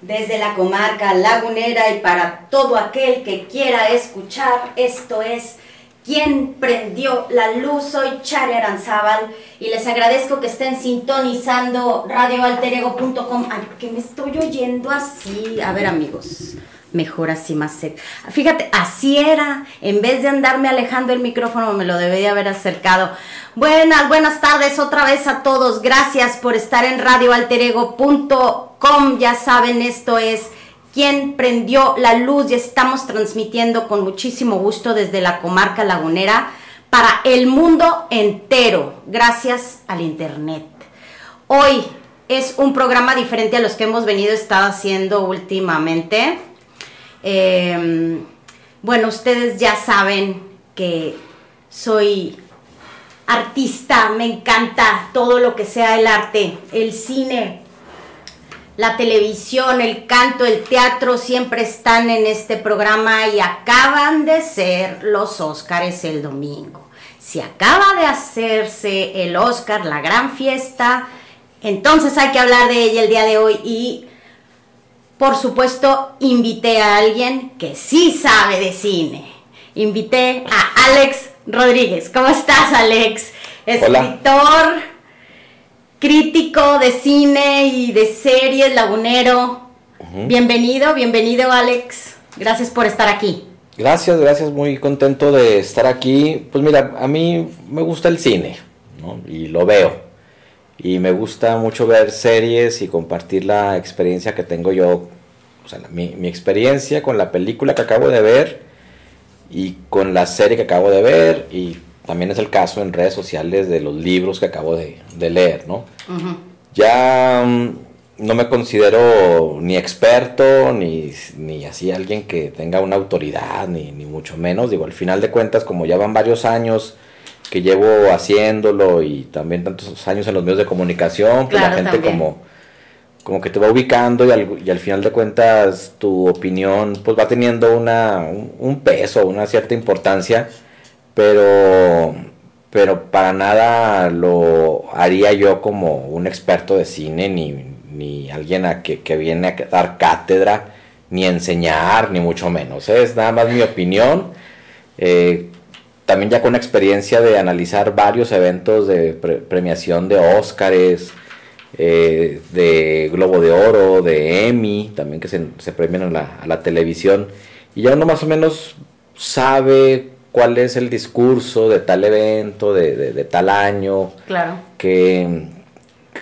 Desde la comarca lagunera y para todo aquel que quiera escuchar, esto es ¿Quién prendió la luz? Soy Chari Aranzábal y les agradezco que estén sintonizando radioalterego.com. Ay, que me estoy oyendo así. A ver, amigos, mejor así más seco. Fíjate, así era. En vez de andarme alejando el micrófono, me lo debía haber acercado. Buenas, buenas tardes otra vez a todos. Gracias por estar en radioalterego.com. Ya saben, esto es quien prendió la luz y estamos transmitiendo con muchísimo gusto desde la comarca lagunera para el mundo entero, gracias al Internet. Hoy es un programa diferente a los que hemos venido estado haciendo últimamente. Em, bueno, ustedes ya saben que soy artista, me encanta todo lo que sea el arte, el cine, la televisión, el canto, el teatro siempre están en este programa y acaban de ser los Óscares el domingo. Si acaba de hacerse el Óscar, la gran fiesta, entonces hay que hablar de ella el día de hoy y por supuesto invité a alguien que sí sabe de cine. Invité a Alex Rodríguez. ¿Cómo estás, Alex? Escritor crítico de cine y de series, lagunero. Bienvenido, bienvenido Alex. Gracias por estar aquí. Gracias, gracias, muy contento de estar aquí. Pues mira, a mí me gusta el cine, ¿no? Y lo veo. Y me gusta mucho ver series y compartir la experiencia que tengo yo, o sea, mi, mi experiencia con la película que acabo de ver y con la serie que acabo de ver y también es el caso en redes sociales de los libros que acabo de, leer, ¿no? Ya mm, no me considero ni experto, ni, ni, así alguien que tenga una autoridad, ni, ni, mucho menos. Digo, al final de cuentas, como ya van varios años que llevo haciéndolo y también tantos años en los medios de comunicación, pues la gente como como que te va ubicando y al, y al, final de cuentas tu opinión pues va teniendo una, un peso, una cierta importancia pero, pero para nada lo haría yo como un experto de cine, ni, alguien a que, viene a dar cátedra, ni enseñar, ni mucho menos. Es nada más mi opinión. Eh, también ya con experiencia de analizar varios eventos de premiación de Óscares, eh, de Globo de Oro, de Emmy, también que se, se premian a la, a la televisión. Y ya uno más o menos sabe cuál es el discurso de tal evento, de, tal año, claro. qué,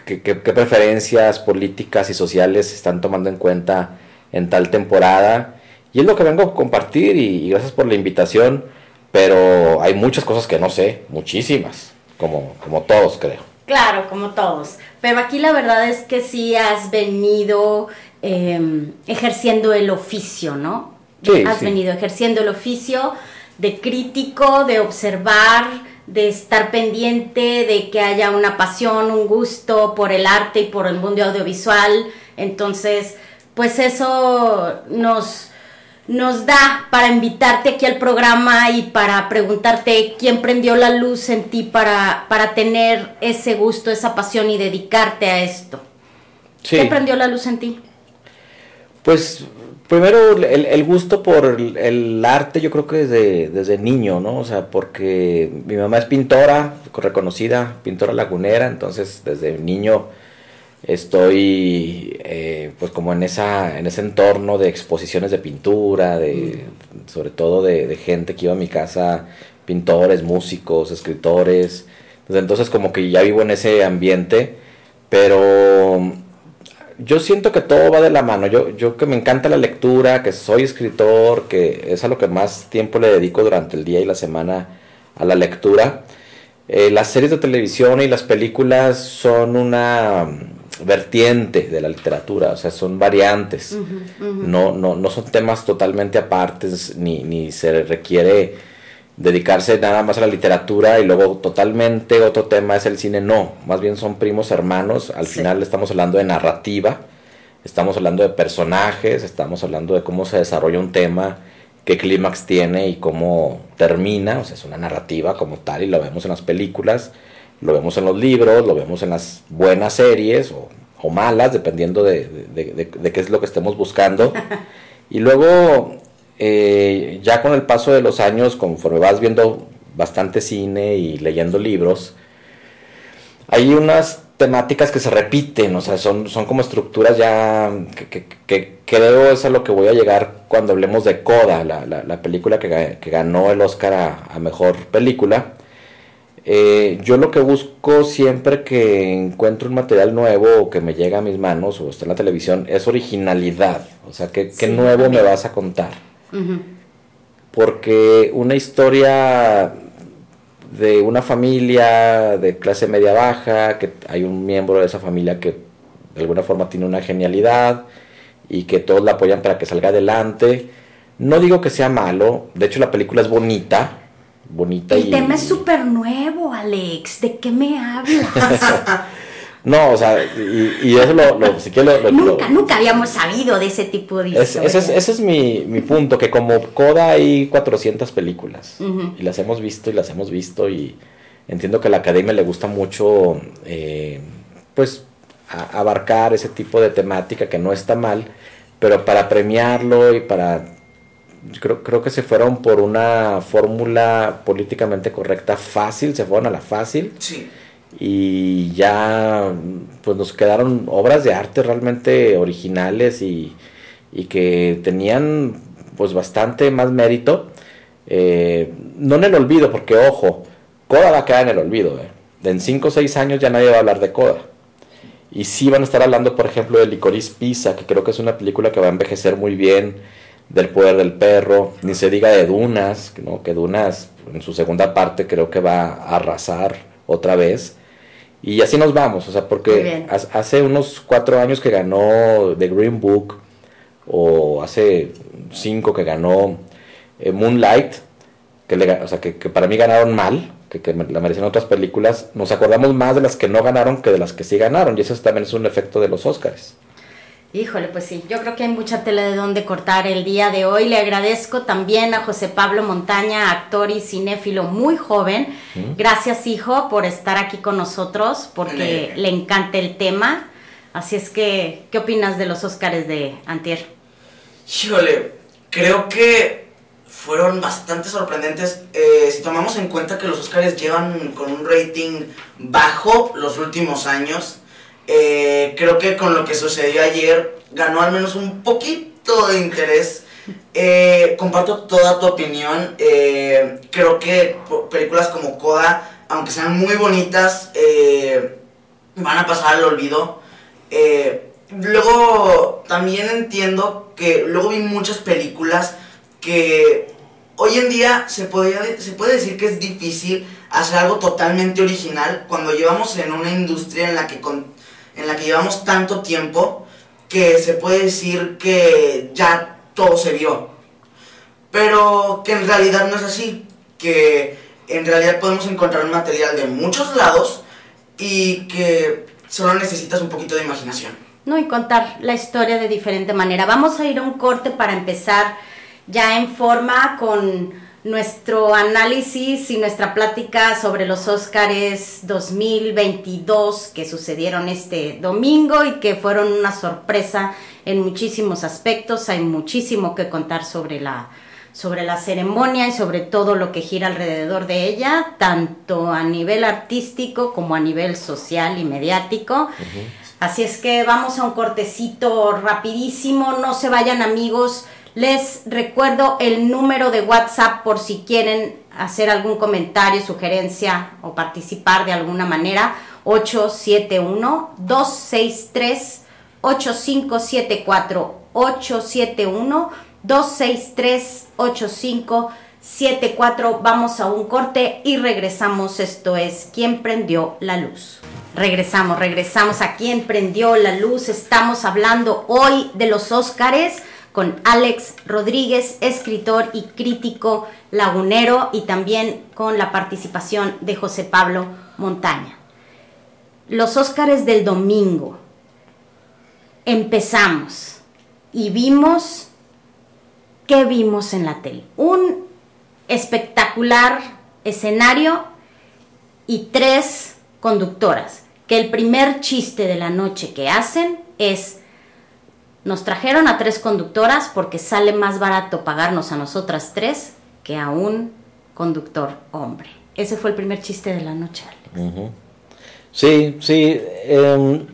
qué, preferencias políticas y sociales se están tomando en cuenta en tal temporada. Y es lo que vengo a compartir y, gracias por la invitación, pero hay muchas cosas que no sé, muchísimas, como, como todos creo. Claro, como todos. Pero aquí la verdad es que sí has venido em, ejerciendo el oficio, ¿no? Sí, has venido ejerciendo el oficio de crítico, de observar, de estar pendiente, de que haya una pasión, un gusto por el arte y por el mundo audiovisual. Entonces, pues eso nos, nos da para invitarte aquí al programa y para preguntarte quién prendió la luz en ti para, para tener ese gusto, esa pasión y dedicarte a esto. ¿Quién prendió la luz en ti? Pues Primero, el, gusto por el, arte, yo creo que desde, desde niño, ¿no? O sea, porque mi mamá es pintora, reconocida, pintora lagunera, entonces desde niño estoy, eh, pues como en, esa, en ese entorno de exposiciones de pintura, de, sobre todo de, de gente que iba a mi casa, pintores, músicos, escritores. Entonces, como que ya vivo en ese ambiente, pero yo siento que todo va de la mano. Yo, yo que me encanta la lectura, que soy escritor, que es a lo que más tiempo le dedico durante el día y la semana a la lectura. Eh, las series de televisión y las películas son una vertiente de la literatura, o sea, son variantes, No, no, no son temas totalmente apartes, ni, ni se requiere dedicarse nada más a la literatura y luego totalmente otro tema es el cine, no, más bien son primos hermanos, al final estamos hablando de narrativa, estamos hablando de personajes, estamos hablando de cómo se desarrolla un tema, qué clímax tiene y cómo termina, o sea, es una narrativa como tal y lo vemos en las películas, lo vemos en los libros, lo vemos en las buenas series o, malas, dependiendo de, de, qué es lo que estemos buscando. Y luego eh, ya con el paso de los años, conforme vas viendo bastante cine y leyendo libros, hay unas temáticas que se repiten, o sea, son, son como estructuras ya que, que, creo es a lo que voy a llegar cuando hablemos de Coda, la, la, película que, ganó el Oscar a, Mejor Película. Eh, yo lo que busco siempre que encuentro un material nuevo o que me llega a mis manos o está en la televisión es originalidad, o sea, ¿qué, qué nuevo me vas a contar? Porque una historia de una familia de clase media baja, que hay un miembro de esa familia que de alguna forma tiene una genialidad y que todos la apoyan para que salga adelante. No digo que sea malo, de hecho la película es bonita, bonita. El tema es súper nuevo, Alex, ¿de qué me hablas? No, o sea, y, eso lo, lo, nunca, nunca habíamos sabido de ese tipo de es, ese, es, ese es, mi, mi, punto, que como Coda hay 400 películas y las hemos visto y las hemos visto y entiendo que a la academia le gusta mucho, eh, pues, abarcar ese tipo de temática que no está mal, pero para premiarlo y para... Creo, creo que se fueron por una fórmula políticamente correcta fácil, se fueron a la fácil. Sí y ya pues nos quedaron obras de arte realmente originales y, que tenían pues bastante más mérito. Eh, no en el olvido, porque ojo, Coda va a quedar en el olvido. Eh. En 5 o 6 años ya nadie va a hablar de Coda. Y sí van a estar hablando, por ejemplo, de Licorice Pizza, que creo que es una película que va a envejecer muy bien, del poder del perro, ni se diga de Dunas, ¿no? que Dunas en su segunda parte creo que va a arrasar otra vez. Y así nos vamos, o sea, porque hace unos cuatro años que ganó The Green Book, o hace cinco que ganó eh, Moonlight, que, o sea, que, para mí ganaron mal, que, que la merecen otras películas, nos acordamos más de las que no ganaron que de las que sí ganaron, y eso también es un efecto de los Oscars. Híjole, pues sí, yo creo que hay mucha tela de dónde cortar el día de hoy. Le agradezco también a José Pablo Montaña, actor y cinéfilo muy joven. Gracias, hijo, por estar aquí con nosotros, porque le encanta el tema. Así es que, ¿qué opinas de los Óscares de Antier? Híjole, creo que fueron bastante sorprendentes. Eh, si tomamos en cuenta que los Óscares llevan con un rating bajo los últimos años, eh, creo que con lo que sucedió ayer ganó al menos un poquito de interés. Eh, comparto toda tu opinión. Eh, creo que películas como Coda, aunque sean muy bonitas, van a pasar al olvido. luego también entiendo que luego vi muchas películas que hoy en día se, podría, se puede decir que es difícil hacer algo totalmente original cuando llevamos en una industria en la que en la que llevamos tanto tiempo que se puede decir que ya todo se vio. Pero que en realidad no es así, que en realidad podemos encontrar material de muchos lados y que solo necesitas un poquito de imaginación. No, y contar la historia de diferente manera. Vamos a ir a un corte para empezar ya en forma con nuestro análisis y nuestra plática sobre los Óscares 2022 que sucedieron este domingo y que fueron una sorpresa en muchísimos aspectos. Hay muchísimo que contar sobre la, sobre la ceremonia y sobre todo lo que gira alrededor de ella, tanto a nivel artístico como a nivel social y mediático. Así es que vamos a un cortecito rapidísimo, no se vayan amigos les recuerdo el número de WhatsApp por si quieren hacer algún comentario, sugerencia o participar de alguna manera. 871-263-8574. 871-263-8574. Vamos a un corte y regresamos. Esto es ¿Quién prendió la luz? Regresamos, regresamos a quien prendió la luz. Estamos hablando hoy de los Óscares con Alex Rodríguez, escritor y crítico lagunero, y también con la participación de José Pablo Montaña. Los Óscares del domingo. Empezamos y vimos, ¿qué vimos en la tele? Un espectacular escenario y tres conductoras que el primer chiste de la noche que hacen es, nos trajeron a tres conductoras porque sale más barato pagarnos a nosotras tres que a un conductor hombre. Ese fue el primer chiste de la noche. Sí, sí. Em,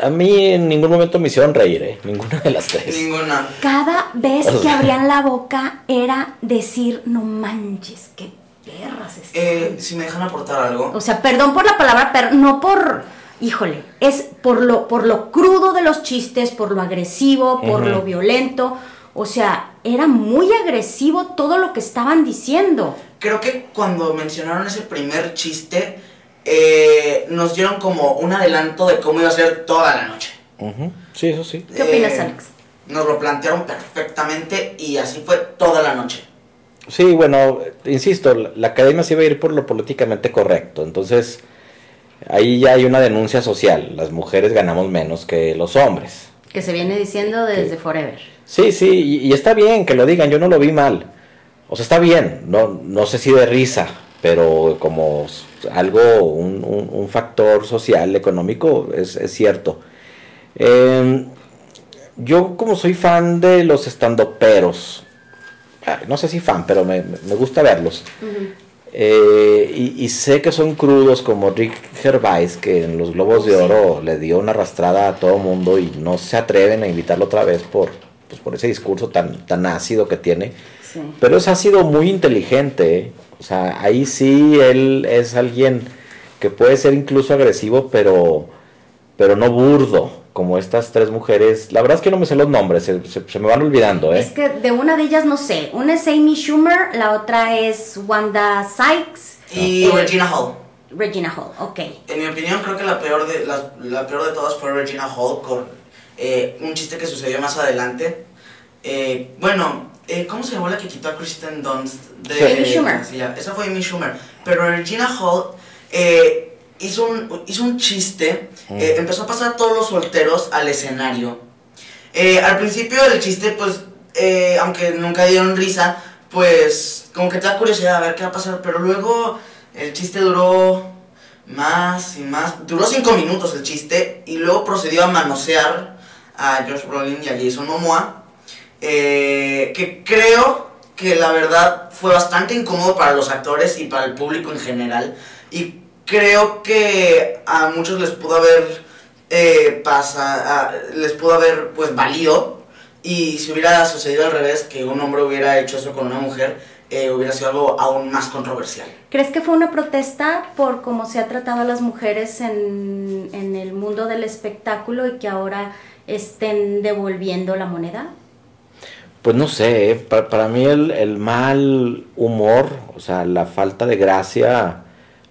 a mí en ningún momento me hicieron reír, ¿eh? Ninguna de las tres. Ninguna. Cada vez que abrían la boca era decir, no manches, qué perras eh, si me dejan aportar algo. O sea, perdón por la palabra, pero no por, híjole, es por lo, por lo crudo de los chistes, por lo agresivo, por lo violento. O sea, era muy agresivo todo lo que estaban diciendo. Creo que cuando mencionaron ese primer chiste, eh, nos dieron como un adelanto de cómo iba a ser toda la noche. Sí, eso sí. ¿Qué opinas, eh, Alex? Nos lo plantearon perfectamente y así fue toda la noche. Sí, bueno, insisto, la academia se iba a ir por lo políticamente correcto, entonces ahí ya hay una denuncia social, las mujeres ganamos menos que los hombres. Que se viene diciendo desde forever. Sí, sí, y, está bien que lo digan, yo no lo vi mal. O sea, está bien, no, no sé si de risa, pero como algo, un, factor social, económico, es, cierto. Em, yo como soy fan de los estandoperos, no sé si fan, pero me, gusta verlos. Eh, y, sé que son crudos como Rick Gervais, que en los Globos de Oro le dio una arrastrada a todo mundo y no se atreven a invitarlo otra vez por, pues, por ese discurso tan, tan ácido que tiene. Pero es ácido muy inteligente. O sea, ahí sí él es alguien que puede ser incluso agresivo, pero, pero no burdo como estas tres mujeres. La verdad es que no me sé los nombres, se, me van olvidando. ¿eh? Es que de una de ellas no sé. Una es Amy Schumer, la otra es Wanda Sykes. Y Regina Hall. Regina Hall, ok. En mi opinión, creo que la peor de, la, peor de todas fue Regina Hall con eh, un chiste que sucedió más adelante. Eh, bueno, eh, ¿cómo se llamó la que quitó a Kristen Dunst? De, Amy Schumer. esa fue Amy Schumer. Pero Regina Hall eh, hizo un, hizo un chiste, mm. eh, empezó a pasar a todos los solteros al escenario. Eh, al principio el chiste, pues, eh, aunque nunca dieron risa, pues, como que te da curiosidad a ver qué va a pasar, pero luego el chiste duró más y más, duró cinco minutos el chiste, y luego procedió a manosear a Josh Brolin y a Jason Momoa, que creo que la verdad fue bastante incómodo para los actores y para el público en general, y creo que a muchos les pudo haber eh, les pudo haber pues valido y si hubiera sucedido al revés que un hombre hubiera hecho eso con una mujer eh, hubiera sido algo aún más controversial. ¿Crees que fue una protesta por cómo se ha tratado a las mujeres en, en el mundo del espectáculo y que ahora estén devolviendo la moneda? Pues no sé, eh, para, para mí el, el mal humor, o sea, la falta de gracia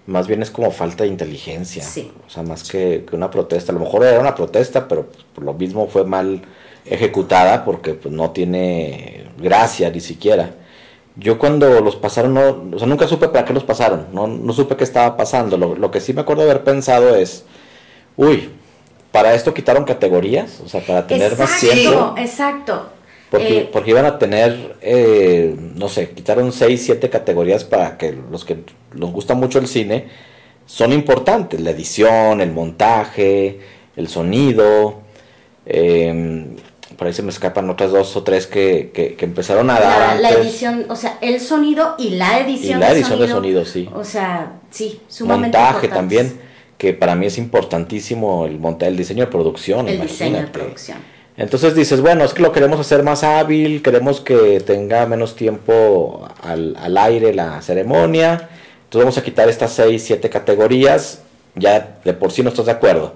más bien es como falta de inteligencia. O sea, más que, una protesta. A lo mejor era una protesta, pero pues, por lo mismo fue mal ejecutada porque pues, no tiene gracia ni siquiera. Yo cuando los pasaron, no, o sea, nunca supe para qué los pasaron, no, no supe qué estaba pasando. Lo, lo que sí me acuerdo haber pensado es, uy, para esto quitaron categorías, o sea, para tener más tiempo. Exacto, porque, eh, porque iban a tener, eh, no sé, quitaron 6, 7 categorías para que los que nos gusta mucho el cine son importantes. La edición, el montaje, el sonido. Eh, por ahí se me escapan otras dos o tres que, que, empezaron a dar. La, edición, o sea, el sonido y la edición. Y la edición de sonido, sí. O sea, sí, sumamente Montaje también, que para mí es importantísimo el montaje, el diseño de producción. El diseño de producción entonces dices, bueno, es que lo queremos hacer más hábil, queremos que tenga menos tiempo al, al aire la ceremonia, entonces vamos a quitar estas 6, 7 categorías, ya de por sí no estás de acuerdo.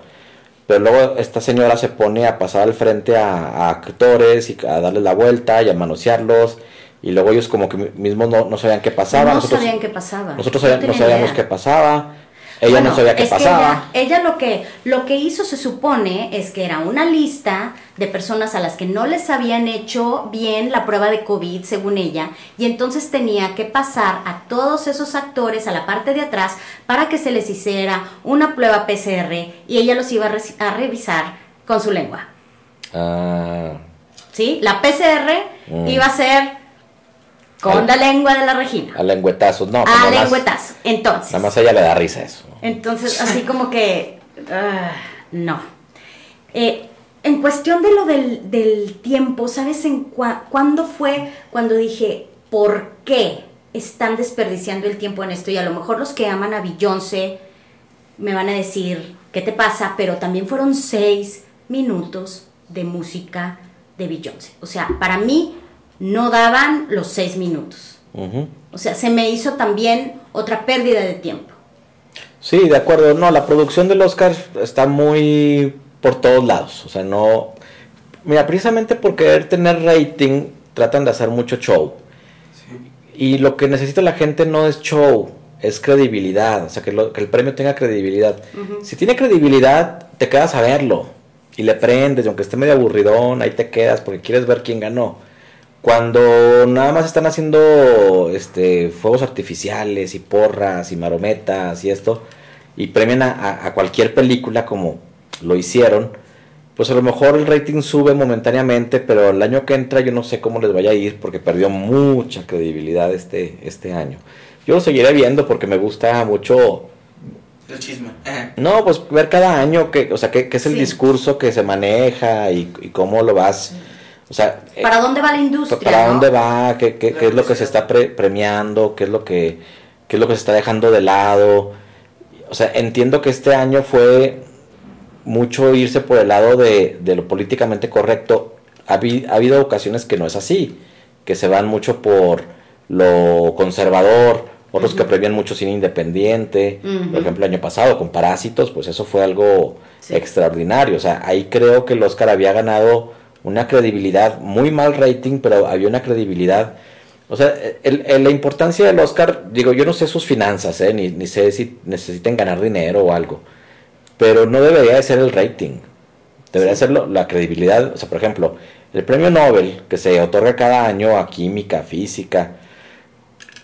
Pero luego esta señora se pone a pasar al frente a, actores y a darles la vuelta y a manosearlos. Y luego ellos como que mismos no, no sabían qué pasaba. No sabían qué pasaba. Nosotros no, sabíamos qué pasaba. Ella no sabía qué pasaba. ella, lo que lo que hizo se supone es que era una lista de personas a las que no les habían hecho bien la prueba de COVID, según ella, y entonces tenía que pasar a todos esos actores a la parte de atrás para que se les hiciera una prueba PCR y ella los iba a, revisar con su lengua. Ah. ¿Sí? La PCR mm. iba a ser con la lengua de la Regina. A lengüetazos, no. A lengüetazos. Entonces. Nada más ella le da risa eso. Entonces, así como que. Ah, no. Eh, en cuestión de lo del, tiempo, ¿sabes en cuándo fue cuando dije, ¿por qué están desperdiciando el tiempo en esto? Y a lo mejor los que aman a Beyoncé me van a decir, ¿qué te pasa? Pero también fueron seis minutos de música de Beyoncé. O sea, para mí no daban los seis minutos. O sea, se me hizo también otra pérdida de tiempo. Sí, de acuerdo. No, la producción del Oscar está muy por todos lados. O sea, no... Mira, precisamente por querer tener rating, tratan de hacer mucho show. Y lo que necesita la gente no es show, es credibilidad. O sea, que, el premio tenga credibilidad. Si tiene credibilidad, te quedas a verlo. Y le prendes, y aunque esté medio aburridón, ahí te quedas porque quieres ver quién ganó cuando nada más están haciendo este fuegos artificiales y porras y marometas y esto y premian a, cualquier película como lo hicieron pues a lo mejor el rating sube momentáneamente pero el año que entra yo no sé cómo les vaya a ir porque perdió mucha credibilidad este este año. Yo lo seguiré viendo porque me gusta mucho el chisme. No, pues ver cada año que, o sea, qué, es el discurso que se maneja y, cómo lo vas sea, eh, ¿para dónde va la industria? ¿Para dónde va? ¿Qué, qué, es lo que se está premiando? ¿Qué es lo que qué es lo que se está dejando de lado? O sea, entiendo que este año fue mucho irse por el lado de, lo políticamente correcto. Ha, habido ocasiones que no es así, que se van mucho por lo conservador, otros que premian mucho cine independiente. Por ejemplo, el año pasado con Parásitos, pues eso fue algo extraordinario. O sea, ahí creo que el Oscar había ganado una credibilidad, muy mal rating, pero había una credibilidad. O sea, la importancia del Oscar, digo, yo no sé sus finanzas, ¿eh? ni, sé si necesiten ganar dinero o algo, pero no debería de ser el rating, debería ser la credibilidad. O sea, por ejemplo, el premio Nobel que se otorga cada año a química, física,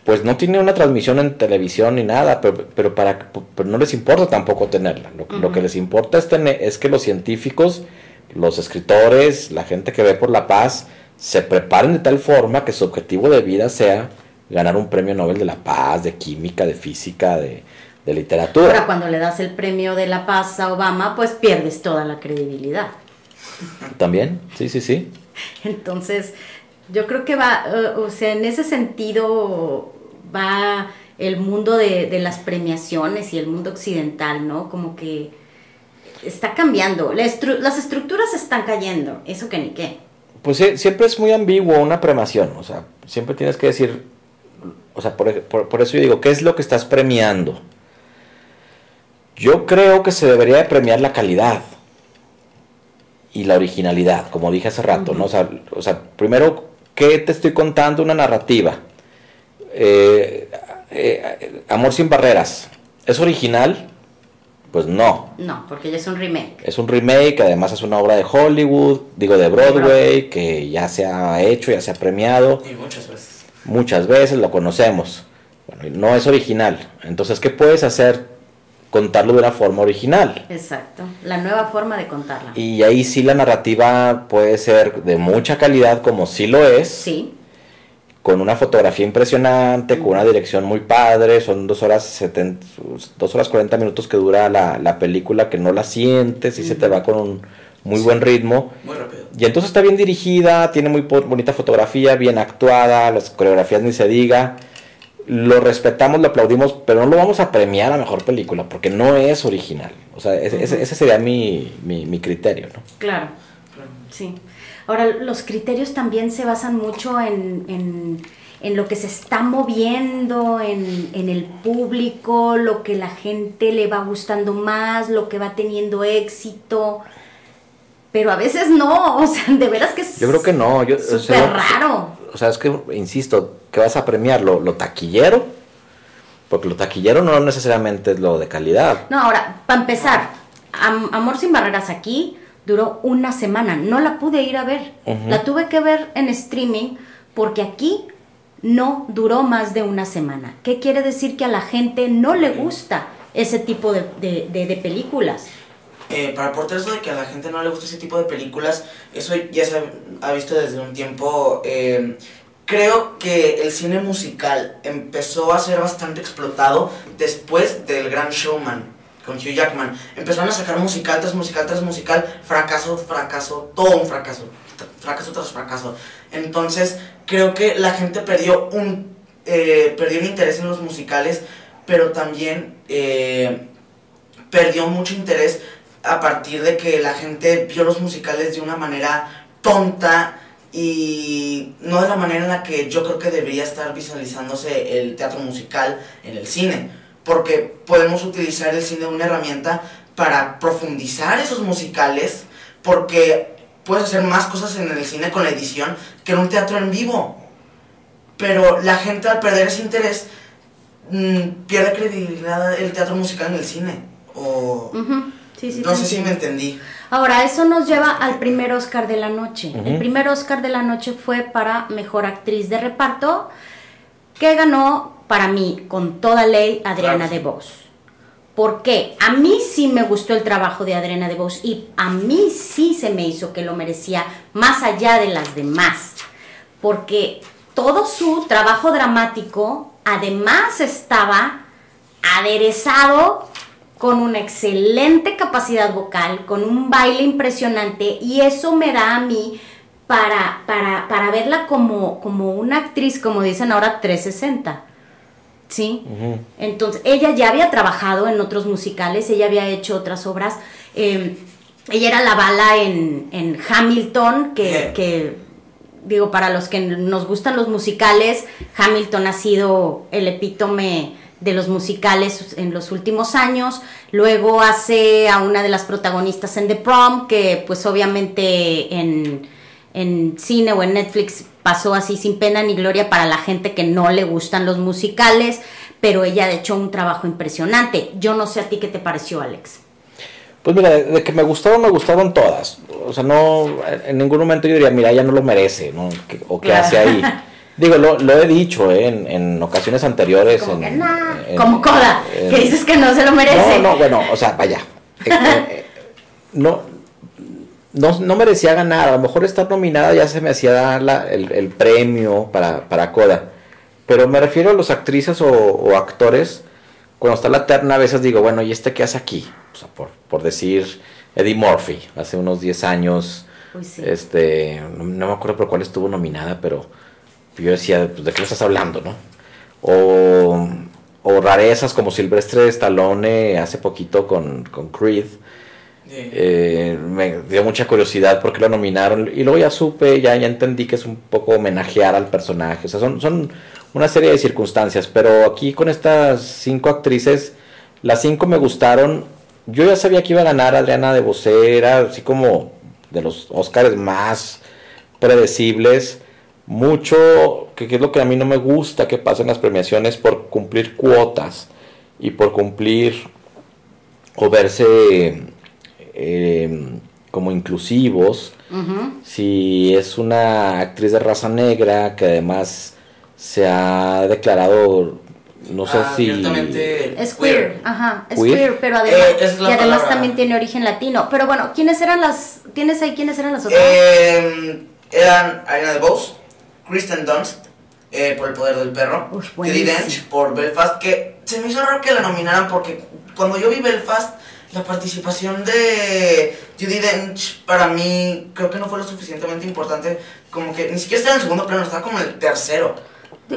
pues no tiene una transmisión en televisión ni nada, pero, pero para, no les importa tampoco tenerla. Lo, que les importa es, tener, es que los científicos los escritores, la gente que ve por la paz, se preparen de tal forma que su objetivo de vida sea ganar un premio Nobel de la paz, de química, de física, de, literatura. Ahora, cuando le das el premio de la paz a Obama, pues pierdes toda la credibilidad. También, sí, sí, sí. Entonces, yo creo que va, uh, o sea, en ese sentido va el mundo de, de las premiaciones y el mundo occidental, ¿no? Como que está cambiando, las estructuras están cayendo, eso que ni qué. Pues siempre es muy ambiguo una premación, o sea, siempre tienes que decir, o sea, por, eso yo digo, ¿qué es lo que estás premiando? Yo creo que se debería de premiar la calidad y la originalidad, como dije hace rato, ¿no? O sea, o sea, primero, ¿qué te estoy contando? Una narrativa. Eh, eh, Amor sin barreras. ¿Es original? Pues no. No, porque ya es un remake. Es un remake, además es una obra de Hollywood, digo de Broadway, que ya se ha hecho, ya se ha premiado. Y muchas veces. Muchas veces lo conocemos. Bueno, no es original. Entonces, ¿qué puedes hacer? Contarlo de una forma original. Exacto, la nueva forma de contarla. Y ahí sí la narrativa puede ser de mucha calidad, como sí lo es. Sí con una fotografía impresionante, con una dirección muy padre, son dos horas, 70, dos horas 40 minutos que dura la, película, que no la sientes y se te va con un muy buen ritmo. Muy rápido. Y entonces está bien dirigida, tiene muy bonita fotografía, bien actuada, las coreografías ni se diga. Lo respetamos, lo aplaudimos, pero no lo vamos a premiar a mejor película, porque no es original. O sea, ese, ese, sería mi, mi, mi criterio, ¿no? Claro, sí. Ahora, los criterios también se basan mucho en, lo que se está moviendo en, el público, lo que la gente le va gustando más, lo que va teniendo éxito. Pero a veces no, o sea, de veras que es Yo creo que no, yo súper raro. O sea, es que, insisto, que vas a premiar lo, taquillero Porque lo taquillero no necesariamente es lo de calidad. No, ahora, para empezar, Am- Amor sin Barreras aquí duró una semana. No la pude ir a ver. La tuve que ver en streaming porque aquí no duró más de una semana. ¿Qué quiere decir? Que a la gente no le gusta ese tipo de, de- de- de películas. Eh, para aportar eso de que a la gente no le gusta ese tipo de películas, eso ya se ha visto desde un tiempo. eh, creo que el cine musical empezó a ser bastante explotado después del Gran Showman con Hugh Jackman. Empezaron a sacar musical tras musical tras musical, fracaso, fracaso, todo un fracaso, fracaso tras fracaso. Entonces creo que la gente perdió un, eh, perdió un interés en los musicales, pero también eh, perdió mucho interés a partir de que la gente vio los musicales de una manera tonta y no de la manera en la que yo creo que debería estar visualizándose el teatro musical en el cine, porque podemos utilizar el cine como una herramienta para profundizar esos musicales, porque puedes hacer más cosas en el cine con la edición que en un teatro en vivo. Pero la gente al perder ese interés mm, pierde credibilidad el teatro musical en el cine. O Sí, sí, no sé si me entendí. Ahora, eso nos lleva al primer Oscar de la noche. El primer Oscar de la noche fue para Mejor Actriz de Reparto, que ganó para mí, con toda ley, Adriana Claro. DeVos. ¿Por qué? A mí sí me gustó el trabajo de Adriana DeVos y a mí sí se me hizo que lo merecía más allá de las demás. Porque todo su trabajo dramático además estaba aderezado con una excelente capacidad vocal, con un baile impresionante y eso me da a mí para, para, para verla como, como una actriz, como dicen ahora, 360. ¿Sí? Entonces, ella ya había trabajado en otros musicales, ella había hecho otras obras. eh, ella era la bala en, en Hamilton, que, Yeah. que, digo, para los que nos gustan los musicales, Hamilton ha sido el epítome de los musicales en los últimos años. Luego hace a una de las protagonistas en The Prom, que pues obviamente en, en cine o en Netflix pasó así sin pena ni gloria para la gente que no le gustan los musicales, pero ella ha hecho un trabajo impresionante. Yo no sé a ti qué te pareció, Alex. Pues mira, de, de que me gustaron, me gustaron todas. O sea, no, en ningún momento yo diría, mira, ella no lo merece, ¿no? ¿Qué- o qué Claro. hace ahí. Digo, lo, lo he dicho ¿eh? en, en ocasiones anteriores. Como en- que en- como Coda, que dices que no se lo merece. No, no, bueno, o sea, vaya. Eh, eh, eh, no, no, no merecía ganar. A lo mejor estar nominada ya se me hacía dar la- el, el premio para, para Coda. Pero me refiero a los actrices o, o actores. Cuando está la terna, a veces digo, bueno, ¿y este qué hace aquí? O sea, por, por decir Eddie Murphy, hace unos 10 años. Uy, sí. Este, no, no me acuerdo por cuál estuvo nominada, pero yo decía, pues, ¿de qué me estás hablando, no? O, o rarezas como Silvestre Stallone hace poquito con, con Creed. Eh, me dio mucha curiosidad porque lo nominaron y luego ya supe, ya, ya entendí que es un poco homenajear al personaje. O sea, son, son una serie de circunstancias, pero aquí con estas cinco actrices, las cinco me gustaron. Yo ya sabía que iba a ganar Adriana de Bosé, era así como de los Oscars más predecibles. Mucho, que es lo que a mí no me gusta que pasen las premiaciones por cumplir cuotas y por cumplir o verse eh, como inclusivos. Ujú. Si es una actriz de raza negra que además se ha declarado, no sé si... Abiertamente Es queer, ajá, es Queer. queer, pero además, Eh, es y además palabra. también tiene origen latino. Pero bueno, ¿quiénes eran las, tienes ahí quiénes eran las otras? Eh, eran Ariana DeBose, Kristen Dunst eh, por El Poder del Perro, Judi buenísimo. Dench por Belfast, que se me hizo raro que la nominaran porque cuando yo vi Belfast, la participación de Judy Dench para mí creo que no fue lo suficientemente importante, como que ni siquiera estaba en el segundo plano, estaba como en el tercero.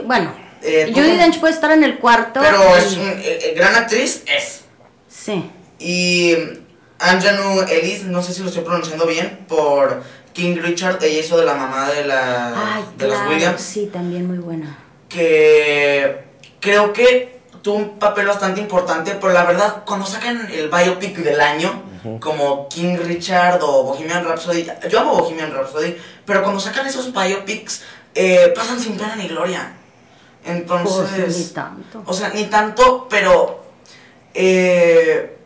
bueno, Eh, Judy. Dench puede estar en el cuarto. Pero y- es un, eh, eh, gran actriz, es. Sí. Y Anjanu Ellis, no sé si lo estoy pronunciando bien, por King Richard, ella hizo de la mamá de, la, Ay, de las claro, Williams, sí, también muy buena. que creo que tuvo un papel bastante importante, pero la verdad, cuando sacan el biopic del año, como King Richard o Bohemian Rhapsody, yo amo Bohemian Rhapsody, pero cuando sacan esos biopics, eh, pasan sin pena ni gloria. Entonces... Pues, ni tanto. O sea, ni tanto, pero... Eh,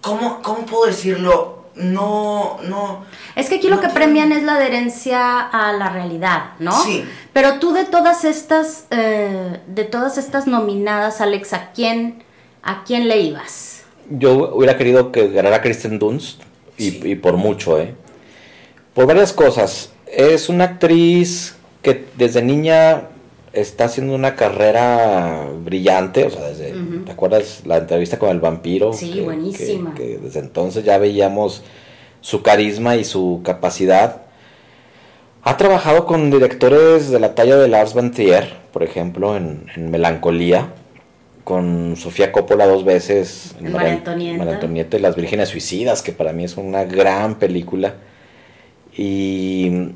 ¿cómo, ¿Cómo puedo decirlo? No, no... Es que aquí lo que tiene- premian es la adherencia a la realidad, ¿no? Sí. Pero tú de todas estas, eh, de todas estas nominadas, Alex, ¿a quién, a quién le ibas? Yo hubiera querido que ganara Kristen Dunst y, Sí. y por mucho, ¿eh? Por varias cosas. Es una actriz que desde niña está haciendo una carrera brillante, o sea, desde. ¿te acuerdas la entrevista con el vampiro? Sí, buenísima. Que, que desde entonces ya veíamos su carisma y su capacidad. Ha trabajado con directores de la talla de Lars von Trier, por ejemplo, en, en Melancolía, con Sofía Coppola dos veces, En. María Antonieta y Las Vírgenes Suicidas, que para mí es una gran película. Y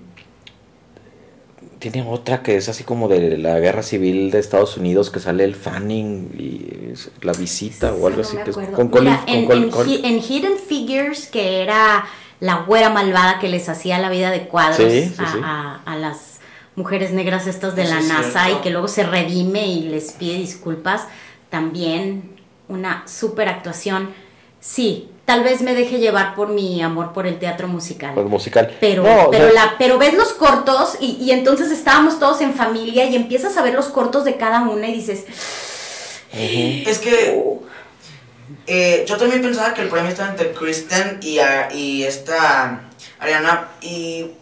tiene otra que es así como de la guerra civil de Estados Unidos, que sale el Fanning y la visita o algo No así. que es con Mira, Colin- con en, Colin- en Colin- Hi- en Hidden Figures, que era la güera malvada que les hacía la vida de cuadros Sí, sí, a, sí. a- a las mujeres negras estas de la NASA cierto. y que luego se redime y les pide disculpas, también una super actuación. Sí, tal vez me deje llevar por mi amor por el teatro musical. por el musical. Pero, No, o pero, sea, la, pero ves los cortos y, y entonces estábamos todos en familia y empiezas a ver los cortos de cada una y dices, Es que eh, yo también pensaba que el premio estaba entre Kristen y, a- y esta Ariana. Y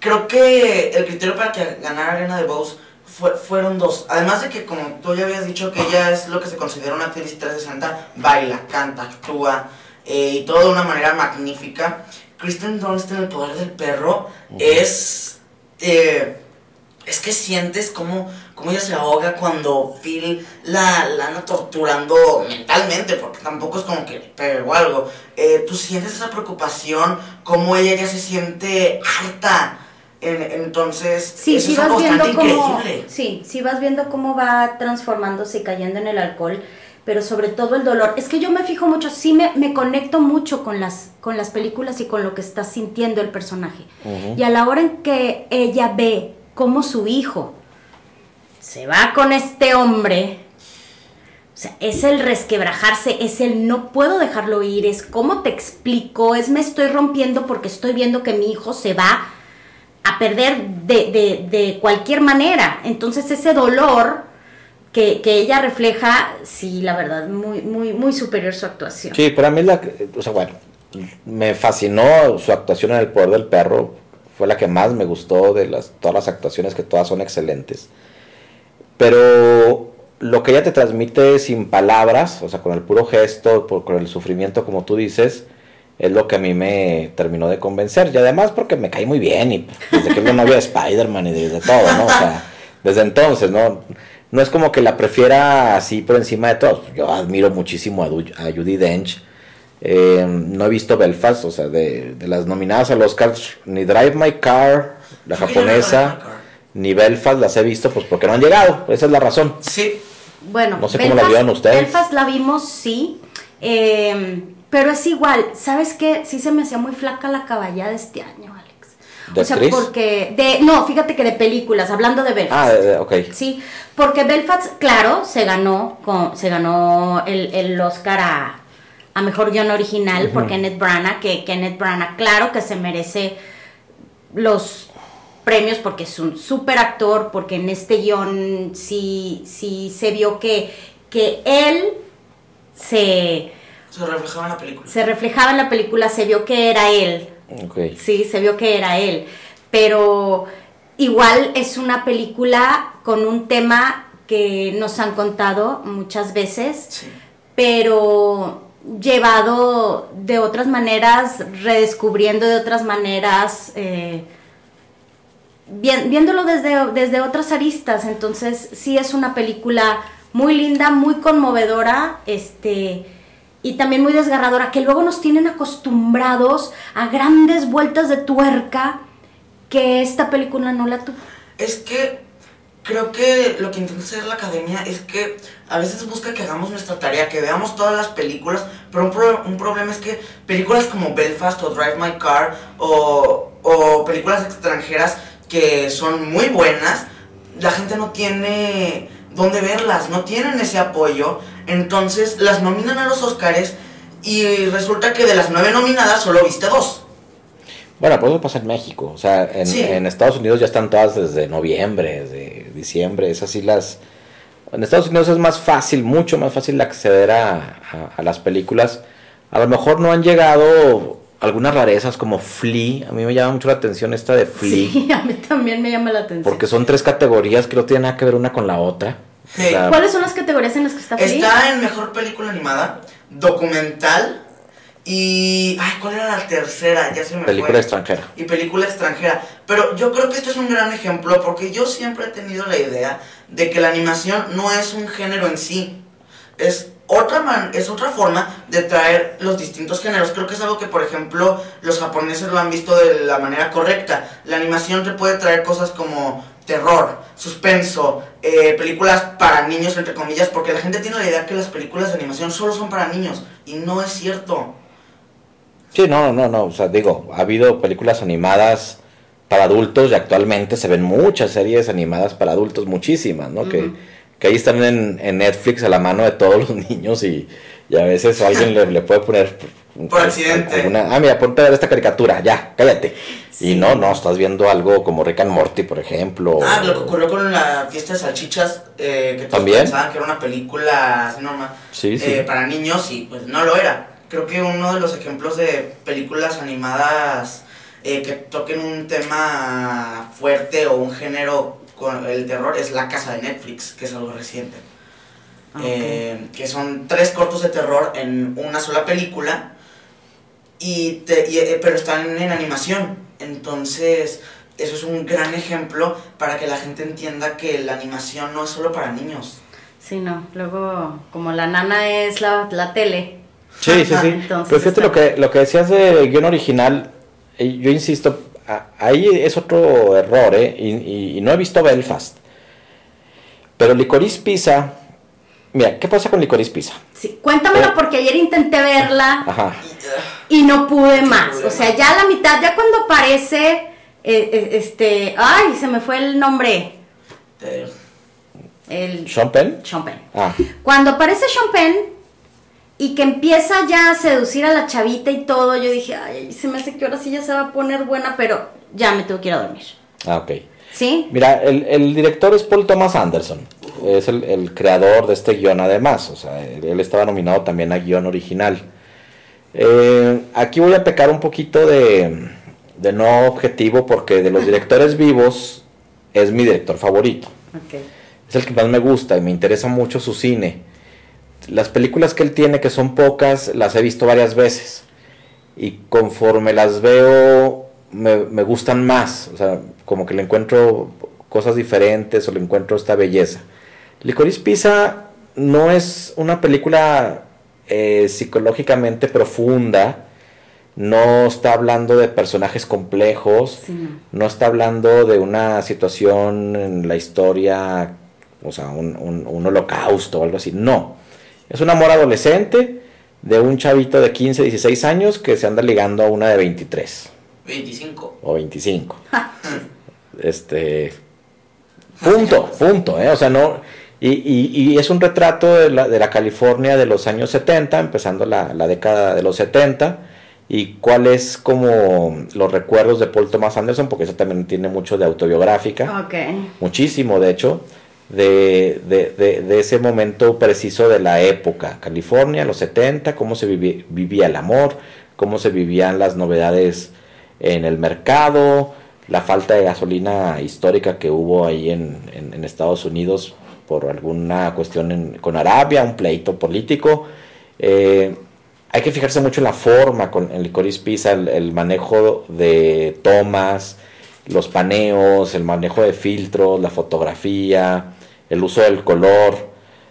creo que el criterio para que ganara Ariana de Bose fue- fueron dos. Además de que, como tú ya habías dicho, que ella es lo que se considera una actriz 360, baila, canta, actúa eh, y todo de una manera magnífica. Kristen Dunst en El Poder del Perro es. eh, es que sientes cómo, cómo ella se ahoga cuando Phil la, la anda torturando mentalmente, porque tampoco es como que le pegue o algo. Eh, tú sientes esa preocupación, cómo ella ya se siente harta. En- entonces, Sí, eso sí es vas algo viendo bastante cómo, increíble. sí, sí vas viendo cómo va transformándose y cayendo en el alcohol, pero sobre todo el dolor. Es que yo me fijo mucho, sí me, me conecto mucho con las, con las películas y con lo que está sintiendo el personaje. Y a la hora en que ella ve cómo su hijo se va con este hombre, o sea, es el resquebrajarse, es el no puedo dejarlo ir, es cómo te explico, es me estoy rompiendo porque estoy viendo que mi hijo se va a perder de, de- de cualquier manera. Entonces ese dolor que, que ella refleja, sí, la verdad, muy, muy, muy superior su actuación. Sí, para mí la, o sea, bueno, me fascinó su actuación en El Poder del Perro, fue la que más me gustó de las todas las actuaciones que todas son excelentes. Pero lo que ella te transmite sin palabras, o sea, con el puro gesto, por, con el sufrimiento como tú dices, es lo que a mí me terminó de convencer. Y además porque me caí muy bien y desde que era novia de Spider-Man y desde todo, ¿no? O sea, desde entonces, ¿no? No es como que la prefiera así por encima de todos. Yo admiro muchísimo a, Du- a Judy Dench. Eh, no he visto Belfast, o sea, de, de las nominadas al Oscar, ni Drive My Car, la japonesa, ni Belfast las he visto, pues porque no han llegado. Esa es la razón. Sí, Bueno, No sé cómo la vieron ustedes. Belfast la vimos, sí. eh, pero es igual, ¿sabes qué? Sí se me hacía muy flaca la caballada este año. ¿De o sea, actriz? porque. De, no, fíjate que de películas, hablando de Belfast. Ah, eh, ok. Sí, porque Belfast, claro, se ganó, con, se ganó el, el Oscar a, a Mejor Guión Original por Kenneth Branagh, que Kenneth Branagh, claro que se merece los premios porque es un súper actor, porque en este guion sí, sí se vio que, que él se, se reflejaba en la película. se reflejaba en la película, se vio que era él, Ok. Sí, se vio que era él. Pero igual es una película con un tema que nos han contado muchas veces, Sí. pero llevado de otras maneras, redescubriendo de otras maneras, eh, vi- viéndolo desde, desde otras aristas. Entonces, sí es una película muy linda, muy conmovedora, este, y también muy desgarradora, que luego nos tienen acostumbrados a grandes vueltas de tuerca que esta película no la tuvo. Es que creo que lo que intenta hacer la academia es que a veces busca que hagamos nuestra tarea, que veamos todas las películas, pero un, pro- un problema es que películas como Belfast o Drive My Car o, o películas extranjeras que son muy buenas, la gente no tiene dónde verlas, no tienen ese apoyo, entonces las nominan a los Oscars y resulta que de las nueve nominadas solo viste dos. Bueno, pues eso pasa en México. O sea, en, Sí. en Estados Unidos ya están todas desde noviembre, desde diciembre. Es así las... En Estados Unidos es más fácil, mucho más fácil acceder a, a- a las películas. A lo mejor no han llegado algunas rarezas como Flea. A mí me llama mucho la atención esta de Flea. Sí, a mí también me llama la atención. Porque son tres categorías que no tienen nada que ver una con la otra. Sí. ¿Cuáles son las categorías en las que está Flea? Está en mejor película animada, documental y. Ay, ¿cuál era la tercera? Ya se me película fue. extranjera. y película extranjera. Pero yo creo que este es un gran ejemplo porque yo siempre he tenido la idea de que la animación no es un género en sí. Es otra, man- es otra forma de traer los distintos géneros. Creo que es algo que, por ejemplo, los japoneses lo han visto de la manera correcta. La animación te puede traer cosas como terror, suspenso, eh, películas para niños, entre comillas, porque la gente tiene la idea que las películas de animación solo son para niños. Y no es cierto. Sí, no, no, no. O sea, digo, ha habido películas animadas para adultos y actualmente se ven muchas series animadas para adultos, muchísimas, ¿no? que, que ahí están en, en Netflix a la mano de todos los niños y, y a veces alguien le, le puede poner... Por accidente. alguna- ah, mira, ponte a ver esta caricatura, ya, cállate. Sí. Y no, no, estás viendo algo como Rick and Morty, por ejemplo. Ah, lo que ocurrió con la fiesta de salchichas, eh, que todos ¿También? pensaban que era una película así normal Sí, sí. eh, para niños y pues no lo era. Creo que uno de los ejemplos de películas animadas eh, que toquen un tema fuerte o un género con el terror es La Casa de Netflix, que es algo reciente. Ah, ok. Eh, que son tres cortos de terror en una sola película, y te- y, eh, pero están en animación. Entonces, eso es un gran ejemplo para que la gente entienda que la animación no es solo para niños. Sí, no. Luego, como la nana es la, la tele. Sí, sí, sí. Entonces, Pero fíjate está- lo que, lo que decías de guion original, eh, yo insisto, ahí es otro error, ¿eh? Y, y- y no he visto Belfast. Pero Licorice Pizza, mira, ¿qué pasa con Licorice Pizza? Sí, cuéntamelo Eh. porque ayer intenté verla Ajá. y no pude más. O sea, ya a la mitad, ya cuando aparece, eh, eh, este, ay, se me fue el nombre. El ¿Sean Penn? Sean Penn. Ah, Cuando aparece Sean Penn y que empieza ya a seducir a la chavita y todo, yo dije, ay, se me hace que ahora sí ya se va a poner buena, pero ya me tengo que ir a dormir. ah, ok. ¿Sí? Mira, el, el director es Paul Thomas Anderson. Es el, el creador de este guion además. O sea, él, estaba nominado también a guion original. Eh, aquí voy a pecar un poquito de, de no objetivo porque de los directores vivos es mi director favorito. Ok. Es el que más me gusta y me interesa mucho su cine. Las películas que él tiene, que son pocas, las he visto varias veces. Y conforme las veo, me, me gustan más. O sea, como que le encuentro cosas diferentes o le encuentro esta belleza. Licorice Pizza no es una película eh, psicológicamente profunda. No está hablando de personajes complejos Sí, no. está hablando de una situación en la historia, o sea, un, un- un holocausto o algo así. No. Es un amor adolescente de un chavito de 15, 16 años que se anda ligando a una de 23 25. o 25. este. Punto, punto, ¿eh? O sea, no. Y, y- y es un retrato de la, de la California de los años 70, empezando la, la década de los 70, y cuáles como los recuerdos de Paul Thomas Anderson, porque eso también tiene mucho de autobiográfica, Ok. muchísimo de hecho, de, de- de- ese momento preciso de la época, California, los 70, cómo se vivía el amor, cómo se vivían las novedades en el mercado, la falta de gasolina histórica que hubo ahí en, en- Estados Unidos por alguna cuestión con Arabia, un pleito político. Eh, hay que fijarse mucho en la forma con el Licorice Pizza, el, el manejo de tomas, los paneos, el manejo de filtros, la fotografía, el uso del color.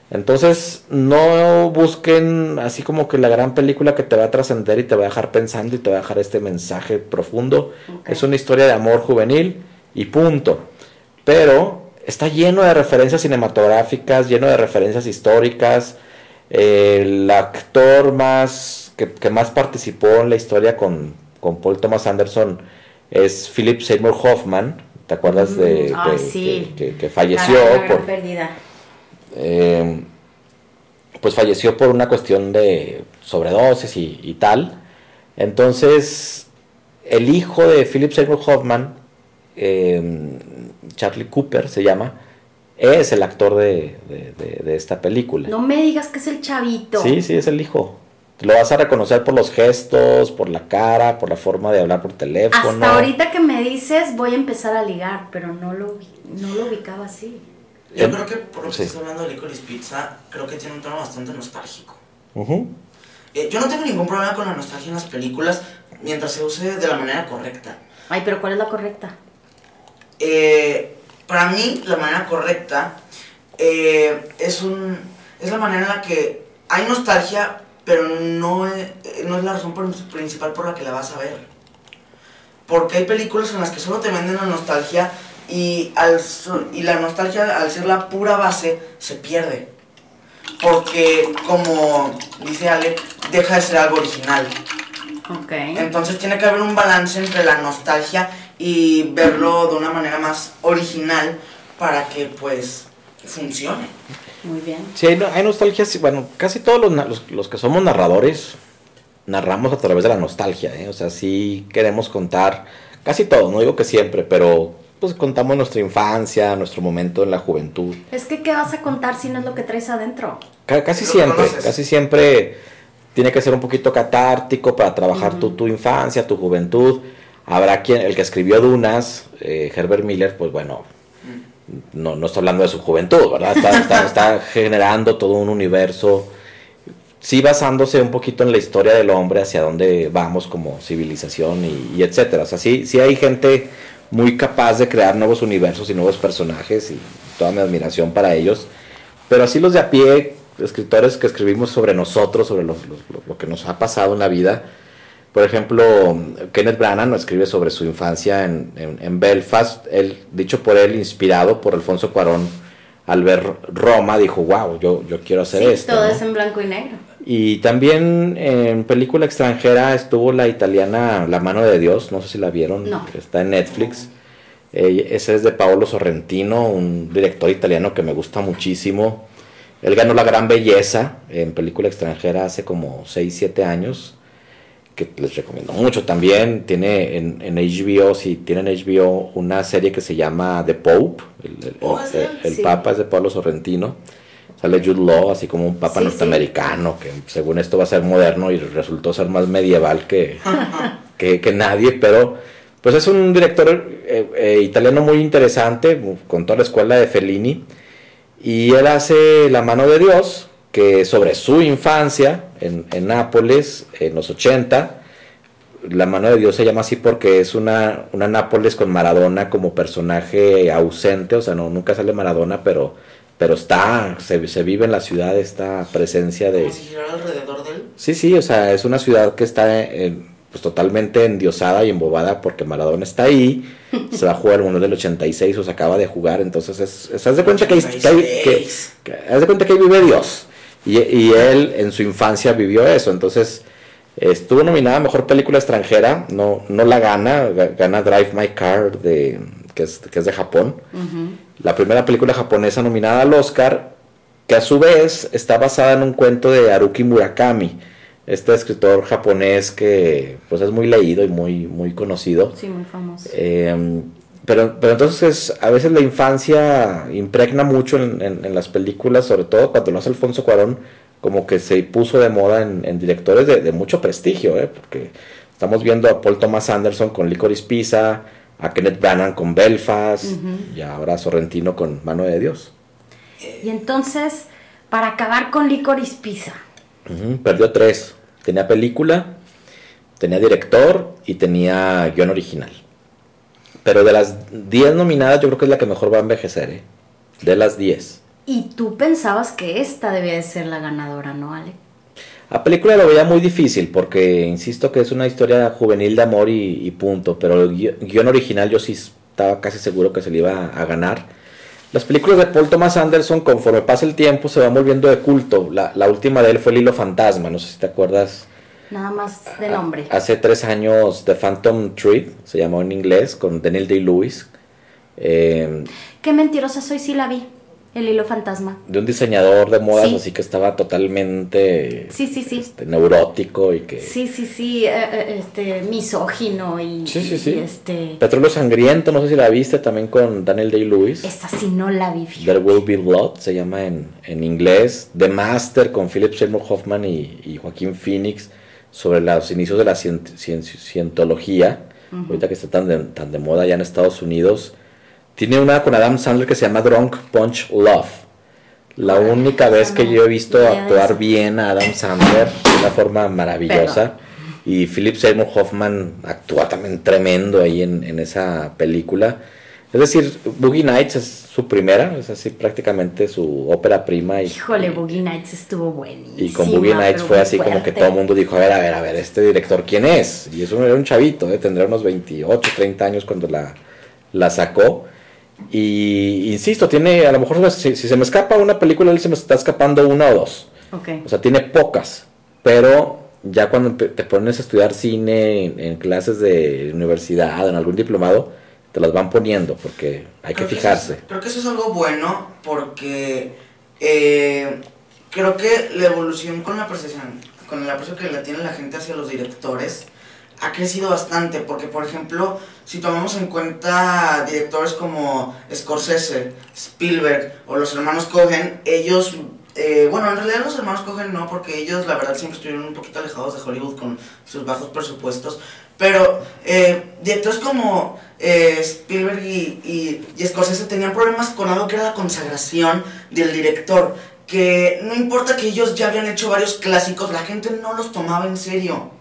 Entonces, no busquen así como que la gran película que te va a trascender y te va a dejar pensando y te va a dejar este mensaje profundo. Es una historia de amor juvenil y punto. Pero está lleno de referencias cinematográficas, lleno de referencias históricas. El actor más que, que más participó en la historia con, con Paul Thomas Anderson es Philip Seymour Hoffman, ¿Te acuerdas de, Mm, de- sí. que, que- que falleció gran por, pérdida. eh, pues falleció por una cuestión de sobredosis y, y tal. Entonces, el hijo de Philip Seymour Hoffman, eh, Charlie Cooper se llama, es el actor de, de- de- de esta película. No me digas que es el chavito. Sí, sí, es el hijo. Lo vas a reconocer por los gestos, por la cara, por la forma de hablar por teléfono. Hasta ahorita que me dices, voy a empezar a ligar, pero no lo, no lo ubicaba así. Yo creo que por lo que sí. estás hablando de Licorice Pizza, creo que tiene un tono bastante nostálgico. Eh, yo no tengo ningún problema con la nostalgia en las películas mientras se use de la manera correcta. Ay, pero ¿cuál es la correcta? Eh, para mí, la manera correcta eh, es, un, es la manera en la que hay nostalgia, pero no es, eh, no es la razón principal por la que la vas a ver. Porque hay películas en las que solo te venden la nostalgia y, al, y la nostalgia, al ser la pura base, se pierde. Porque, como dice Ale, deja de ser algo original. Ok. Entonces tiene que haber un balance entre la nostalgia y verlo de una manera más original para que pues funcione. Muy bien. Sí, hay, no- hay nostalgia, bueno, casi todos los, na- los, los que somos narradores narramos a través de la nostalgia, ¿eh? o sea, sí queremos contar, casi todos, no digo que siempre, pero pues contamos nuestra infancia, nuestro momento en la juventud. Es que, ¿qué vas a contar si no es lo que traes adentro? Ca- casi siempre, conoces. casi siempre tiene que ser un poquito catártico para trabajar tu, tu infancia, tu juventud. Habrá quien, el que escribió Dunas, eh, Herbert Miller, pues bueno, no, no está hablando de su juventud, ¿verdad? Está, está- está generando todo un universo, sí basándose un poquito en la historia del hombre, hacia dónde vamos como civilización y, y etcétera. O sea, sí, sí hay gente muy capaz de crear nuevos universos y nuevos personajes y toda mi admiración para ellos. Pero así los de a pie, escritores que escribimos sobre nosotros, sobre lo, lo- lo que nos ha pasado en la vida. Por ejemplo, Kenneth Branagh escribe sobre su infancia en, en- en Belfast. Él, dicho por él, inspirado por Alfonso Cuarón, al ver Roma, dijo, wow, yo, yo quiero hacer sí, esto. todo ¿no? es en blanco y negro. Y también en película extranjera estuvo la italiana La mano de Dios, no sé si la vieron, No. está en Netflix. Eh, ese es de Paolo Sorrentino, un director italiano que me gusta muchísimo. Él ganó la gran belleza en película extranjera hace como 6, 7 años, que les recomiendo mucho también. Tiene en, en HBO, si tienen HBO, una serie que se llama The Pope, el, el- Oh, ¿es el- él? el Sí. Papa es de Pablo Sorrentino. Sale Jude Law, así como un papa Sí, sí. norteamericano, que según esto va a ser moderno y resultó ser más medieval que, que, que nadie, pero pues es un director eh, eh, italiano muy interesante, con toda la escuela de Fellini, y él hace La mano de Dios, que sobre su infancia en, en Nápoles, en los 80, La mano de Dios se llama así porque es una, una Nápoles con Maradona como personaje ausente, o sea, no, nunca sale Maradona, pero, pero está, se, se vive en la ciudad esta presencia de... Si alrededor de él. Sí, sí, o sea, es una ciudad que está en- pues totalmente endiosada y embobada porque Maradona está ahí, se va a jugar el Mundial del 86 o se acaba de jugar, entonces es, es- haz de cuenta que, que, ahí- que- 86. que- haz de cuenta que ahí vive Dios y, y él en su infancia vivió eso, entonces estuvo nominada a Mejor Película Extranjera, no, no la gana, ga- gana Drive My Car, de, que, es, que es de Japón, la primera película japonesa nominada al Oscar, que a su vez está basada en un cuento de Haruki Murakami, este escritor japonés que pues es muy leído y muy, muy conocido. Sí, muy famoso. Eh, pero, pero entonces a veces la infancia impregna mucho en, en- en las películas, sobre todo cuando lo hace Alfonso Cuarón, como que se puso de moda en, en directores de, de mucho prestigio, ¿eh? porque estamos viendo a Paul Thomas Anderson con Licorice Pizza, a Kenneth Branagh con Belfast y ahora a Sorrentino con Mano de Dios. Y entonces, para acabar con Licorice Pizza, Perdió tres. Tenía película, tenía director y tenía guion original. Pero de las 10 nominadas, yo creo que es la que mejor va a envejecer, ¿eh? De las 10. y tú pensabas que esta debía de ser la ganadora, ¿no, Ale? La película lo veía muy difícil porque insisto que es una historia juvenil de amor y, y punto. Pero el gui- guion original yo sí estaba casi seguro que se le iba a ganar. Las películas de Paul Thomas Anderson, conforme pasa el tiempo, se van volviendo de culto. La, la última de él fue El Hilo Fantasma, no sé si te acuerdas. Nada más de nombre. Hace tres años The Phantom Thread, se llamó en inglés, con Daniel Day-Lewis, Eh, Qué mentirosa soy, sí la vi. El hilo fantasma. de un diseñador de modas Sí. así que estaba totalmente Sí, sí, sí. este, neurótico y que... Sí, sí, sí, eh, eh, este, misógino y, Sí, sí, sí. este... Petróleo Sangriento, no sé si la viste también con Daniel Day-Lewis. Esta sí no la vi. There Will Be Blood, se llama en, en inglés. The Master con Philip Seymour Hoffman y, y Joaquín Phoenix sobre los inicios de la cien- cien- cientología, ahorita que está tan de, tan de moda ya en Estados Unidos. Tiene una con Adam Sandler que se llama Drunk Punch Love. La única vez que yo he visto actuar bien a Adam Sandler de una forma maravillosa. Y Philip Seymour Hoffman actúa también tremendo ahí en, en esa película. Es decir, Boogie Nights es su primera, es así prácticamente su ópera prima. Y, Híjole, Boogie Nights estuvo buenísimo. y con Boogie Nights fue así como que todo el mundo dijo, a ver, a ver, a ver, este director, ¿quién es? Y eso era un chavito, ¿eh? tendría unos 28, 30 años cuando la, la sacó. Y insisto, tiene, a lo mejor si, si se me escapa una película, él se me está escapando una o dos. Ok. O sea, tiene pocas, pero ya cuando te pones a estudiar cine en, en clases de universidad, en algún diplomado, te las van poniendo porque hay que fijarse. es- creo que eso es algo bueno porque eh, creo que la evolución con la percepción, con el aprecio que le tiene la gente hacia los directores ha crecido bastante. Porque, por ejemplo, si tomamos en cuenta directores como Scorsese, Spielberg o los hermanos Cohen, ellos. Eh, bueno, en realidad los hermanos Cohen no, porque ellos la verdad siempre estuvieron un poquito alejados de Hollywood con sus bajos presupuestos. Pero eh, directores como eh, Spielberg y, y, Scorsese tenían problemas con algo que era la consagración del director. Que no importa que ellos ya habían hecho varios clásicos, la gente no los tomaba en serio.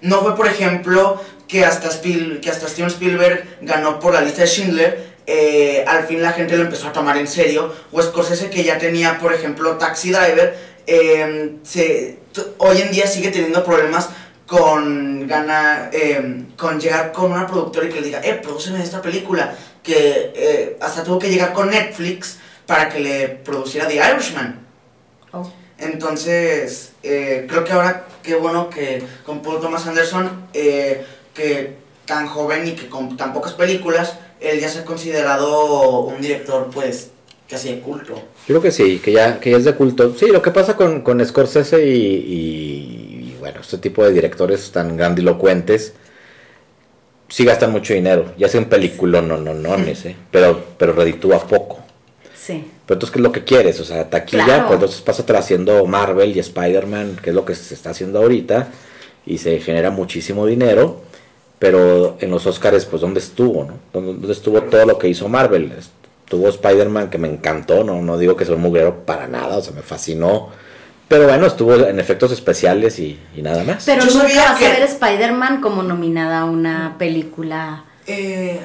No fue, por ejemplo, que hasta, Spiel, que hasta Steven Spielberg ganó por la lista de Schindler. Eh, al fin la gente lo empezó a tomar en serio. O Scorsese, que ya tenía, por ejemplo, Taxi Driver, eh, se, t- hoy en día sigue teniendo problemas con ganar, eh, con llegar con una productora y que le diga, eh, produceme esta película. Que eh, hasta tuvo que llegar con Netflix para que le produciera The Irishman. Oh. Entonces, eh, creo que ahora qué bueno que con Paul Thomas Anderson, que tan joven y que con tan pocas películas, él ya se ha considerado un director, pues, casi de culto. Yo creo que sí, que ya, que ya es de culto. Sí, lo que pasa con, con Scorsese y, y, y, bueno, este tipo de directores tan grandilocuentes, sí gastan mucho dinero, ya sea en película, no, no, no, no, sé, pero, pero reditúa poco. Sí. Pero entonces, ¿qué es lo que quieres? O sea, taquilla, Claro. pues entonces pásatela haciendo Marvel y Spider-Man, que es lo que se está haciendo ahorita, y se genera muchísimo dinero, pero en los Oscars, pues, ¿dónde estuvo, no? ¿Dónde, dónde estuvo todo lo que hizo Marvel? Estuvo Spider-Man, que me encantó, no, no digo que sea un mugrero para nada, o sea, me fascinó. Pero bueno, estuvo en efectos especiales y, y nada más. Pero Yo nunca vas que- a ver Spider-Man como nominada a una película. Eh,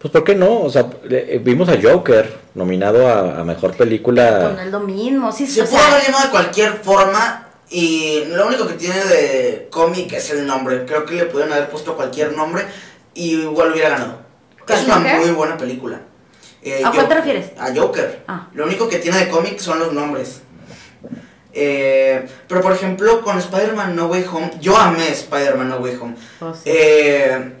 Pues, ¿por qué no? O sea, eh, vimos a Joker nominado a, a Mejor Película. Es lo mismo. Sí, se o pudo sea, haber llamado de cualquier forma y lo único que tiene de cómic es el nombre. Creo que le pudieron haber puesto cualquier nombre y igual hubiera ganado. ¿Cuál, Es una Joker? muy buena película. Eh, ¿A cuál te refieres? A Joker. Ah. Lo único que tiene de cómic son los nombres. Eh, pero por ejemplo, con Spider-Man No Way Home, yo amé Spider-Man No Way Home. Oh, sí. Eh,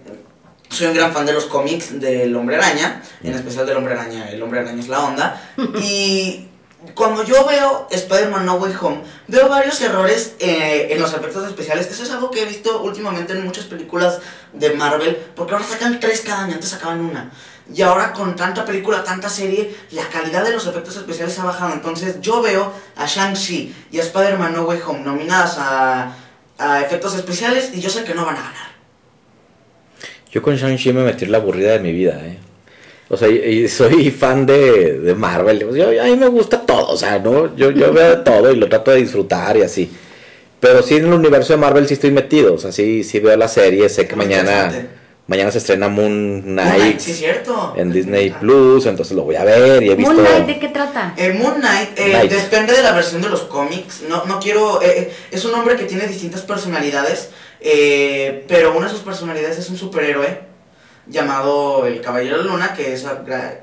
soy un gran fan de los cómics del Hombre Araña, en especial del Hombre Araña. El Hombre Araña es la onda. y cuando yo veo Spider-Man No Way Home, veo varios errores eh, en los efectos especiales. Eso es algo que he visto últimamente en muchas películas de Marvel, porque ahora sacan tres cada año, antes sacaban una. Y ahora con tanta película, tanta serie, la calidad de los efectos especiales ha bajado. Entonces yo veo a Shang-Chi y a Spider-Man No Way Home nominadas a, a efectos especiales y yo sé que no van a ganar. Yo con Shang-Chi me metí en la aburrida de mi vida, ¿eh? O sea, y, soy fan de, de Marvel. Yo- a mí me gusta todo, o sea, ¿no? Yo, yo veo todo y lo trato de disfrutar y así. Pero sí en el universo de Marvel sí estoy metido. O sea, sí, sí veo la serie. Sé que Muy mañana, mañana se estrena Moon Moon Knight sí, cierto. en Disney Plus. Entonces lo voy a ver y he visto... Moon Knight, ¿de qué trata? Eh, Moon Knight, eh, Knight. depende de la versión de los cómics. No, no quiero. eh, eh, es un hombre que tiene distintas personalidades. eh, pero una de sus personalidades es un superhéroe llamado el Caballero de la Luna, que, es,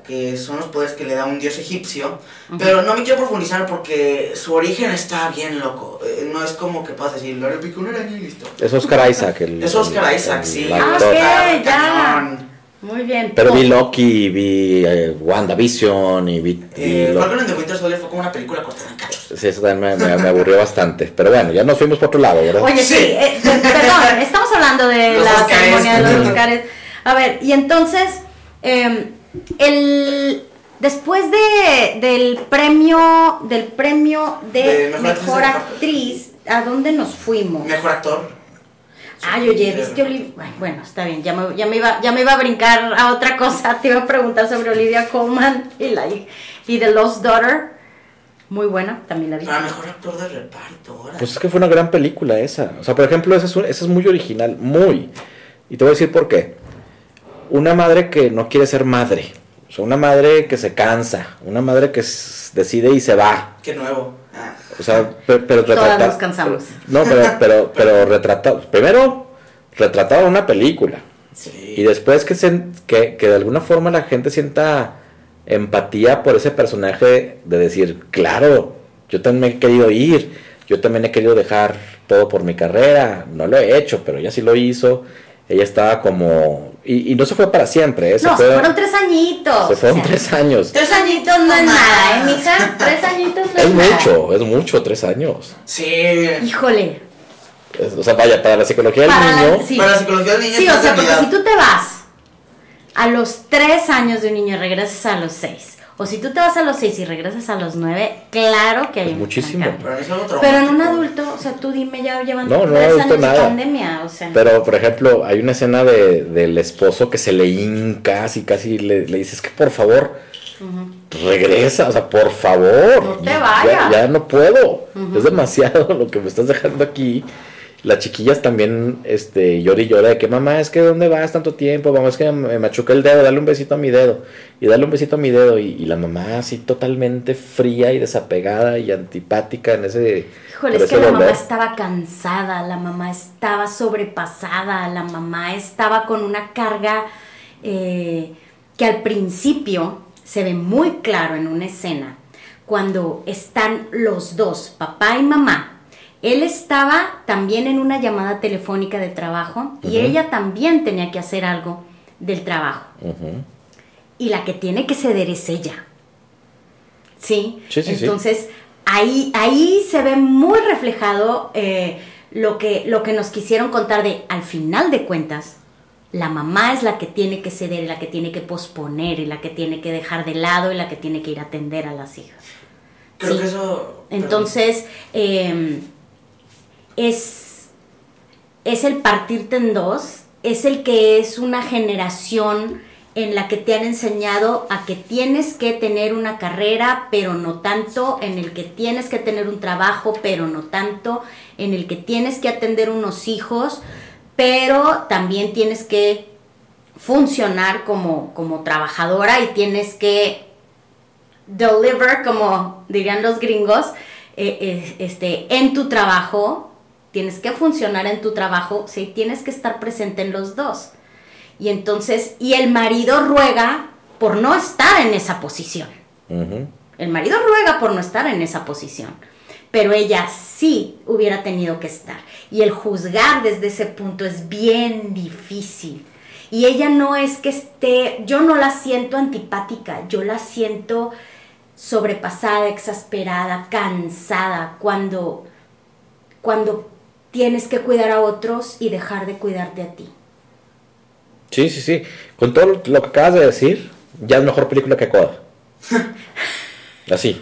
que son los poderes que le da un dios egipcio. Pero no me quiero profundizar porque su origen está bien loco. Eh, no es como que puedas decir, una araña y listo. Es Oscar Isaac. El, Es Oscar el- Isaac, el sí. Ah, actor. ok. Está ya. Muy bien. Pero vi Oh, Loki, vi eh, WandaVision y vi... vi Eh, lo- Falcon and the Winter Soldier fue como una película cortada en cachos. Sí, eso también me, me- me aburrió bastante. Pero bueno, ya nos fuimos por otro lado, ¿verdad? Oye, sí, Sí. eh, per- perdón, estamos hablando de Los la Óscares. ceremonia de los. Oscars. A ver, y entonces, eh, el, después de, del premio, del premio de, De mejor mejor, actriz ¿a dónde nos fuimos? Mejor actor. Ay, oye, ¿viste Olivia? Ay, Bueno, está bien, ya me, ya, me iba, ya me iba a brincar a otra cosa. Te iba a preguntar sobre Olivia Colman y, la, y The Lost Daughter. Muy buena, también la vi. Para mejor actor de reparto, ahora. Pues es que fue una gran película esa. O sea, por ejemplo, esa es, un- esa es muy original, muy. Y te voy a decir por qué. Una madre que no quiere ser madre. O sea, una madre que se cansa. Una madre que decide y se va. Qué nuevo. Ah. O sea, pe- pero, Todas retrata- nos cansamos. No, pero, pero, pero retratado. Primero, retratado en una película. Sí. Y después que, se, que, que de alguna forma la gente sienta empatía por ese personaje de decir, claro, yo también me he querido ir, yo también he querido dejar todo por mi carrera, no lo he hecho, pero ella sí lo hizo, ella estaba como... Y, y no se fue para siempre, ¿eh? se, No, fue- se fueron tres añitos. se fueron o sea, tres años. Tres añitos no es nada, ¿eh, mija? Tres añitos no es, Es nada. mucho, es mucho, tres años. Sí. Híjole. Es- o sea, vaya, para la psicología del niño... sí. Para la psicología del niño Sí, es o sea, porque maternidad. si tú te vas a los tres años de un niño y regresas a los seis, o si tú te vas a los seis y regresas a los nueve, claro que hay Es un muchísimo. Pero es algo Pero en un adulto, o sea, tú dime, ya llevan No, no, tres adulto años de nada. pandemia, o sea. Pero, por ejemplo, hay una escena de, del esposo que se le hinca, casi, casi le, le dices que por favor, regresa, o sea, por favor. No te ya- vayas. Ya, no puedo. Es demasiado lo que me estás dejando aquí. Las chiquillas también, este, llora y llora de que mamá, es que ¿dónde vas tanto tiempo? Mamá, es que me machuca el dedo, dale un besito a mi dedo. Y dale un besito a mi dedo. Y, y la mamá así totalmente fría y desapegada y antipática en ese... Híjole, es que la mamá estaba cansada, la mamá estaba sobrepasada, la mamá estaba con una carga eh, que al principio se ve muy claro en una escena, cuando están los dos, papá y mamá. Él estaba también en una llamada telefónica de trabajo y ella también tenía que hacer algo del trabajo. Y la que tiene que ceder es ella. ¿Sí? Sí, sí, sí. Entonces, ahí, ahí se ve muy reflejado eh, lo, que, lo que nos quisieron contar de, al final de cuentas, la mamá es la que tiene que ceder, y la que tiene que posponer, y la que tiene que dejar de lado, y la que tiene que ir a atender a las hijas. Creo Sí. que eso. Entonces, eh, es, es el partirte en dos, es el que es una generación en la que te han enseñado a que tienes que tener una carrera, pero no tanto, en el que tienes que tener un trabajo, pero no tanto, en el que tienes que atender unos hijos, pero también tienes que funcionar como, como trabajadora y tienes que deliver, como dirían los gringos, eh, eh, este, en tu trabajo, tienes que funcionar en tu trabajo, sí, tienes que estar presente en los dos. Y entonces, y el marido ruega por no estar en esa posición. El marido ruega por no estar en esa posición, pero ella sí hubiera tenido que estar. Y el juzgar desde ese punto es bien difícil. Y ella no es que esté, yo no la siento antipática, yo la siento sobrepasada, exasperada, cansada, cuando, cuando tienes que cuidar a otros y dejar de cuidarte a ti. Sí, sí, sí. Con todo lo que acabas de decir, ya es mejor película que Coda. Así.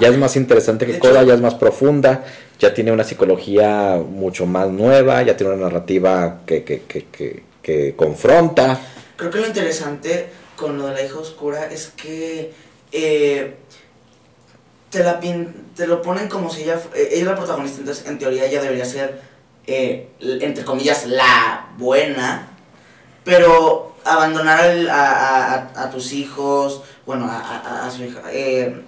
Ya es más interesante que Coda, ya es más profunda, ya tiene una psicología mucho más nueva, ya tiene una narrativa que, que, que, que, que confronta. Creo que lo interesante con lo de la hija oscura es que eh, te, la pin- te lo ponen como si ella, fu- eh, ella es la protagonista, entonces en teoría ella debería ser, eh, entre comillas, la buena, pero abandonar al- a, tus hijos, bueno, a, su hija, eh,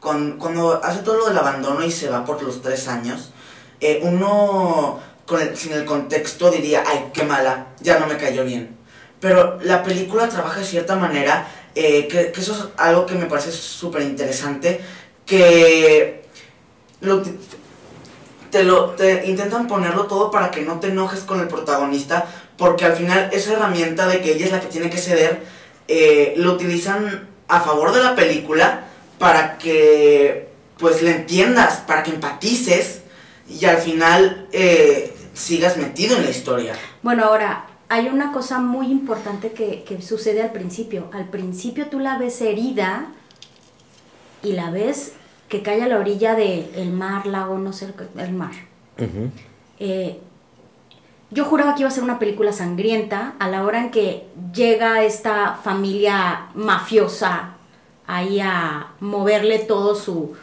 con- cuando hace todo lo del abandono y se va por los tres años, eh, uno con el- sin el contexto diría, ay, qué mala, ya no me cayó bien. Pero la película trabaja de cierta manera, que, que eso es algo que me parece súper interesante, que, lo te lo te intentan ponerlo todo para que no te enojes con el protagonista, porque al final esa herramienta de que ella es la que tiene que ceder, eh, lo utilizan a favor de la película para que pues le entiendas, para que empatices y al final eh, sigas metido en la historia. Bueno, ahora, hay una cosa muy importante que, que sucede al principio. Al principio tú la ves herida y la ves que cae a la orilla del mar, lago, no sé, el mar. Eh, yo juraba que iba a ser una película sangrienta a la hora en que llega esta familia mafiosa ahí a moverle todo su,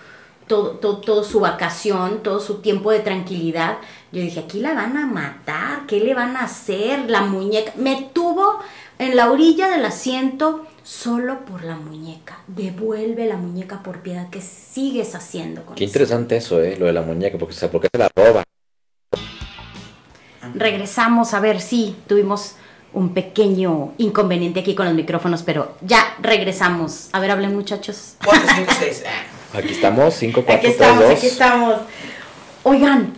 todo, todo, su vacación, todo su tiempo de tranquilidad. Yo dije, aquí la van a matar, ¿qué le van a hacer? La muñeca. Me tuvo en la orilla del asiento solo por la muñeca. Devuelve la muñeca por piedad. ¿Qué sigues haciendo con Qué interesante eso, ¿eh? Lo de la muñeca, porque, porque se la roba. Regresamos a ver si tuvimos un pequeño inconveniente aquí con los micrófonos, pero ya regresamos. A ver, hablen muchachos. Aquí estamos, 5, 4, Aquí estamos, aquí estamos. Oigan,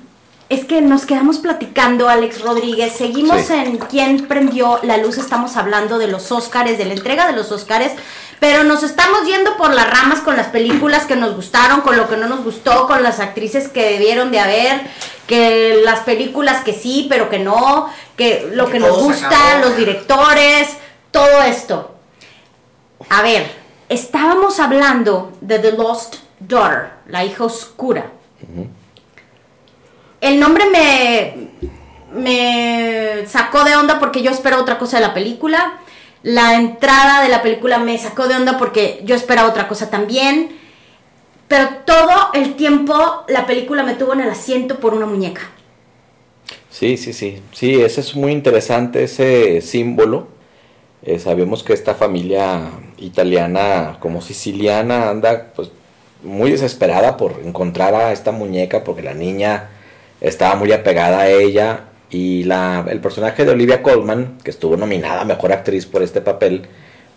es que nos quedamos platicando, Alex Rodríguez. Seguimos en quién prendió la luz. Estamos hablando de los Óscares, de la entrega de los Óscares. Pero nos estamos yendo por las ramas con las películas que nos gustaron, con lo que no nos gustó, con las actrices que debieron de haber, que las películas que sí, pero que no, que lo que, nos gusta, los directores, todo esto. A ver, estábamos hablando de The Lost Daughter, la hija oscura el nombre me, me sacó de onda porque yo esperaba otra cosa de la película. La entrada de la película me sacó de onda porque yo esperaba otra cosa también. Pero todo el tiempo la película me tuvo en el asiento por una muñeca. Sí, sí, sí. Sí, ese es muy interesante, ese símbolo. Eh, sabemos que esta familia italiana, como siciliana, anda pues muy desesperada por encontrar a esta muñeca porque la niña estaba muy apegada a ella y la, el personaje de Olivia Colman, que estuvo nominada a Mejor Actriz por este papel,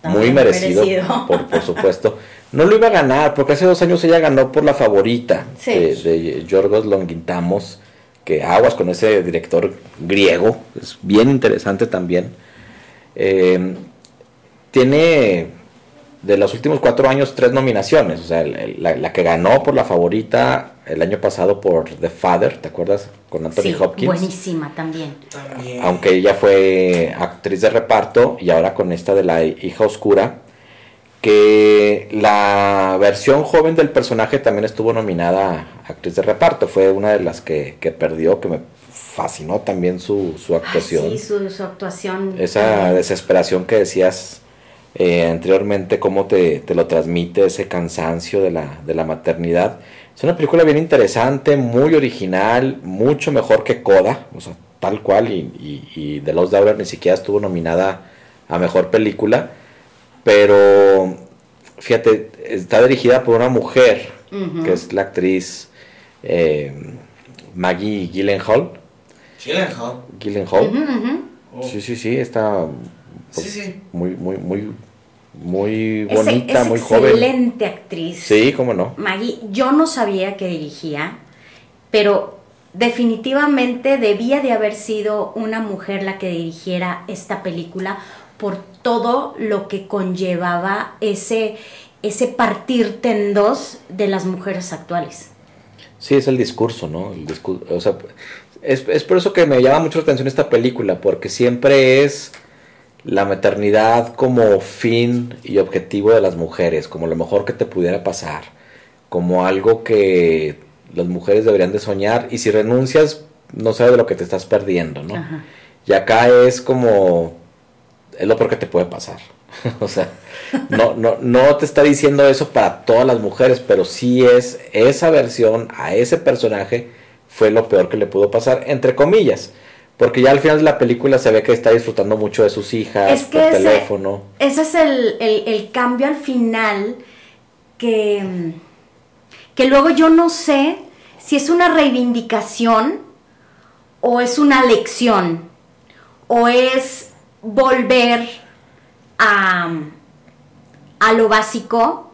muy merecido, Por, por, supuesto, no lo iba a ganar, porque hace dos años ella ganó por La Favorita de, de Yorgos Longuintamos, que aguas con ese director griego, es bien interesante también. Eh, tiene de los últimos cuatro años tres nominaciones. O sea, la, que ganó por la favorita el año pasado por The Father, ¿te acuerdas? Con Anthony sí, Hopkins. Buenísima también. Aunque ella fue actriz de reparto y ahora con esta de la hija oscura. Que la versión joven del personaje también estuvo nominada a actriz de reparto. Fue una de las que, perdió, que me fascinó también su, su actuación. sí, su, su actuación. Esa desesperación que decías eh, anteriormente, cómo te, lo transmite ese cansancio de la, de la maternidad. Es una película bien interesante, muy original, mucho mejor que Coda, o sea, tal cual, y, y, The Lost Daughter ni siquiera estuvo nominada a mejor película, pero fíjate, está dirigida por una mujer, que es la actriz eh, Maggie Gyllenhaal. Gyllenhaal. Gyllenhaal. Sí, sí, sí, está Sí, sí. Muy, muy, muy, muy bonita, muy joven. Excelente actriz. Sí, cómo no. Maggie, yo no sabía que dirigía, pero definitivamente debía de haber sido una mujer la que dirigiera esta película por todo lo que conllevaba ese, ese partirte en dos de las mujeres actuales. Sí, es el discurso, ¿no? El discurso, o sea, es, es por eso que me llama mucho la atención esta película, porque siempre es la maternidad como fin y objetivo de las mujeres, como lo mejor que te pudiera pasar, como algo que las mujeres deberían de soñar y si renuncias no sabes de lo que te estás perdiendo, ¿no? Y acá es como es lo peor que te puede pasar. o sea, no, no, no te está diciendo eso para todas las mujeres, pero sí es esa versión a ese personaje fue lo peor que le pudo pasar, entre comillas. Porque ya al final de la película se ve que está disfrutando mucho de sus hijas, es que ese, teléfono. Ese es el, cambio al final que, que luego yo no sé si es una reivindicación o es una lección o es volver a, a lo básico,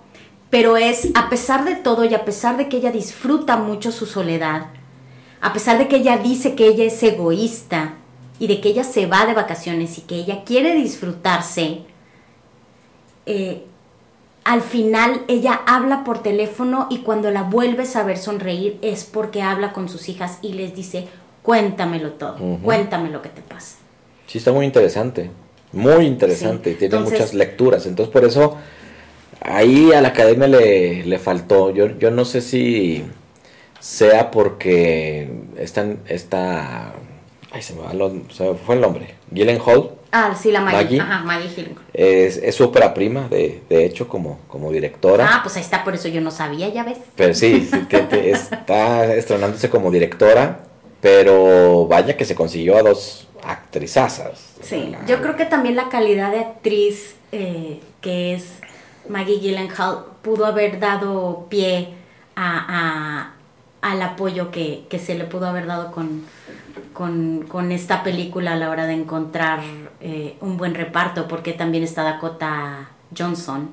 pero es a pesar de todo y a pesar de que ella disfruta mucho su soledad, a pesar de que ella dice que ella es egoísta y de que ella se va de vacaciones y que ella quiere disfrutarse, eh, al final ella habla por teléfono y cuando la vuelves a ver sonreír es porque habla con sus hijas y les dice, cuéntamelo todo, cuéntame lo que te pasa. Sí, está muy interesante, muy interesante, tiene muchas lecturas, entonces por eso ahí a la academia le, le faltó, yo, yo no sé si sea porque están, está, ay se me va, se fue el nombre, Gillen Hall, Ah, sí, la Maggie. Ajá, Maggie Es, es su ópera prima, de, de hecho, como, como directora. Ah, pues ahí está, por eso yo no sabía, ya ves. Pero sí, está estrenándose como directora, pero vaya que se consiguió a dos actrizazas. Sí, yo creo que también la calidad de actriz eh, que es Maggie Gyllenhaal pudo haber dado pie a, al apoyo que, que se le pudo haber dado con con, esta película a la hora de encontrar eh, un buen reparto, porque también está Dakota Johnson,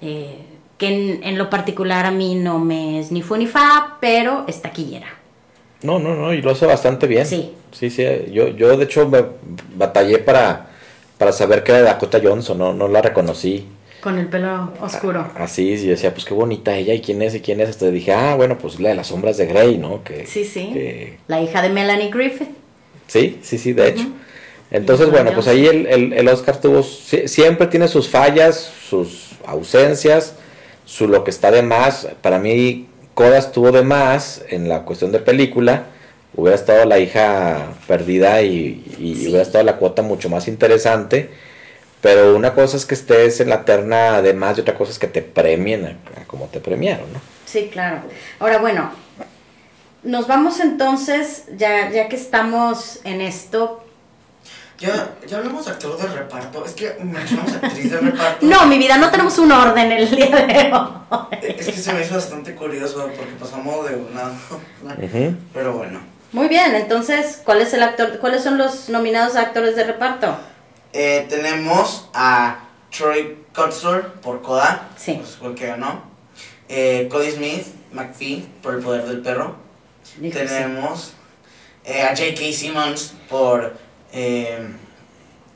eh, que en, lo particular a mí no me es ni fu ni fa, pero es taquillera. No, no, no, y lo hace bastante bien. Sí. Sí, sí, yo, yo de hecho batallé para, para saber que era Dakota Johnson, no, no la reconocí. Con el pelo oscuro. Así, y decía, pues qué bonita ella, y quién es, y quién es. Hasta dije, ah, bueno, pues la de las sombras de Grey, ¿no? Que, sí, sí. La hija de Melanie Griffith. Sí, sí, sí, de hecho. Entonces, bueno, pues ahí el, el, Oscar tuvo, siempre tiene sus fallas, sus ausencias, su lo que está de más. Para mí, Coda estuvo de más en la cuestión de película. Hubiera estado la hija perdida y, y hubiera estado la cuota mucho más interesante pero una cosa es que estés en la terna de más y otra cosa es que te premien como te premiaron, ¿no? Sí, claro. Ahora, bueno, nos vamos entonces, ya, ya que estamos en esto. Ya, ya hablamos de actor de reparto. Es que mencionamos actriz de reparto. no, mi vida, no tenemos un orden el día de hoy. Es que se me hizo bastante curioso porque pasamos de una. Pero bueno. Muy bien, entonces, ¿cuál es el actor? ¿Cuáles son los nominados a actores de reparto? Eh, tenemos a Troy Kotsur por Coda, sí. pues fue el que ganó. Eh, Cody Smith, McPhee por El Poder del Perro. tenemos eh, a J.K. Simmons por eh,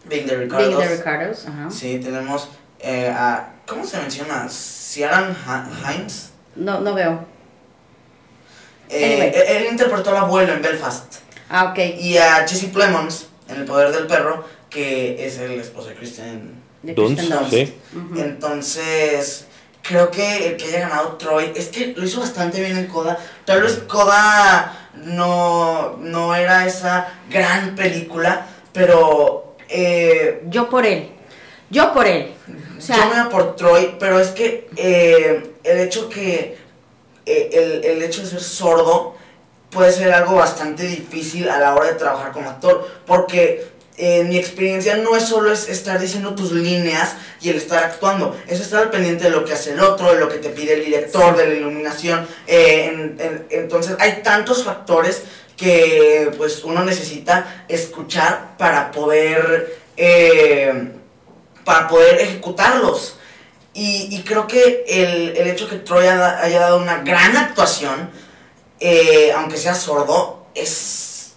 Being the Ricardos. Being the Ricardos, ajá. Sí, tenemos a. ¿Cómo se menciona? Ciaran Hines. No, no veo. Él, él, interpretó al abuelo en Belfast. Ah, ok. Y a Jesse Plemons en El Poder del Perro que es el esposo de Kristen, Dunst. Entonces, creo que el que haya ganado Troy, es que lo hizo bastante bien en Coda. Tal vez Coda no, no era esa gran película, pero... Eh, yo por él. Yo por él. yo me voy por Troy, pero es que eh, el hecho que... Eh, el, el hecho de ser sordo puede ser algo bastante difícil a la hora de trabajar como actor, porque en mi experiencia no es solo es estar diciendo tus líneas y el estar actuando, es estar al pendiente de lo que hace el otro, de lo que te pide el director, de la iluminación. Eh, entonces hay tantos factores que pues uno necesita escuchar para poder, eh, para poder ejecutarlos. Y, creo que el, el, hecho que Troy haya dado una gran actuación, eh, aunque sea sordo, es,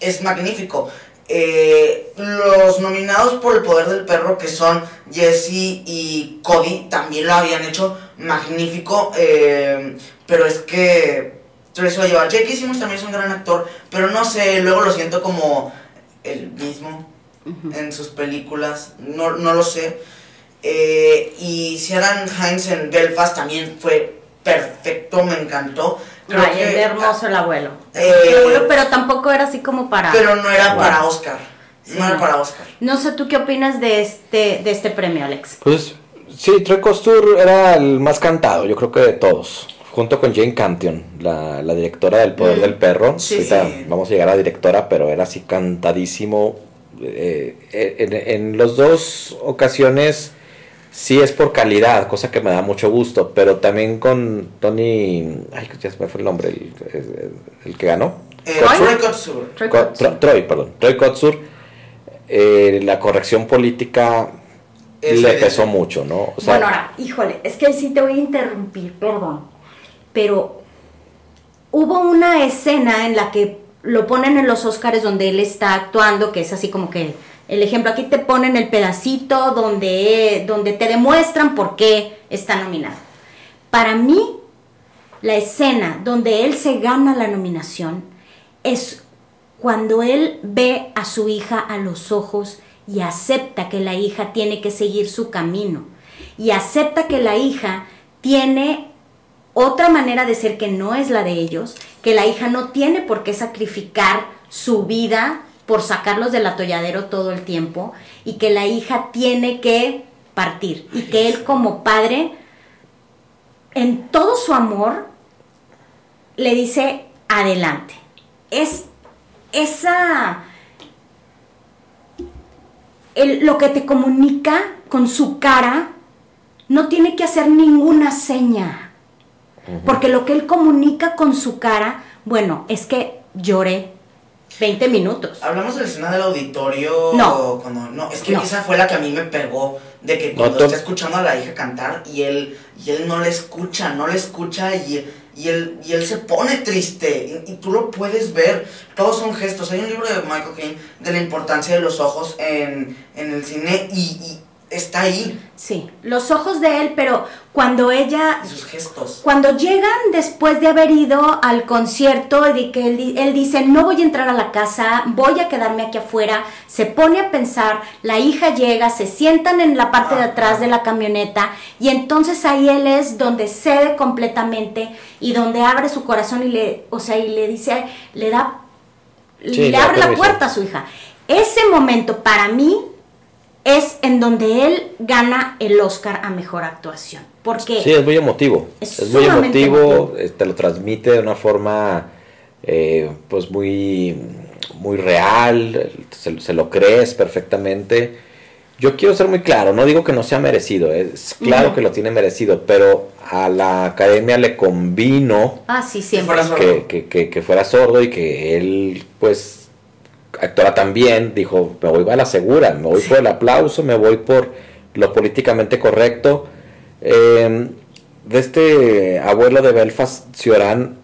es magnífico. Eh, los nominados por el poder del perro, que son Jesse y Cody, también lo habían hecho magnífico. Eh, pero es que Troy se lo lleva. Jake Simmons también es un gran actor, pero no sé, luego lo siento como el mismo en sus películas. No, no lo sé. Eh, y Ciaran Hines en Belfast también fue perfecto, me encantó. Ay, es hermoso el abuelo. Eh, pero tampoco era así como para. Pero no era para Oscar. no, era para Oscar. No sé, ¿tú qué opinas de este, de este premio, Alex? Pues sí, Troy Costur era el más cantado, yo creo que de todos. Junto con Jane Campion, la, la directora del Poder mm. del Perro. Sí, Ahorita vamos a llegar a la directora, pero era así cantadísimo. Eh, en, en los dos ocasiones sí es por calidad, cosa que me da mucho gusto, pero también con Tony, ay, ya se me fue el nombre, el, que ganó. Eh, Troy Kotsur. Troy, perdón, Troy Kotsur, eh, la corrección política le pesó mucho, ¿no? bueno, ahora, híjole, es que sí te voy a interrumpir, perdón, pero hubo una escena en la que lo ponen en los Oscars donde él está actuando, que es así como que el ejemplo, aquí te ponen el pedacito donde, donde te demuestran por qué está nominado. Para mí, la escena donde él se gana la nominación es cuando él ve a su hija a los ojos y acepta que la hija tiene que seguir su camino y acepta que la hija tiene otra manera de ser que no es la de ellos, que la hija no tiene por qué sacrificar su vida por sacarlos del atolladero todo el tiempo y que la hija tiene que partir y que él como padre, en todo su amor, le dice adelante. Es esa... lo que te comunica con su cara no tiene que hacer ninguna seña. Porque lo que él comunica con su cara, bueno, es que lloré 20 minutos. Hablamos de la escena del auditorio. No. Cuando, no, es que esa fue la que a mí me pegó. De que cuando está escuchando a la hija cantar y él, y él no le escucha, no le escucha y, y, él, y él se pone triste. Y, tú lo puedes ver. Todos son gestos. Hay un libro de Michael Caine de la importancia de los ojos en, en el cine y está ahí. Sí, los ojos de él, pero cuando ella... sus gestos. Cuando llegan después de haber ido al concierto y que él, dice, no voy a entrar a la casa, voy a quedarme aquí afuera, se pone a pensar, la hija llega, se sientan en la parte de atrás de la camioneta y entonces ahí él es donde cede completamente y donde abre su corazón y le, o sea, y le dice, le da, le abre la puerta a su hija. Ese momento para mí es en donde él gana el Oscar a mejor actuación. Porque sí, es muy emotivo. Es, muy emotivo, eh, te lo transmite de una forma eh, pues muy, muy real, se, lo crees perfectamente. Yo quiero ser muy claro, no digo que no sea merecido, es claro que lo tiene merecido, pero a la academia le convino ah, sí, siempre. Que, que, que, fuera sordo y que él pues actora también, dijo, me voy a la segura, me voy por el aplauso, me voy por lo políticamente correcto. Em, de este abuelo de Belfast, Cioran,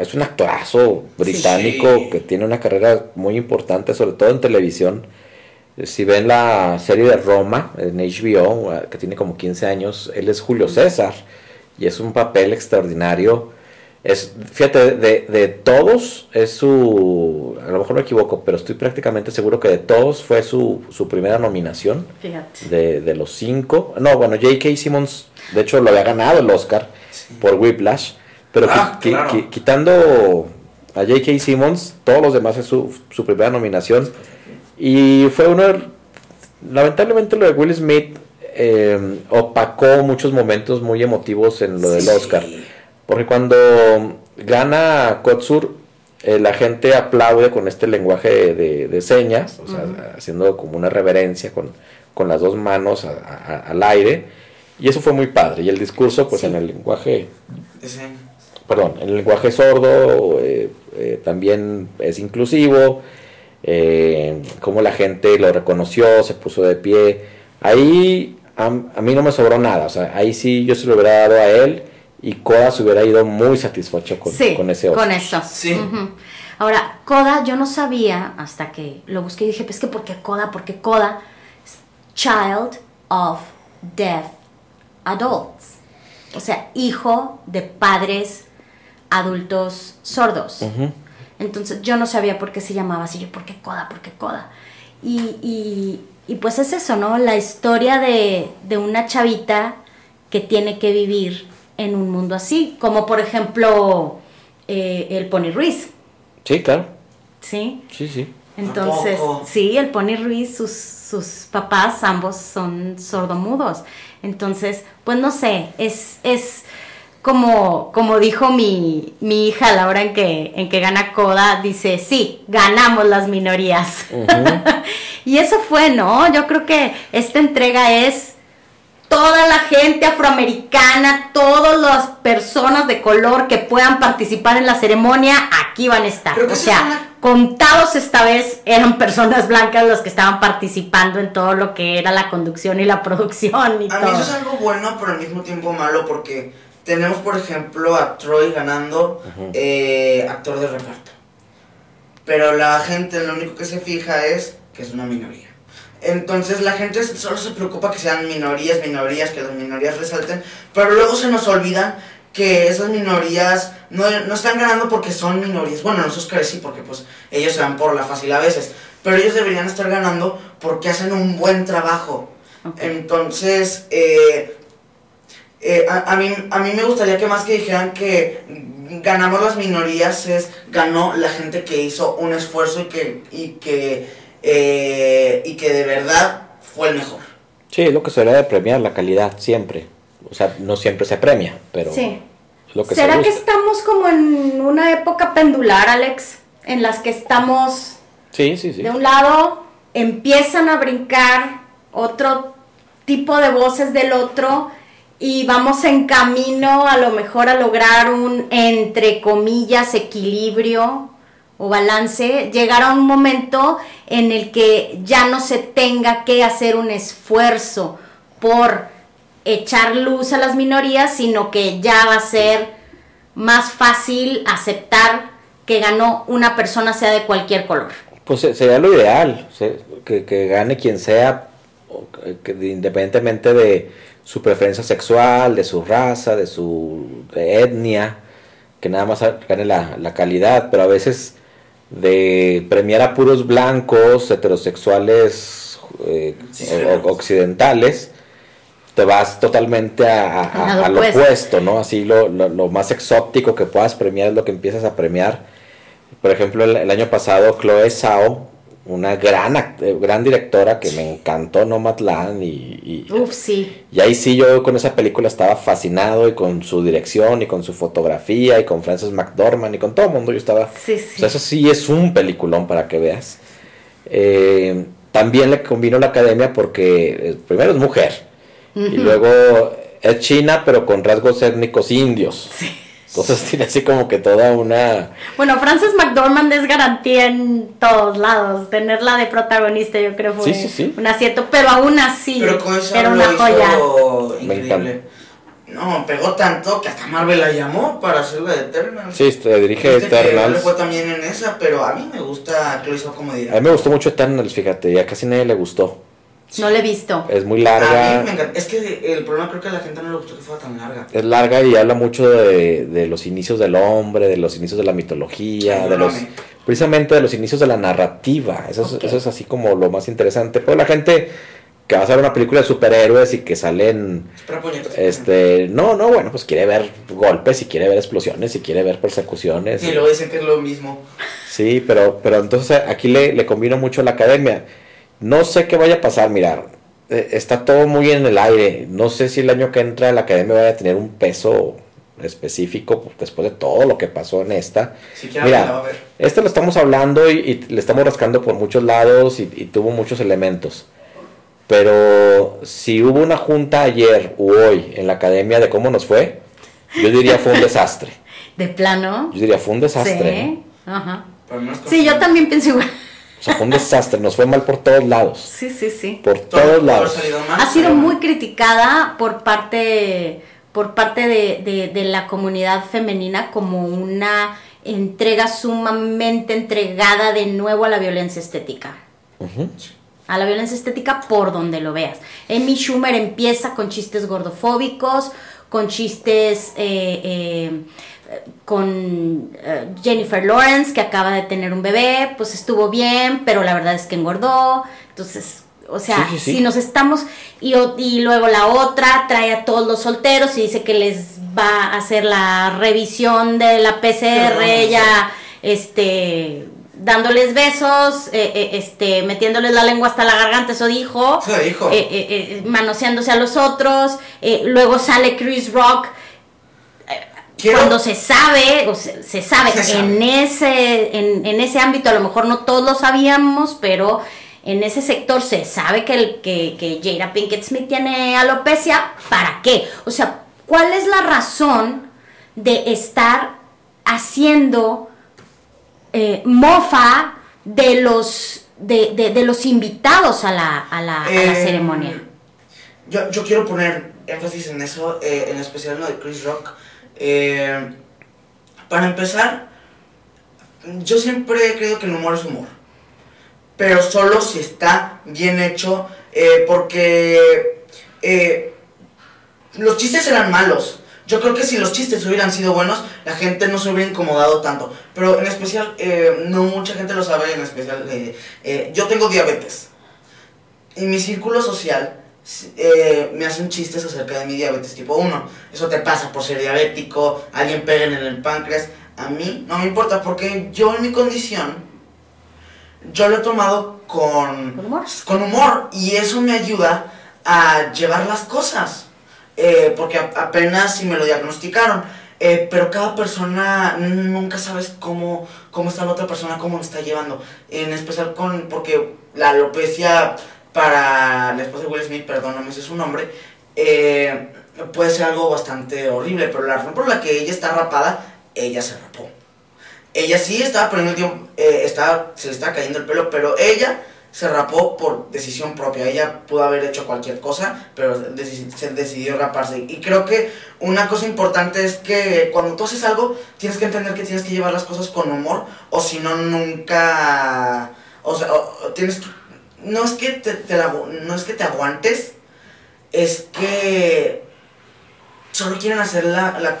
es un actorazo británico que tiene una carrera muy importante, sobre todo en televisión. Si ven la serie de Roma en HBO, que tiene como 15 años, él es Julio César y es un papel extraordinario es, fíjate, de, de, todos es su, a lo mejor me equivoco, pero estoy prácticamente seguro que de todos fue su, su primera nominación. Fíjate. De, de, los cinco. No, bueno, J.K. Simmons, de hecho, lo había ganado el Oscar por Whiplash, pero ah, quitando a J.K. Simmons, todos los demás es su, su primera nominación. Y fue uno, lamentablemente lo de Will Smith eh, opacó muchos momentos muy emotivos en lo del Oscar. Porque cuando gana Kotsur, eh, la gente aplaude con este lenguaje de, señas, o sea, haciendo como una reverencia con, con las dos manos al aire. Y eso fue muy padre. Y el discurso, pues en el lenguaje... Perdón, en el lenguaje sordo eh, eh, también es inclusivo. como la gente lo reconoció, se puso de pie. Ahí a, a, mí no me sobró nada. O sea, ahí sí yo se lo hubiera dado a él y Koda se hubiera ido muy satisfecho con, con ese Con eso. Sí. Ahora, Koda, yo no sabía hasta que lo busqué y dije, pues que ¿por qué Koda? Porque Koda es Child of Deaf Adults. O sea, hijo de padres adultos sordos. Entonces yo no sabía por qué se llamaba así. Yo, ¿por qué Koda? ¿Por qué Koda? Y, y, y pues es eso, ¿no? La historia de, de una chavita que tiene que vivir en un mundo así, como por ejemplo eh, el Pony Ruiz. Sí, claro. Sí. Sí, sí. Entonces, sí, el Pony Ruiz, sus, sus papás ambos son sordomudos. Entonces, pues no sé, es, es como, como dijo mi, mi hija a la hora en que, en que gana Coda, dice, sí, ganamos las minorías. y eso fue, ¿no? Yo creo que esta entrega es toda la gente afroamericana, todas las personas de color que puedan participar en la ceremonia, aquí van a estar. O sea, contados esta vez eran personas blancas los que estaban participando en todo lo que era la conducción y la producción. Y a mí eso es algo bueno, pero al mismo tiempo malo porque tenemos por ejemplo a Troy ganando eh, actor de reparto. Pero la gente lo único que se fija es que es una minoría. Entonces la gente solo se preocupa que sean minorías, minorías, que las minorías resalten, pero luego se nos olvidan que esas minorías no, no están ganando porque son minorías. Bueno, en los Oscars sí, porque pues ellos se van por la fácil a veces, pero ellos deberían estar ganando porque hacen un buen trabajo. Entonces, eh, eh, a, mí, a mí me gustaría que más que dijeran que ganamos las minorías es ganó la gente que hizo un esfuerzo y que, y que, eh, y que de verdad fue el mejor. Sí, es lo que se debe de premiar, la calidad, siempre. O sea, no siempre se premia, pero... Sí. Lo que ¿Será que estamos como en una época pendular, Alex? En las que estamos... Sí, sí, sí. De un lado empiezan a brincar otro tipo de voces del otro y vamos en camino a lo mejor a lograr un, entre comillas, equilibrio balance, llegar a un momento en el que ya no se tenga que hacer un esfuerzo por echar luz a las minorías, sino que ya va a ser más fácil aceptar que ganó una persona sea de cualquier color. Pues sería lo ideal, que, gane quien sea, independientemente de su preferencia sexual, de su raza, de su etnia, que nada más gane la, la, calidad, pero a veces de premiar a puros blancos, heterosexuales, eh, occidentales, te vas totalmente a, lo opuesto, ¿no? Así lo, lo, más exótico que puedas premiar es lo que empiezas a premiar. Por ejemplo, el, el año pasado Chloe Zhao una gran, eh, gran directora que me encantó Nomadland y, y, Uf, sí. y ahí sí yo con esa película estaba fascinado y con su dirección y con su fotografía y con Frances McDormand y con todo el mundo yo estaba... Sí, sí. O sea, eso sí es un peliculón para que veas. Eh, también le combino la academia porque eh, primero es mujer y luego es china pero con rasgos étnicos indios. Sí. Entonces tiene así como que toda una... Bueno, Frances McDormand es garantía en todos lados. Tenerla de protagonista yo creo fue un acierto, pero aún así pero con era una joya. Increíble. No, pegó tanto que hasta Marvel la llamó para hacerla de Eternal. Sí, te dirige Eternals. fue también en esa, pero a mí me gusta que lo hizo como A mí me gustó mucho Eternals, fíjate, y a casi nadie le gustó. No la he visto. Es muy larga. A mí me encanta. Es que el problema creo que a la gente no le gustó que fuera tan larga. Es larga y habla mucho de, de los inicios del hombre, de los inicios de la mitología, de los precisamente de los inicios de la narrativa. Eso, es, eso es así como lo más interesante. Pero la gente que va a hacer una película de superhéroes y que salen este no no bueno pues quiere ver golpes y quiere ver explosiones y quiere ver persecuciones y, luego dicen que es lo mismo sí pero pero entonces aquí le, le combino mucho la academia no sé qué vaya a pasar, mira, eh, está todo muy en el aire. No sé si el año que entra la academia vaya a tener un peso específico después de todo lo que pasó en esta. mira, este lo estamos hablando y, le estamos rascando por muchos lados y, tuvo muchos elementos. Pero si hubo una junta ayer u hoy en la academia de cómo nos fue, yo diría fue un desastre. ¿De plano? Yo diría fue un desastre. Sí, Ajá. sí yo también pienso igual. O sea, fue un desastre, nos fue mal por todos lados. Sí, sí, sí. Por todos lados. Ha sido muy criticada por parte, por parte de, de, la comunidad femenina como una entrega sumamente entregada de nuevo a la violencia estética. A la violencia estética por donde lo veas. Amy Schumer empieza con chistes gordofóbicos, con chistes... Eh, eh, con eh, Jennifer Lawrence, que acaba de tener un bebé, pues estuvo bien, pero la verdad es que engordó. Entonces, o sea, si nos estamos. Y, y, luego la otra trae a todos los solteros y dice que les va a hacer la revisión de la PCR, ya, este dándoles besos, eh, eh, este, metiéndoles la lengua hasta la garganta, eso dijo, dijo. manoseándose a los otros, luego sale Chris Rock cuando se sabe, o se, sabe, en, Ese, en, ese ámbito, a lo mejor no todos lo sabíamos, pero en ese sector se sabe que, el, que, que Jada Pinkett Smith tiene alopecia, ¿para qué? O sea, ¿cuál es la razón de estar haciendo eh, mofa de los, de, los invitados a la, a la, eh, ceremonia? Yo, yo quiero poner énfasis en eso, eh, en especial en lo de Chris Rock. Eh, para empezar, yo siempre he creído que el humor es humor. Pero solo si está bien hecho, eh, porque eh, los chistes eran malos. Yo creo que si los chistes hubieran sido buenos, la gente no se hubiera incomodado tanto. Pero en especial, no mucha gente lo sabe, en especial, yo tengo diabetes. En mi círculo social eh, me hacen chistes acerca de mi diabetes tipo 1. Eso te pasa por ser diabético, alguien pega en el páncreas. A mí no me importa porque yo en mi condición, yo lo he tomado con, ¿Con humor? con humor y eso me ayuda a llevar las cosas. Eh, porque a- apenas si me lo diagnosticaron. Eh, pero cada persona nunca sabes cómo, cómo está la otra persona, cómo lo está llevando. En especial con, porque la alopecia para la esposa de Will Smith, perdón, no me sé su nombre, eh, puede ser algo bastante horrible, pero la razón por la que ella está rapada, ella se rapó. Ella sí estaba poniendo tiempo, eh, estaba, se le estaba cayendo el pelo, pero ella se rapó por decisión propia. Ella pudo haber hecho cualquier cosa, pero se decidió raparse. Y creo que una cosa importante es que cuando tú haces algo, tienes que entender que tienes que llevar las cosas con humor, o si no, nunca... O sea, tienes que... No es que te, te la no es que te aguantes, es que solo quieren hacer la, la-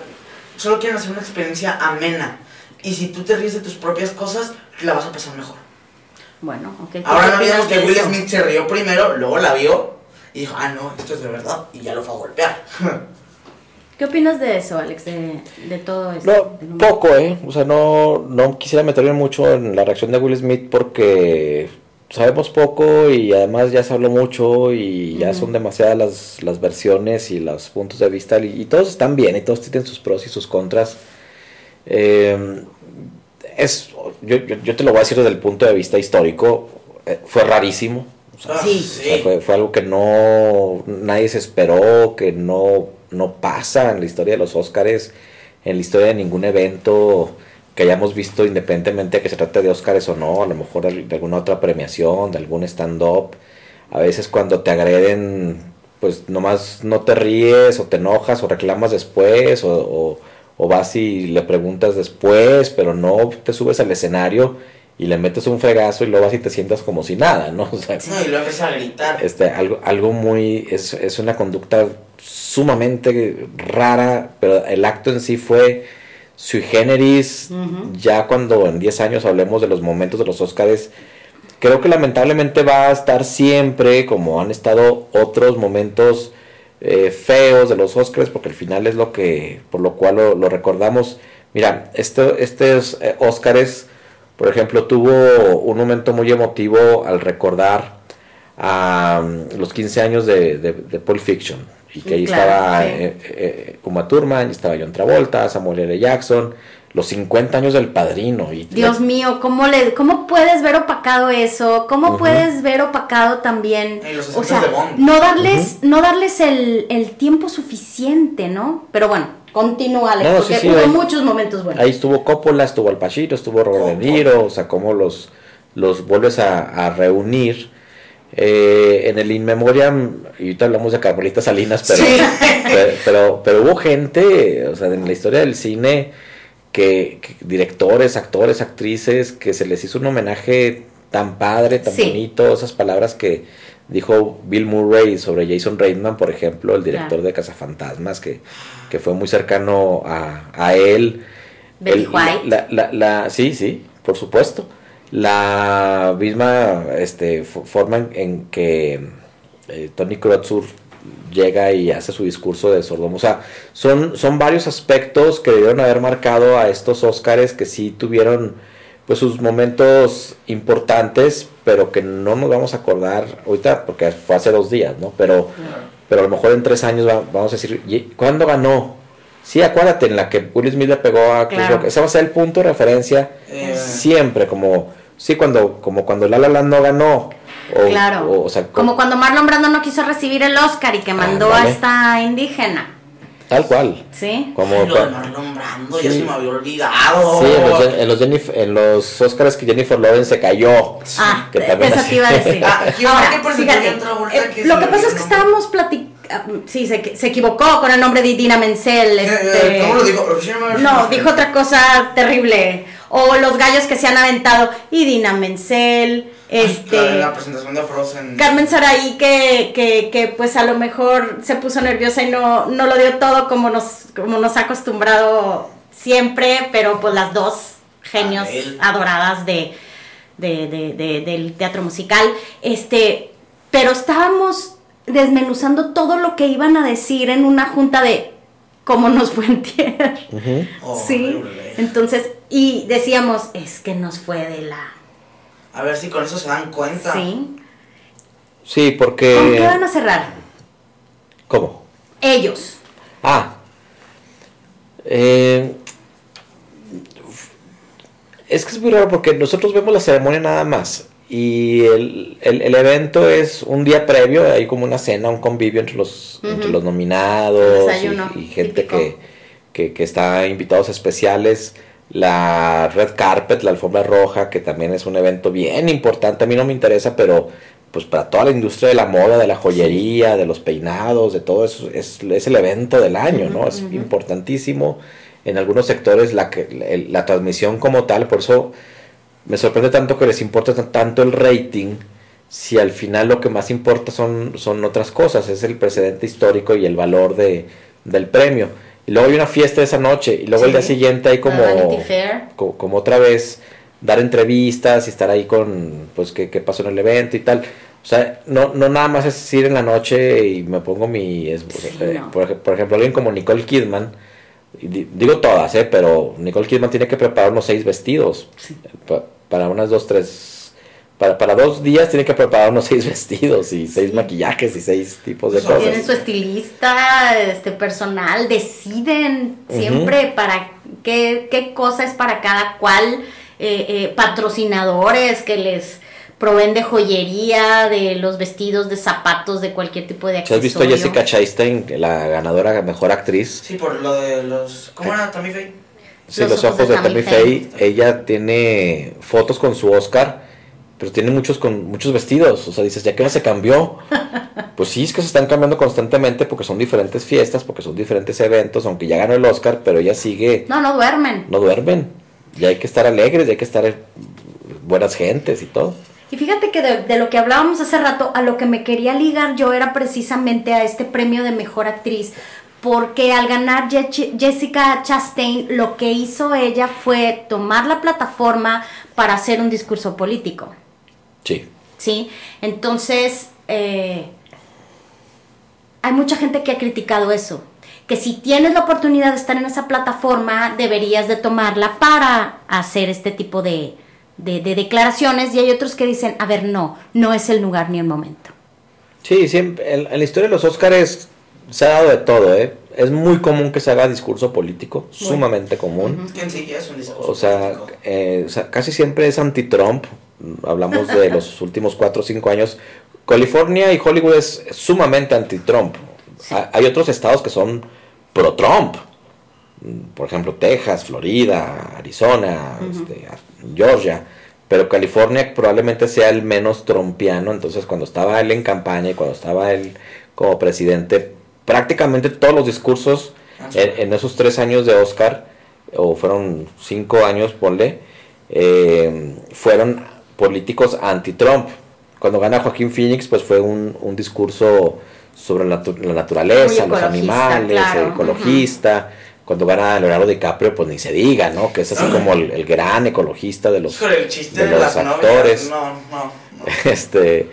solo quieren hacer una experiencia amena. Y si tú te ríes de tus propias cosas, la vas a pasar mejor. Bueno, ok. ¿tú Ahora no olvidemos que Will? Smith se rió primero, luego la vio y dijo, ah, no, esto es de verdad. Y ya lo fue a golpear. ¿Qué opinas de eso, Alex? De, de todo esto. No, poco, ¿eh? O sea, no, no quisiera meterme mucho en la reacción de Will Smith porque sabemos poco y además ya se habló mucho y ya son demasiadas las, las versiones y los puntos de vista y, y todos están bien y todos tienen sus pros y sus contras. Eh, es, yo, yo, yo te lo voy a decir desde el punto de vista histórico, eh, fue rarísimo. O sea, Sí. o sea, fue, fue algo que no nadie se esperó, que no, no pasa en la historia de los Óscares, en la historia de ningún evento que hayamos visto independientemente de que se trate de Óscares o no, a lo mejor de alguna otra premiación, de algún stand-up. A veces cuando te agreden, pues nomás no te ríes o te enojas o reclamas después o, o- o vas y le preguntas después, pero no te subes al escenario y le metes un fregazo y luego vas y te sientas como si nada, ¿no? O sea, No, y luego empieza a gritar. este, algo, algo muy, es, es una conducta sumamente rara, pero el acto en sí fue sui generis, ya cuando en 10 años hablemos de los momentos de los Óscares, creo que lamentablemente va a estar siempre, como han estado otros momentos eh, feos de los Óscares, porque al final es lo que, por lo cual lo, lo recordamos. Mira, este, estos eh, Óscares, por ejemplo, tuvo un momento muy emotivo al recordar a mm, los 15 años de, de, de Pulp Fiction. Y que ahí Claro, estaba sí. eh, eh, Uma Thurman, estaba John Travolta, Samuel L. Jackson, los 50 años del padrino. Y Dios mío, ¿cómo, le, ¿cómo puedes ver opacado eso? ¿Cómo puedes ver opacado también? Los o sea, de Bond. no darles, no darles el, el tiempo suficiente, ¿no? Pero bueno, continúa, Alex, No, porque sí, sí, hubo ahí- muchos momentos buenos. Ahí estuvo Coppola, estuvo Al Pacino, estuvo Robert De Niro, o sea, cómo los, los vuelves a, a reunir. Eh, en el In Memoriam, y ahorita hablamos de Carmelita Salinas, pero, Sí. pero, pero, pero hubo gente, o sea, en la historia del cine, que, que directores, actores, actrices, que se les hizo un homenaje tan padre, tan Sí. bonito, esas palabras que dijo Bill Murray sobre Jason Reitman, por ejemplo, el director Claro. de Cazafantasmas, que, que fue muy cercano a, a él. Betty White. La, la- la- sí, sí, por supuesto. La misma este, fo- forma en, que eh, Tony Krotzur llega y hace su discurso de Sordoma. O sea, son, son varios aspectos que debieron haber marcado a estos Óscares que sí tuvieron pues sus momentos importantes, pero que no nos vamos a acordar ahorita porque fue hace dos días, ¿no? Pero, pero a lo mejor en tres años va- vamos a decir, "¿Y ¿cuándo ganó? Sí, acuérdate, en la que Will Smith le pegó a Chris Claro. Rock. Ese va a ser el punto de referencia Eh, siempre, como, sí, cuando, como cuando La La Land no ganó. O, Claro. o, o sea, Como cuando Marlon Brando no quiso recibir el Oscar y que mandó a Ándale. esta indígena, Tal cual. ¿sí? Como Lo de Marlon Brando, ya Sí. se me había olvidado. Sí, en los, en los, Jennifer- en los Oscars que Jennifer Lawrence se cayó. Ah, Que también así- te iba a decir. Ah, ¿quién Ahora, fíjate, a eh, que lo que pasa es que estábamos platicando, ah, sí, se, se equivocó con el nombre de Idina Menzel. Eh, este, ¿Cómo lo dijo? No, dijo otra cosa terrible. O los gallos que se han aventado. Idina Menzel. Este, La, la presentación de Frozen. Carmen Saraí que, que, que pues a lo mejor se puso nerviosa y no, no lo dio todo como nos, como nos ha acostumbrado siempre, pero pues las dos genios adoradas de, de- de- de- del teatro musical. Este, pero estábamos desmenuzando todo lo que iban a decir en una junta de cómo nos fue en tierra. Oh, sí. horrible. Entonces, y decíamos, es que nos fue de la. A ver si con eso se dan cuenta. Sí. Sí, ¿Con porque... qué van a cerrar? ¿Cómo? Ellos. Ah. Eh, es que es muy raro porque nosotros vemos la ceremonia nada más. Y el, el- el evento es un día previo, hay como una cena, un convivio entre los, entre los nominados Desayuno, y, y gente que, que, que está invitados especiales. La red carpet, la alfombra roja, que también es un evento bien importante. A mí no me interesa, pero pues para toda la industria de la moda, de la joyería, de los peinados, de todo eso, es, es el evento del año, ¿no? Es importantísimo en algunos sectores la, el- la transmisión como tal, por eso me sorprende tanto que les importa tan- tanto el rating, si al final lo que más importa son, son otras cosas, es el precedente histórico y el valor de, del premio. Y luego hay una fiesta esa noche, y luego el día siguiente hay como, como otra vez dar entrevistas y estar ahí con, pues, qué, qué pasó en el evento y tal. O sea, no, no nada más es ir en la noche y me pongo mi... es- Sí, eh, no. por, por ejemplo, alguien como Nicole Kidman, digo todas, ¿eh? Pero Nicole Kidman tiene que preparar unos seis vestidos. Pa- para unas dos, tres... Para, para dos días tiene que preparar unos seis vestidos y seis Sí. maquillajes y seis tipos de Eso cosas. Tienen su estilista, este personal, deciden siempre para qué, qué cosa es para cada cual, eh, eh, patrocinadores que les proveen de joyería, de los vestidos, de zapatos, de cualquier tipo de ¿Si has visto a accesorio. Jessica Chastain, la ganadora de mejor actriz? Sí, por lo de los. ¿Cómo era Tammy Faye? Sí, los, ojos, de Tammy Faye. Faye. Ella tiene fotos con su Oscar, pero tiene muchos con muchos vestidos. O sea, dices, ¿ya que no se cambió? pues sí, es que se están cambiando constantemente porque son diferentes fiestas, porque son diferentes eventos, aunque ya ganó el Oscar, pero ella sigue, No, no duermen. no duermen. Y hay que estar alegres, y hay que estar eh, buenas gentes y todo. Y fíjate que de, de lo que hablábamos hace rato, a lo que me quería ligar yo era precisamente a este premio de mejor actriz. Porque al ganar Je- Jessica Chastain, lo que hizo ella fue tomar la plataforma para hacer un discurso político. Sí. ¿Sí? Entonces, eh, hay mucha gente que ha criticado eso. Que si tienes la oportunidad de estar en esa plataforma, deberías de tomarla para hacer este tipo de, de- de declaraciones. Y hay otros que dicen, a ver, no, no es el lugar ni el momento. Sí, siempre, en, en la historia de los Oscars se ha dado de todo, ¿eh? Es muy común que se haga discurso político, sumamente común. Sí ya es un discurso. O sea, político. eh, o sea, casi siempre es anti-Trump. Hablamos de los últimos 4 o 5 años. California y Hollywood es sumamente anti-Trump. Sí. Hay otros estados que son pro-Trump. Por ejemplo, Texas, Florida, Arizona, este, Georgia. Pero California probablemente sea el menos trompiano. Entonces, cuando estaba él en campaña y cuando estaba él como presidente, prácticamente todos los discursos Ah, en, en esos tres años de Oscar, o fueron cinco años, ponle, eh, fueron políticos anti-Trump. Cuando gana Joaquín Phoenix, pues fue un, un discurso sobre la, natu- la naturaleza, los animales, claro, ecologista. Cuando gana Leonardo DiCaprio, pues ni se diga, ¿no? Que es así como el, el gran ecologista de los, el chiste de de, los actores. novias. No, no, no. Este,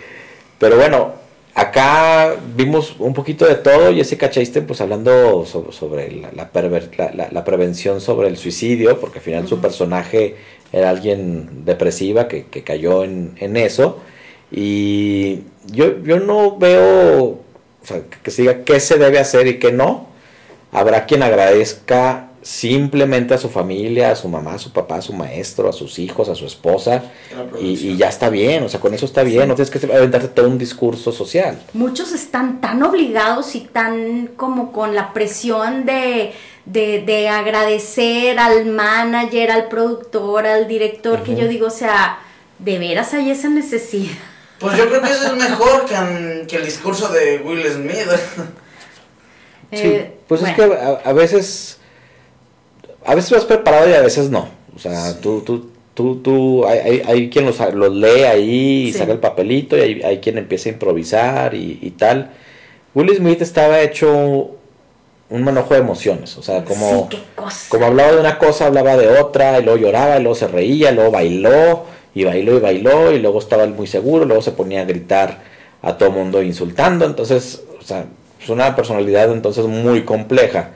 pero bueno, acá vimos un poquito de todo. Jessica Chastain, pues hablando so- sobre la, la, perver- la- la- la prevención sobre el suicidio, porque al final su personaje era alguien depresiva que, que cayó en, en eso. Y yo, yo no veo, o sea, que, que se diga qué se debe hacer y qué no. Habrá quien agradezca simplemente a su familia, a su mamá, a su papá, a su maestro, a sus hijos, a su esposa, y, ya está bien, o sea, con eso está bien, no tienes que aventarte todo un discurso social. Muchos están tan obligados y tan como con la presión de, de, de agradecer al manager, al productor, al director, que yo digo, o sea, ¿de veras hay esa necesidad? Pues yo creo que eso es mejor que, que el discurso de Will Smith. Sí, Pues es que a, a veces, a veces vas preparado y a veces no. O sea, tú, tú, tú, tú, hay, hay, quien los, los lee ahí y Sí. saca el papelito y hay, hay quien empieza a improvisar y, y tal. Will Smith estaba hecho un manojo de emociones, o sea, como, Sí, como hablaba de una cosa, hablaba de otra, y luego lloraba, y luego se reía, y luego bailó, y bailó y bailó, y luego estaba muy seguro, luego se ponía a gritar a todo mundo insultando, entonces, o sea, es una personalidad entonces muy compleja.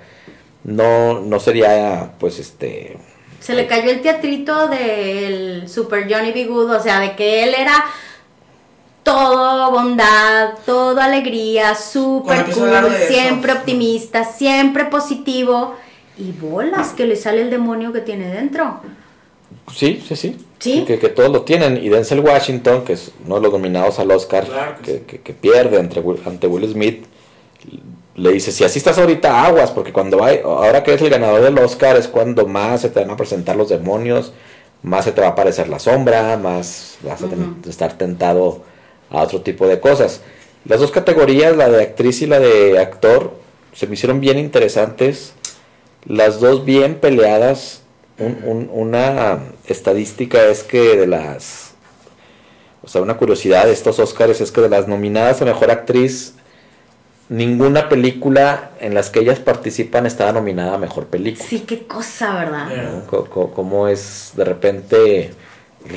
No, no sería, pues, este, Se le cayó el teatrito del Super Johnny B. Good, o sea, de que él era todo bondad, todo alegría, hablar cool, eso. siempre optimista, siempre positivo. Y bolas que le sale el demonio que tiene dentro. Sí, sí, sí. Sí. Que, que todos lo tienen. Y Denzel Washington, que es uno de los nominados al Oscar, Claro que que, que- que pierde ante Will, ante Will Smith, le dice, si así estás ahorita, aguas, porque cuando hay, ahora que eres el ganador del Oscar es cuando más se te van a presentar los demonios, más se te va a aparecer la sombra, más vas a estar tentado a otro tipo de cosas. Las dos categorías, la de actriz y la de actor, se me hicieron bien interesantes, las dos bien peleadas. Un- un- una estadística es que de las, o sea, una curiosidad de estos Oscars es que de las nominadas a mejor actriz, ninguna película en las que ellas participan estaba nominada a mejor película. Sí, qué cosa, ¿verdad? Como es de repente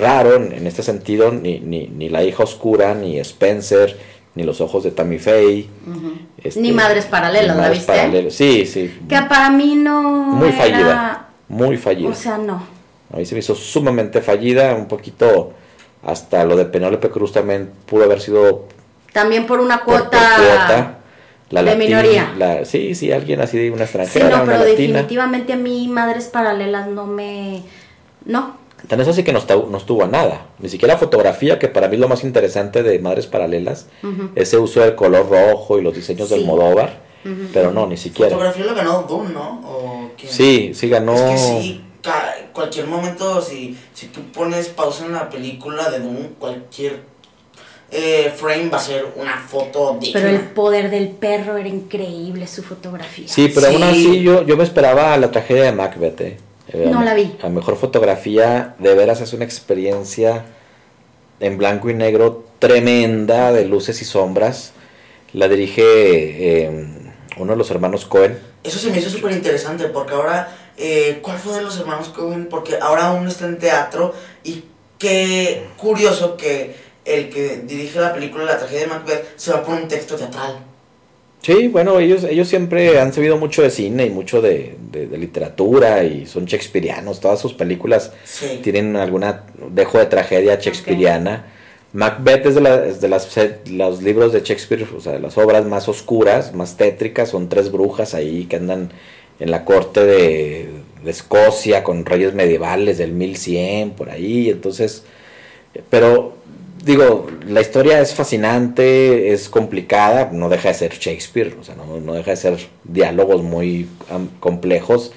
raro en, este sentido, ni, ni, ni La hija oscura, ni Spencer, ni Los ojos de Tammy Faye. este, Ni Madres Paralelas, ¿la Madres viste? Paralelas. Sí, sí. Que para mí no. Muy era- fallida. Muy fallida. O sea, no. A mí se me hizo sumamente fallida, un poquito hasta lo de Penélope Cruz también pudo haber sido También por una por, por cuota. La de latina- minoría. la- sí, sí, alguien así de una Sí, extranjera, no, una pero latina. definitivamente a mí Madres Paralelas no me. No. Tan eso sí que no, está- no estuvo a nada. Ni siquiera la fotografía, que para mí es lo más interesante de Madres Paralelas, ese uso del color rojo y los diseños del Sí. Modóvar, Ujú. pero no, ni siquiera. Fotografía lo ganó Dune, ¿no? ¿O quién? Sí, sí ganó. Es que sí, cualquier momento, si, si tú pones pausa en la película de Dune, cualquier eh, frame va a ser una foto digna. Pero el poder del perro era increíble, su fotografía. Sí, pero aún Sí. así yo, yo me esperaba la tragedia de Macbeth. eh. Eh, No a- la vi. A mejor fotografía, de veras es una experiencia en blanco y negro tremenda de luces y sombras. La dirige eh, uno de los hermanos Cohen. Eso se me hizo súper interesante porque ahora, eh, ¿cuál fue de los hermanos Cohen? Porque ahora uno está en teatro y qué curioso que el que dirige la película La tragedia de Macbeth se va por un texto teatral. Sí, bueno, ellos, ellos siempre han sabido mucho de cine y mucho de, de- de literatura y son shakespearianos. Todas sus películas Sí. tienen alguna dejo de tragedia shakespeariana. Macbeth es de, la- es de las, los libros de Shakespeare, o sea, de las obras más oscuras, más tétricas. Son tres brujas ahí que andan en la corte de, de Escocia con reyes medievales del 1100, por ahí. Entonces, pero digo, la historia es fascinante, es complicada, no deja de ser Shakespeare, o sea, no, no deja de ser diálogos muy complejos,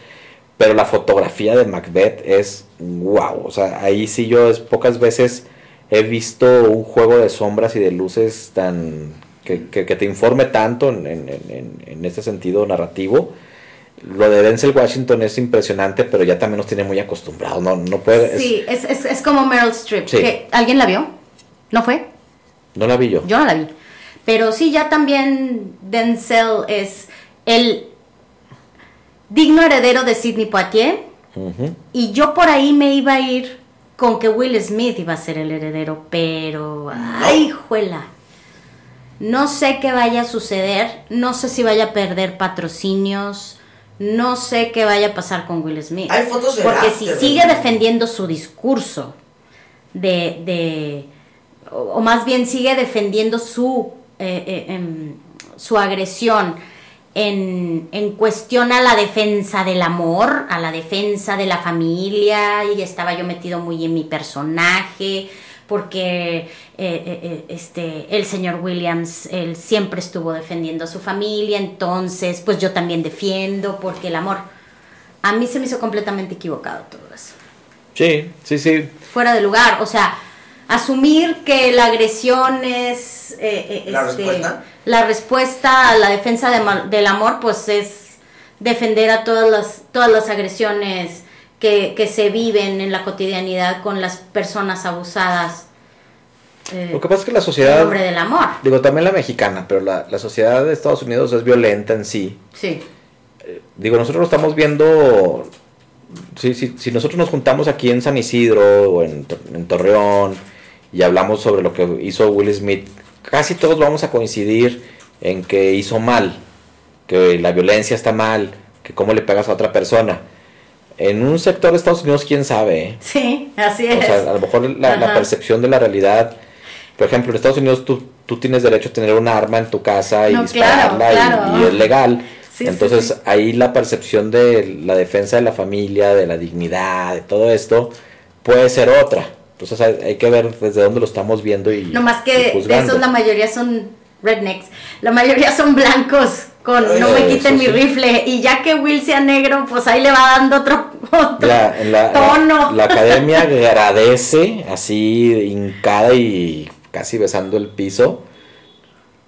pero la fotografía de Macbeth es wow, o sea, ahí sí yo es pocas veces he visto un juego de sombras y de luces tan que, que- que te informe tanto en, en, en- en este sentido narrativo. Lo de Denzel Washington es impresionante, pero ya también nos tiene muy acostumbrados. No, no puede. Sí, es, es, es como Meryl Streep. Sí. ¿Alguien la vio? ¿No fue? no la vi yo. Yo no la vi. Pero sí, ya también Denzel es el digno heredero de Sidney Poitier. Y yo por ahí me iba a ir con que Will Smith iba a ser el heredero, pero... ¡Ay, juela! No sé qué vaya a suceder, no sé si vaya a perder patrocinios, no sé qué vaya a pasar con Will Smith. Hay fotos de Porque si sigue defendiendo su discurso de... de o, o más bien sigue defendiendo su, eh, eh, em, su agresión en, en cuestión a la defensa del amor, a la defensa de la familia, y estaba yo metido muy en mi personaje, porque eh, eh, este, el señor Williams, él siempre estuvo defendiendo a su familia, entonces pues yo también defiendo, porque el amor, a mí se me hizo completamente equivocado todo eso Sí, sí, sí. fuera de lugar. O sea, asumir que la agresión es. eh, eh, ¿La este, respuesta? la respuesta a la defensa de del amor, pues es defender a todas las, todas las agresiones que, que se viven en la cotidianidad con las personas abusadas. eh, Lo que pasa es que la sociedad, nombre del amor. digo también la mexicana, pero la, la sociedad de Estados Unidos es violenta en sí. Sí. Digo, nosotros lo estamos viendo, si, si, si nosotros nos juntamos aquí en San Isidro o en, en Torreón y hablamos sobre lo que hizo Will Smith, casi todos vamos a coincidir en que hizo mal, que la violencia está mal, que cómo le pegas a otra persona. En un sector de Estados Unidos, quién sabe, ¿eh? Sí, así O es. sea, a lo mejor la, percepción de la realidad. Por ejemplo, en Estados Unidos tú, tú tienes derecho a tener un arma en tu casa y No, dispararla claro, y- claro. Y, es legal. Sí, sí, Entonces sí. ahí la percepción de la defensa de la familia, de la dignidad, de todo esto, puede ser otra. Entonces hay, hay que ver desde dónde lo estamos viendo y No más y que de esos la mayoría son rednecks. La mayoría son blancos con no me Eso quiten mi sí. rifle. Y ya que Will sea negro, pues ahí le va dando otro, en la, la- tono. la academia agradece, así hincada y casi besando el piso,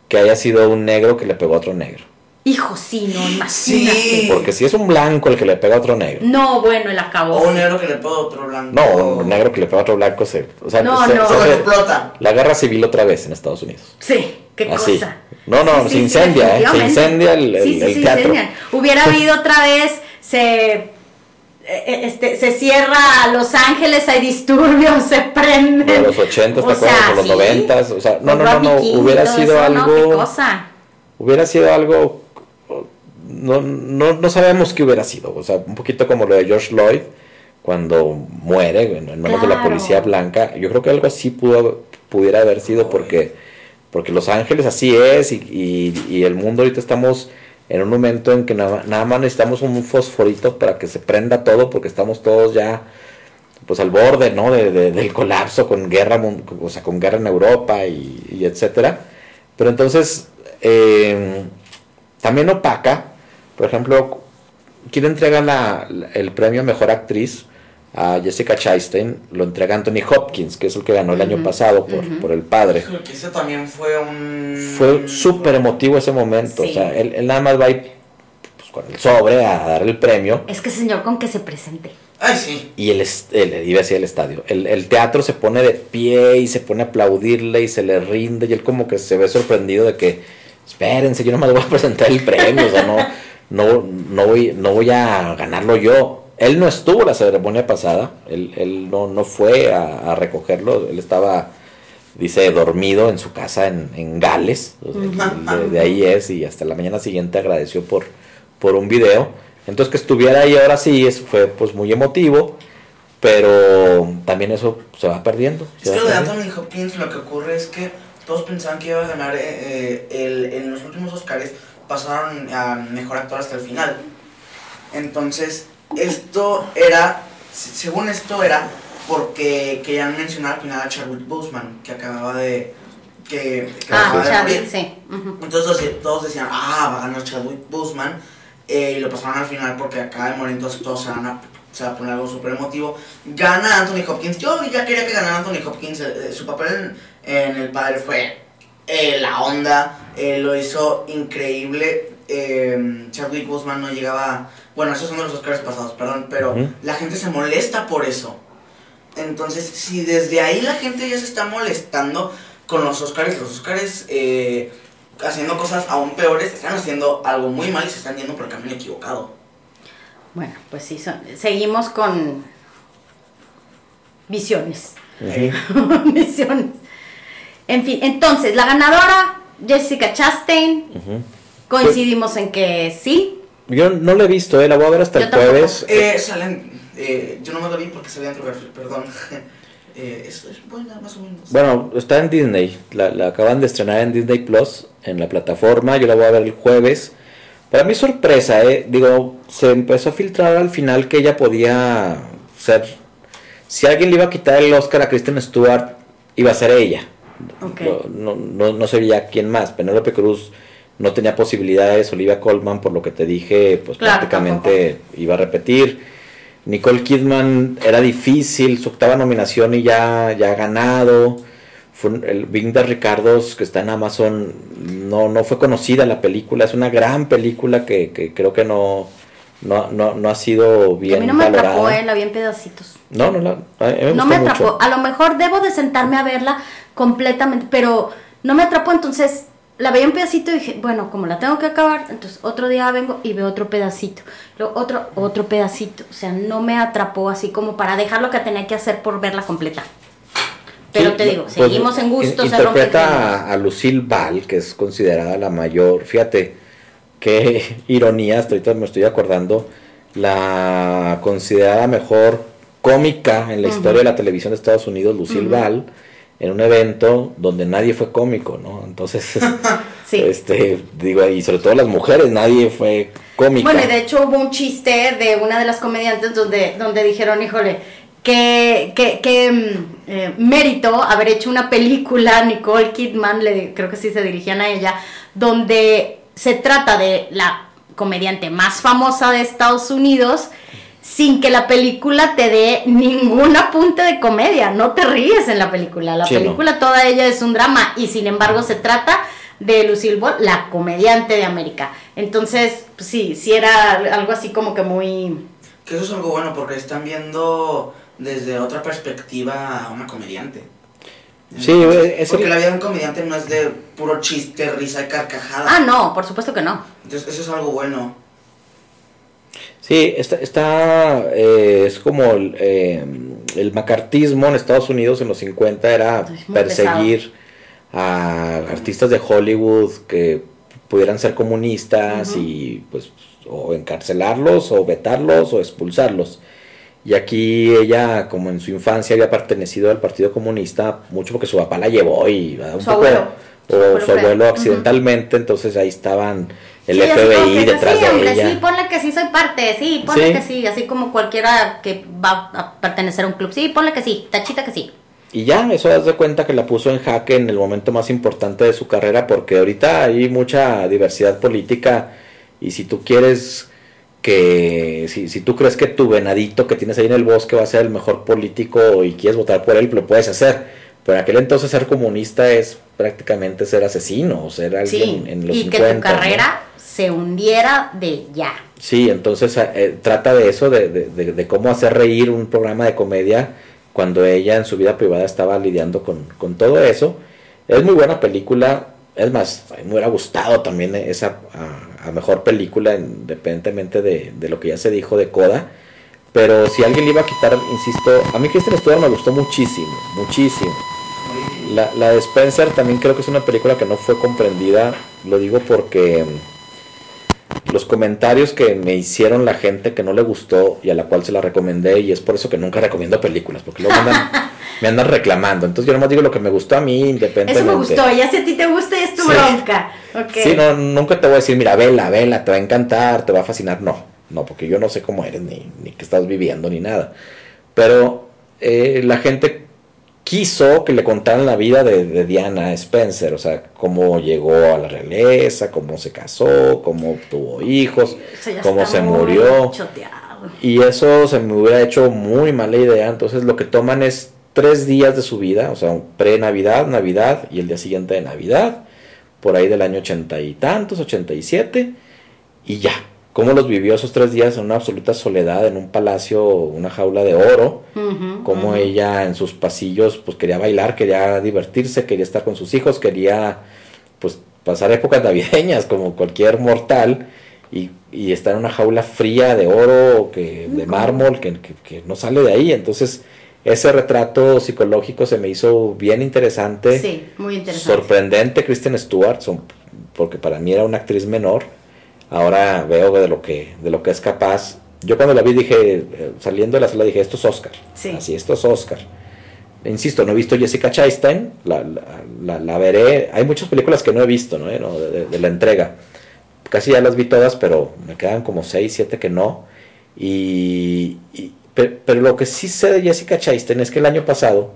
que haya sido un negro que le pegó a otro negro. Hijo, sí, no, imagínate. Sí. Porque si es un blanco el que le pega a otro negro. No, bueno, él acabó. O un negro que le pega a otro blanco. No, un negro que le pega a otro blanco se. O sea, No, se- no. se explota. la guerra civil otra vez en Estados Unidos. Sí, qué Así. cosa. No, no, Sí, se sí, sí, incendia, ¿eh? Se incendia el, el- Sí, sí, el se teatro. incendian. Hubiera habido otra vez, se. eh, Este, se cierra Los Ángeles, hay disturbios, se prenden. De los 80, ¿te acuerdas? O los sí. 90, o sea, no, no, no, no, hubiera sido eso, ¿no? algo. Qué cosa. Hubiera sido algo. No, no, no sabemos qué hubiera sido. O sea, un poquito como lo de George Floyd, cuando muere en manos de la policía blanca. Yo creo que algo así pudo, pudiera haber sido porque, porque Los Ángeles así es y, y- y el mundo ahorita estamos en un momento en que nada, nada más necesitamos un fosforito para que se prenda todo porque estamos todos ya pues al borde ¿no? de, de- del colapso con guerra o sea con guerra en Europa y, y etcétera pero entonces eh, también opaca por ejemplo quién entrega la, la- el premio a mejor actriz a Jessica Chastain lo entrega Anthony Hopkins que es el que ganó el año pasado por, ujú. por el padre Creo que ese también fue un. fue súper emotivo ese momento Sí. o sea él, él nada más va ahí pues, con el sobre a dar el premio Es que señor, con que se presente. Ay, sí. y el, el- iba a decir el estadio, el, el teatro se pone de pie y se pone a aplaudirle y se le rinde y él como que se ve sorprendido de que, espérense, yo no me voy a presentar el premio, o sea, no, no, no, voy, no voy a ganarlo yo. Él no estuvo la ceremonia pasada, él, él no, no fue a, a recogerlo, él estaba, dice, dormido en su casa en, en Gales, de, de ahí es y hasta la mañana siguiente agradeció por, por un video. Entonces que estuviera ahí ahora sí eso fue pues muy emotivo, pero también eso se va perdiendo. Es se que va lo de. Anthony Hopkins lo que ocurre es que todos pensaban que iba a ganar eh, eh, el, en los últimos Oscars, pasaron a mejor actor hasta el final. Entonces, esto era, se- según esto era porque querían mencionar al final a Chadwick Boseman, que acababa de... que, que Ah, acaba de Charlie, morir. sí. Entonces todos, decían, ah, va a ganar Chadwick Boseman. eh, y lo pasaron al final porque acaba de morir, entonces todos se van a, se va a poner algo súper emotivo. Gana Anthony Hopkins. Yo ya quería que ganara Anthony Hopkins. eh, eh, su papel en, en El Padre fue eh, la onda. eh, lo hizo increíble. eh, Chadwick Boseman no llegaba... Bueno, esos son de los Oscars pasados, perdón. Pero la gente se molesta por eso. Entonces, si desde ahí la gente ya se está molestando con los Oscars, los Oscars eh, haciendo cosas aún peores, están haciendo algo muy mal y se están yendo por el camino equivocado. Bueno, pues sí, son- seguimos con visiones. Visiones. En fin, entonces, la ganadora, Jessica Chastain, coincidimos en que sí. Yo no lo he visto, eh, la voy a ver hasta Yo el tampoco. jueves. Eh, salen, eh, yo no me lo vi porque salía en Cloverfield, perdón. eh, es, es buena, más o menos. Bueno, está en Disney, la, la acaban de estrenar en Disney Plus, en la plataforma, yo la voy a ver el jueves. Para mi sorpresa, eh, digo, se empezó a filtrar al final que ella podía ser, si alguien le iba a quitar el Oscar a Kristen Stewart, iba a ser ella. No, no, no, sería quién más, Penélope Cruz no tenía posibilidades, Olivia Colman, por lo que te dije, pues Claro, prácticamente iba a repetir. Nicole Kidman era difícil, su octava nominación y ya, ya ha ganado. Fue el Bing de Ricardos, que está en Amazon, no, no fue conocida la película, es una gran película que, que creo que no, no, no, no ha sido bien a mí no me valorada. atrapó, eh, la vi en pedacitos. No, no, la, a mí me no me mucho. atrapó. A lo mejor debo de sentarme a verla completamente, pero no me atrapó, entonces la veía un pedacito y dije, bueno, como la tengo que acabar, entonces otro día vengo y veo otro pedacito, luego otro, otro pedacito, o sea, no me atrapó así como para dejar lo que tenía que hacer por verla completa. Pero Sí, te digo, pues, seguimos en gustos, géneros. Interpreta a, a Lucille Ball, que es considerada la mayor. Fíjate, qué ironía, ahorita me estoy acordando. La considerada mejor cómica en la historia de la televisión de Estados Unidos, Lucille Ball, en un evento donde nadie fue cómico, ¿no? Entonces, Sí. este, digo, y sobre todo las mujeres, nadie fue cómica. Bueno, y de hecho hubo un chiste de una de las comediantes donde, donde dijeron, híjole, que, que, que mm, eh, mérito haber hecho una película, Nicole Kidman, le, creo que sí se dirigían a ella, donde se trata de la comediante más famosa de Estados Unidos, sin que la película te dé ningún apunte de comedia, no te ríes en la película, la Sí, no. película toda ella es un drama y sin embargo se trata de Lucille Ball, la comediante de América. Entonces, pues sí, sí era algo así como que muy... Que eso es algo bueno porque están viendo desde otra perspectiva a una comediante. Sí, es Porque la vida de un comediante no es de puro chiste, risa y carcajada. Ah, no, por supuesto que no. Entonces eso es algo bueno. Sí, está, está eh, es como el, eh, el macartismo en Estados Unidos en los 50 era perseguir a artistas de Hollywood que pudieran ser comunistas y pues o encarcelarlos o vetarlos o expulsarlos. Y aquí ella, como en su infancia había pertenecido al Partido Comunista, mucho porque su papá la llevó y un Su poco, abuelo. Su o abuelo su abuelo accidentalmente, entonces ahí estaban el Sí, FBI detrás sí, de hombre, ella. Sí, ponle que sí soy parte, sí, ponle Sí. que sí, así como cualquiera que va a pertenecer a un club, sí, ponle que sí, tachita que sí. Y ya, eso das de cuenta que la puso en jaque en el momento más importante de su carrera, porque ahorita hay mucha diversidad política y si tú quieres que, si, si tú crees que tu venadito que tienes ahí en el bosque va a ser el mejor político y quieres votar por él, lo puedes hacer. Pero en aquel entonces ser comunista es prácticamente ser asesino o ser alguien Sí, en los y 50. que tu ¿no? carrera se hundiera de ya. Sí, entonces eh, trata de eso, de, de- de- de cómo hacer reír un programa de comedia cuando ella en su vida privada estaba lidiando con, con todo eso. Es muy buena película, es más, me hubiera gustado también esa a, a mejor película, independientemente de, de lo que ya se dijo de Coda. Pero si alguien le iba a quitar, insisto, a mí Kristen Stewart me gustó muchísimo, muchísimo. La, la de Spencer también creo que es una película que no fue comprendida. Lo digo porque los comentarios que me hicieron la gente que no le gustó y a la cual se la recomendé, y es por eso que nunca recomiendo películas, porque luego me andan, me andan reclamando. Entonces yo nomás digo lo que me gustó a mí, independientemente. Eso me gustó, ya si a ti te gusta es tu Sí. bronca. Sí, no, nunca te voy a decir, mira, vela, vela, te va a encantar, te va a fascinar. No, no, porque yo no sé cómo eres, ni, ni qué estás viviendo, ni nada. Pero eh, la gente quiso que le contaran la vida de, de Diana Spencer, o sea, cómo llegó a la realeza, cómo se casó, cómo tuvo hijos, cómo se murió. Y eso se me hubiera hecho muy mala idea. Entonces lo que toman es tres días de su vida, o sea, pre-Navidad, Navidad y el día siguiente de Navidad, por ahí del año ochenta y tantos, ochenta y siete, y ya. Cómo los vivió esos tres días en una absoluta soledad, en un palacio, una jaula de oro, como ujú. ella en sus pasillos pues quería bailar, quería divertirse, quería estar con sus hijos, quería pues pasar épocas navideñas como cualquier mortal y, y estar en una jaula fría de oro, que, de mármol, que, que- que no sale de ahí. Entonces ese retrato psicológico se me hizo bien interesante, Sí, muy interesante. sorprendente Kristen Stewart, son- porque para mí era una actriz menor. Ahora veo de lo que de lo que es capaz. Yo cuando la vi dije, eh, saliendo de la sala dije, esto es Oscar. Sí. Así, esto es Oscar. Insisto, no he visto Jessica Chastain, la, la, la- la veré. Hay muchas películas que no he visto, ¿no? Eh, de, de- de la entrega. Casi ya las vi todas, pero me quedan como 6, 7 que no. Y, y- pe- pero, lo que sí sé de Jessica Chastain es que el año pasado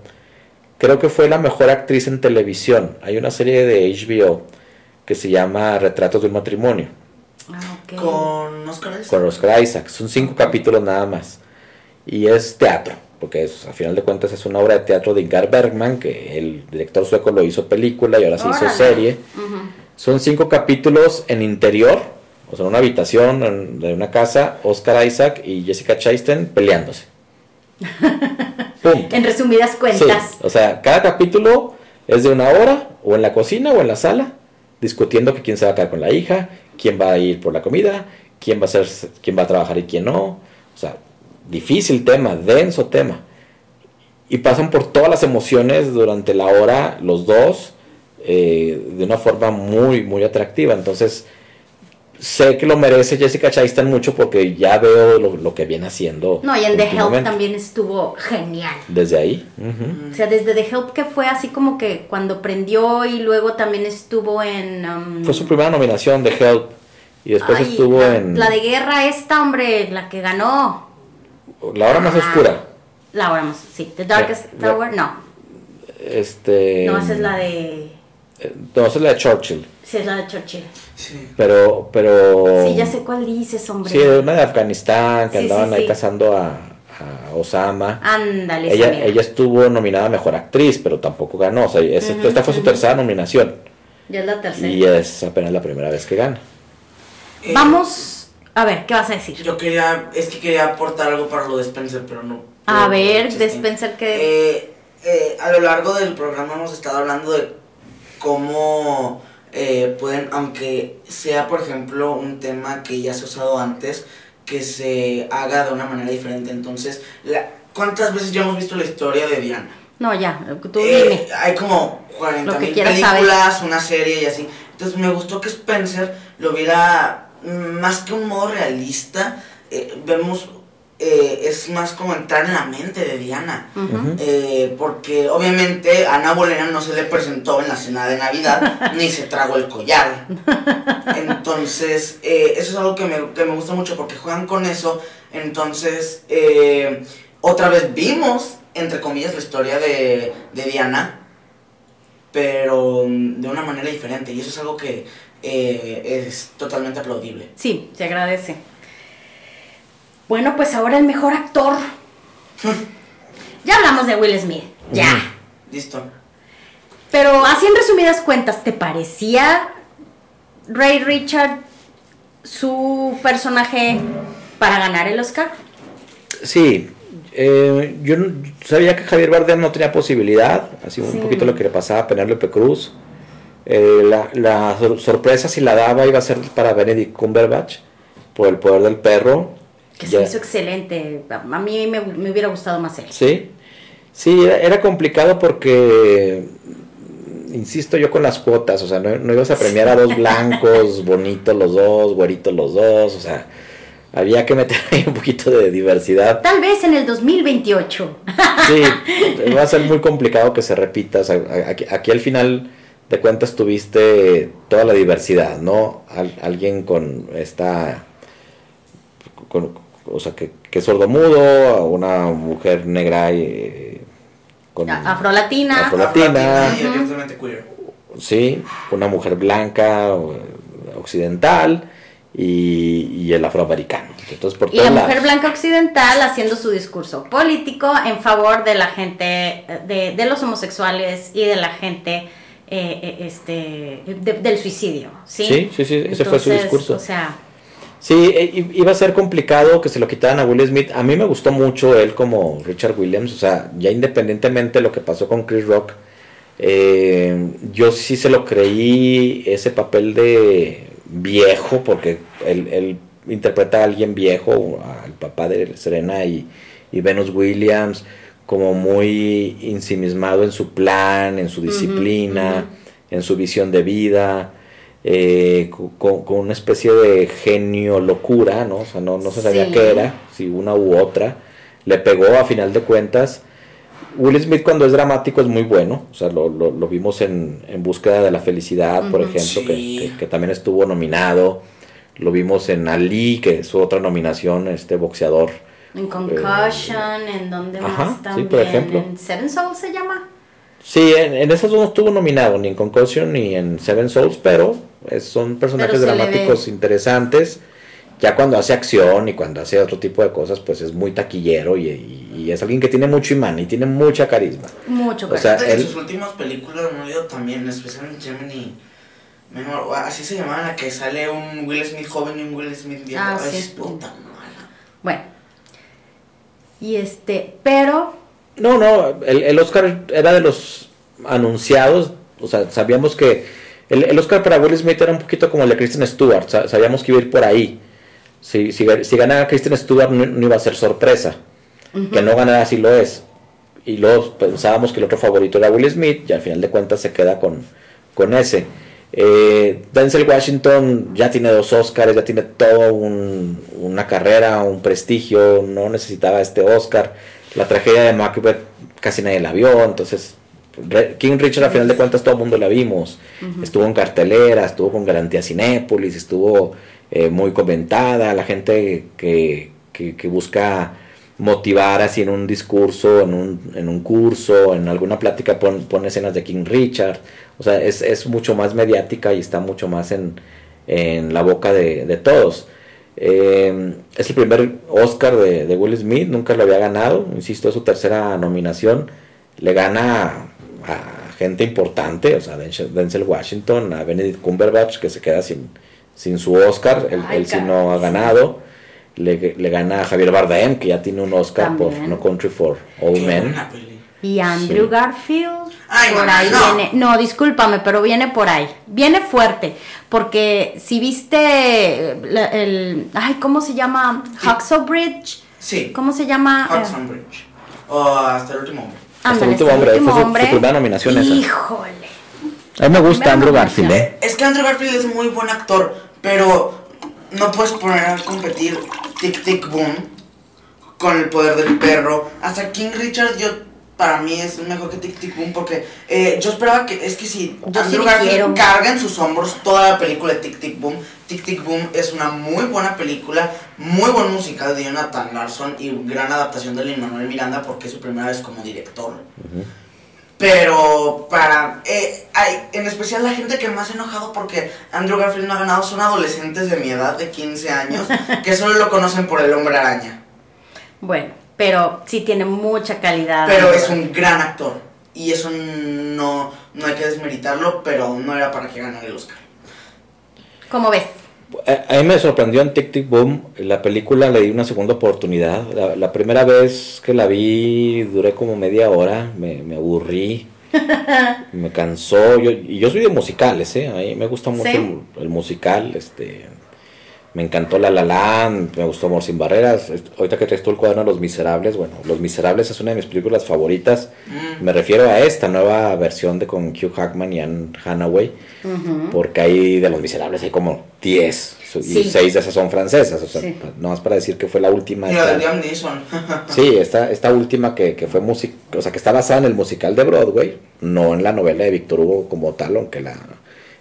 creo que fue la mejor actriz en televisión. Hay una serie de HBO que se llama Retratos de un matrimonio Con Oscar Isaac. con Oscar Isaac. Son cinco capítulos nada más. Y es teatro, porque es, a final de cuentas es una obra de teatro de Ingvar Bergman, que el director sueco lo hizo película y ahora se hizo serie. Son cinco capítulos en interior, o sea, en una habitación en- de una casa, Oscar Isaac y Jessica Chastain peleándose. Punto. En resumidas Sí, cuentas. o sea, cada capítulo es de una hora, o en la cocina o en la sala, discutiendo que quién se va a quedar con la hija, quién va a ir por la comida, quién va a ser, quién va a trabajar y quién no. O sea, difícil tema, denso tema. Y pasan por todas las emociones durante la hora, los dos, eh, de una forma muy, muy atractiva. Entonces, sé que lo merece Jessica Chastain mucho porque ya veo lo, lo que viene haciendo. No, y en The Help también estuvo genial. Desde ahí. O sea, desde The Help que fue así como que cuando prendió y luego también estuvo en... um, Fue su primera nominación de Help. Y después ay, estuvo la, en la de guerra esta, hombre, la que ganó. La hora más Ah, oscura. La hora más, sí. The Darkest Hour, no. Este. No, esa es la de... eh, No, esa es la de Churchill. Sí, es la de Churchill. Sí. Pero. pero Sí, ya sé cuál dices, hombre. Sí, una de Afganistán que Sí, sí, andaban ahí sí. cazando a, a Osama. Ándale, ella, ella estuvo nominada a mejor actriz, pero tampoco ganó. O sea, esta fue su tercera nominación. Ya es la tercera. Y es apenas la primera vez que gana. Eh, Vamos, a ver, ¿qué vas a decir? Yo quería, es que quería aportar algo para lo de Spencer, pero no. A ver, de. Spencer, ¿qué? Eh, eh, a lo largo del programa hemos estado hablando de cómo eh, pueden, aunque sea por ejemplo un tema que ya se ha usado antes, que se haga de una manera diferente. Entonces, la, ¿cuántas veces ya hemos visto la historia de Diana? No, ya, tú Eh, dime. hay como 40 Lo que mil películas, una serie y así. Entonces me gustó que Spencer lo viera más que un modo realista. eh, vemos, eh, es más como entrar en la mente de Diana. Eh, porque obviamente a Ana Bolena no se le presentó en la cena de Navidad ni se tragó el collar. Entonces, eh, eso es algo que me, que me gusta mucho porque juegan con eso. Entonces, eh, otra vez vimos, entre comillas, la historia de, de Diana, pero de una manera diferente. Y eso es algo que eh, es totalmente aplaudible. Sí, se agradece. Bueno, pues ahora el mejor actor. ya hablamos de Will Smith, ya. Listo. Pero así en resumidas cuentas, ¿te parecía Ray Richard su personaje para ganar el Oscar? Sí, eh, yo no- sabía que Javier Bardem no tenía posibilidad, así un Sí. poquito lo que le pasaba a Penélope Cruz. Eh, la, la sor- sorpresa si la daba iba a ser para Benedict Cumberbatch por el poder del perro. Que se Ya- hizo excelente. A mí me, me hubiera gustado más él. Sí, sí, era, era complicado porque, insisto yo con las cuotas, o sea, no, no ibas a premiar a dos blancos, bonitos los dos, güeritos los dos, o sea, había que meter ahí un poquito de diversidad. Tal vez en el 2028. Sí, va a ser muy complicado que se repita. o sea, aquí, aquí al final de cuentas tuviste toda la diversidad, ¿no? Al- alguien con esta. Con, o sea, que, que es sordomudo, una mujer negra y. Con, A- Afrolatina. Afro- Latina. Y abiertamente queer. sí, una mujer blanca, occidental y, y el afroamericano. Entonces, por Y la mujer lados. blanca occidental haciendo su discurso político en favor de la gente, eh, de, de los homosexuales y de la gente eh, eh, este, de- del suicidio. Sí, Sí, sí, sí, ese fue su discurso. O sea, Sí, e- iba a ser complicado que se lo quitaran a Will Smith. A mí me gustó mucho él como Richard Williams. O sea, ya independientemente de lo que pasó con Chris Rock, eh, yo sí se lo creí ese papel de viejo, porque él, él interpreta a alguien viejo, al papá de Serena y, y Venus Williams, como muy ensimismado en su plan, en su disciplina, en su visión de vida eh, co- con, con una especie de genio locura, ¿no? O sea, no, no se sabía Sí. qué era, si una u otra. Le pegó a final de cuentas. Will Smith cuando es dramático es muy bueno, o sea, lo, lo- lo vimos en, en Búsqueda de la Felicidad, por ejemplo, que- Sí. que, que también estuvo nominado. Lo vimos en Ali, que es otra nominación, este boxeador. en Concussion, en donde Eh, ajá, más sí, también. por ejemplo. En Seven Souls se llama. Sí, en, en esas dos no estuvo nominado, ni en Concussion ni en Seven Souls, pero es- son personajes dramáticos interesantes. Ya cuando hace acción y cuando hace otro tipo de cosas, pues es muy taquillero y, y- y es alguien que tiene mucho imán y tiene mucha carisma. Mucho O sea, Fíjate que él- sus últimas películas no ido también, especialmente Gemini. Así se llamaba la que sale un Will Smith joven y un Will Smith viejo. Ah, sí. es puta mala. Bueno. Y este, pero No, no, el, el Oscar era de los anunciados, o sea, sabíamos que el, el Oscar para Will Smith era un poquito como el de Kristen Stewart, sa- sabíamos que iba a ir por ahí. Si, si, si ganaba Kristen Stewart no, no iba a ser sorpresa, que no ganara sí lo es. Y luego pensábamos que el otro favorito era Will Smith y al final de cuentas se queda con, con ese. Eh, Denzel Washington ya tiene dos Oscars, ya tiene toda una carrera, un prestigio, no necesitaba este Oscar. La tragedia de Macbeth casi nadie la vio, entonces King Richard a final de cuentas todo el mundo la vimos. Estuvo en cartelera, estuvo con Garantía Cinépolis, estuvo eh, muy comentada, la gente que, que- que busca motivar así en un discurso, en un, en un curso, en alguna plática pon- pone escenas de King Richard. O sea, es, es mucho más mediática y está mucho más en, en la boca de, de todos. Eh, es el primer Oscar de, de Will Smith, nunca lo había ganado, insisto, es su tercera nominación. Le gana a gente importante, o sea, Denzel Denzel Washington, a Benedict Cumberbatch, que se queda sin, sin su Oscar, él, Ay, él sí no ha sí. ganado. Le, le gana a Javier Bardem, que ya tiene un Oscar por. No Country for Old Men. y Andrew Sí. Garfield Ay, por mamá, ahí no. viene. No, discúlpame, pero viene por ahí. Viene fuerte, porque si viste la- el ay, ¿cómo se llama? Hacksaw Bridge. Sí, ¿Cómo se llama? Eh, Hudson Bridge. O hasta el último hombre. Hasta el ándale, último hombre, último fue su- su hombre. primera nominación esa. Híjole. A mí me gusta Andrew. Garfield, ¿eh? Es que Andrew Garfield es muy buen actor, pero no puedes poner a competir Tic Tic Boom con el poder del perro. Hasta King Richard, yo para mí es mejor que Tic Tic Boom porque eh, yo esperaba que es que si Yo Andrew sí Garfield carga en sus hombros toda la película de Tic Tic Boom. Tic Tic Boom es una muy buena película, muy buen musical de Jonathan Larson y gran adaptación de Lin Manuel Miranda porque es su primera vez como director. Pero para. eh, hay, en especial la gente que más ha enojado porque Andrew Garfield no ha ganado son adolescentes de mi edad, de 15 años, que solo lo conocen por el hombre araña. Bueno, pero sí tiene mucha calidad. Pero es un gran actor. Y eso no, no hay que desmeritarlo, pero no era para que ganara el Oscar. ¿Cómo ves? A, a mí me sorprendió en Tic Tic Boom, la película le di una segunda oportunidad. La, la primera vez que la vi duré como media hora, me, me aburrí, me cansó. Yo, y yo soy de musicales, ¿eh? A mí me gusta mucho ¿Sí? el, el musical, este... Me encantó La La Land, me gustó Amor sin Barreras. Ahorita que traes tú el cuaderno de Los Miserables, bueno, Los Miserables es una de mis películas favoritas. Mm. Me refiero a esta nueva versión de con Hugh Hackman y Anne Hathaway, porque hay de Los Miserables hay como 10 y Sí. 6 de esas son francesas, o sea, Sí. pa- nomás para decir que fue la última. Esta-. Sí, esta, esta última que, que fue música, o sea, que está basada en el musical de Broadway, no en la novela de Víctor Hugo como tal, aunque la,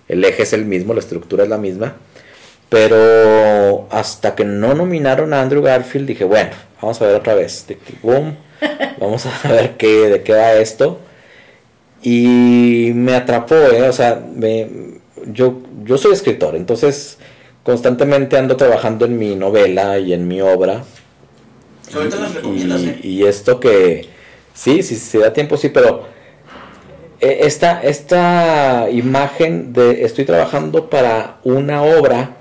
el eje es el mismo, la estructura es la misma. Pero hasta que no nominaron a Andrew Garfield, dije, bueno, vamos a ver otra vez. Boom. Vamos a ver qué, de qué va esto. Y me atrapó, ¿eh? O sea, me, yo, yo soy escritor, entonces constantemente ando trabajando en mi novela y en mi obra. Ahorita las recomiendas, y, ¿eh? y esto que, sí, sí, si da tiempo, sí, pero eh, esta, esta imagen de estoy trabajando para una obra,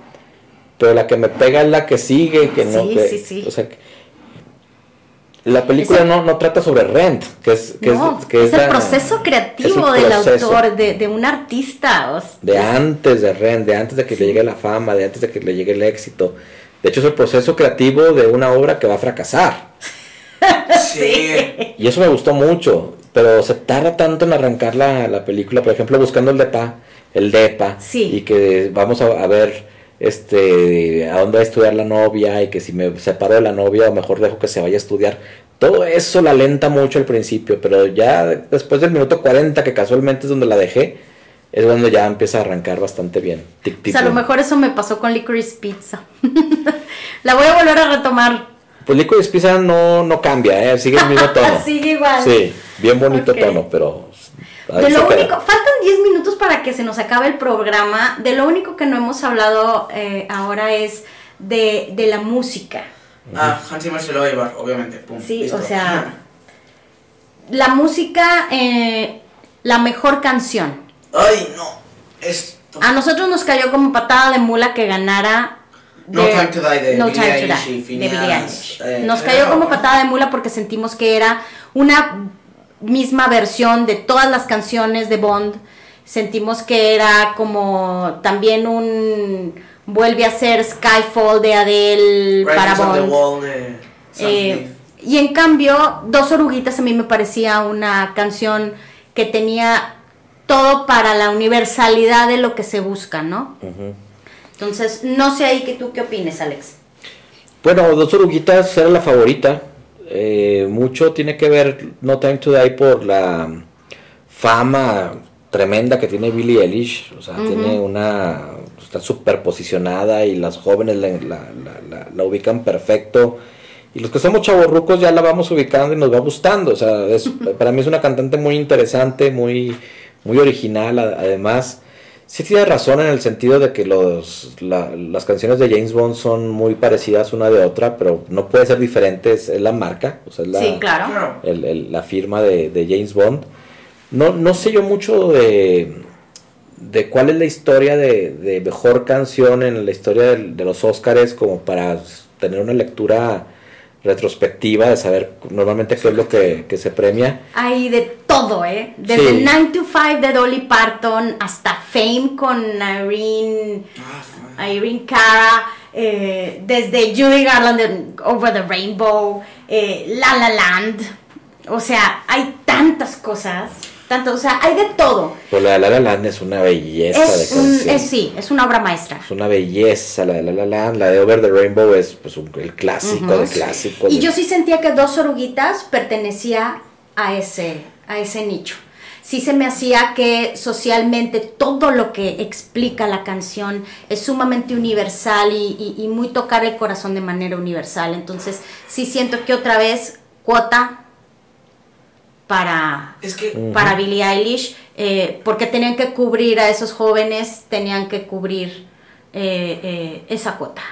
pero la que me pega es la que sigue, que no, Sí, que- sí, sí. o sea, que- la película no, no trata sobre Rent, que es, que no, es, que es, el la- proceso creativo del proceso. autor, de, de un artista. o sea, de antes de Ren, de antes de que le llegue la fama, de antes de que le llegue el éxito. De hecho, es el proceso creativo de una obra que va a fracasar. Sí. Y eso me gustó mucho. Pero se tarda tanto en arrancar la, la película. Por ejemplo, buscando el DEPA, el DEPA. Sí. Y que vamos a, a ver este a dónde va a estudiar la novia. Y que si me separo de la novia, o mejor dejo que se vaya a estudiar. Todo eso la alenta mucho al principio. Pero ya después del minuto 40, que casualmente es donde la dejé, es donde ya empieza a arrancar bastante bien. Tic, o tic, sea, a lo mejor eso me pasó con Licorice Pizza. la voy a volver a retomar. Pues Licorice Pizza no, no cambia, ¿eh? sigue el mismo tono. Sigue igual. Sí, bien bonito Ok. tono, pero... De lo queda. único, faltan 10 minutos para que se nos acabe el programa. De lo único que no hemos hablado eh, ahora es de, de la música. Ah, Hans Zimmer se lo va a llevar, obviamente. Pum, Sí, listo. o sea, la música, eh, la mejor canción. Ay, no. Es, A nosotros nos cayó como patada de mula que ganara No Time to Die de No Billie Time to Eilish Die, y de Phineas, Billie Eilish. eh, Nos cayó como patada de mula porque sentimos que era una misma versión de todas las canciones de Bond. Sentimos que era como también un vuelve a ser Skyfall de Adele para the Bond. Wall de Sam Eh, y en cambio, Dos Oruguitas a mí me parecía una canción que tenía todo para la universalidad de lo que se busca, ¿no? Entonces, no sé ahí que tú qué opines, Alex. Bueno, Dos Oruguitas era la favorita. Eh, mucho tiene que ver No Time to Die por la fama tremenda que tiene Billie Eilish. O sea, tiene una. Está súper posicionada y las jóvenes la, la- la- la- la ubican perfecto. Y los que somos chavorrucos ya la vamos ubicando y nos va gustando. O sea, es- para mí es una cantante muy interesante, muy, muy original. Además, sí tiene razón en el sentido de que los, la- las canciones de James Bond son muy parecidas una de otra, pero no puede ser diferente, es, es la marca, o sea, es la, sí, claro. Claro. el- el- la firma de, de James Bond. No, no sé yo mucho de, de cuál es la historia de, de mejor canción en la historia del- de, los Óscares como para tener una lectura retrospectiva de saber normalmente qué es lo que, que se premia. Hay de todo, ¿eh? Desde Sí. 9 to 5 de Dolly Parton hasta Fame con Irene, Ah. Irene Cara, eh, desde Judy Garland de Over the Rainbow, eh, La La Land. O sea, hay tantas cosas, tantas, o sea, hay de todo. Pues la de La La Land es una belleza Es, de un- canción. es- sí, es una obra maestra. Es una belleza la de La La Land, la de Over the Rainbow es pues un- el clásico Ujú. de clásicos. Y de- yo sí sentía que Dos Oruguitas pertenecía a ese, a ese nicho. Sí se me hacía que socialmente todo lo que explica la canción es sumamente universal y, y- y muy tocar el corazón de manera universal. Entonces sí siento que otra vez cuota para, Es que para Billie Eilish, eh, porque tenían que cubrir a esos jóvenes, tenían que cubrir eh, eh, esa cuota.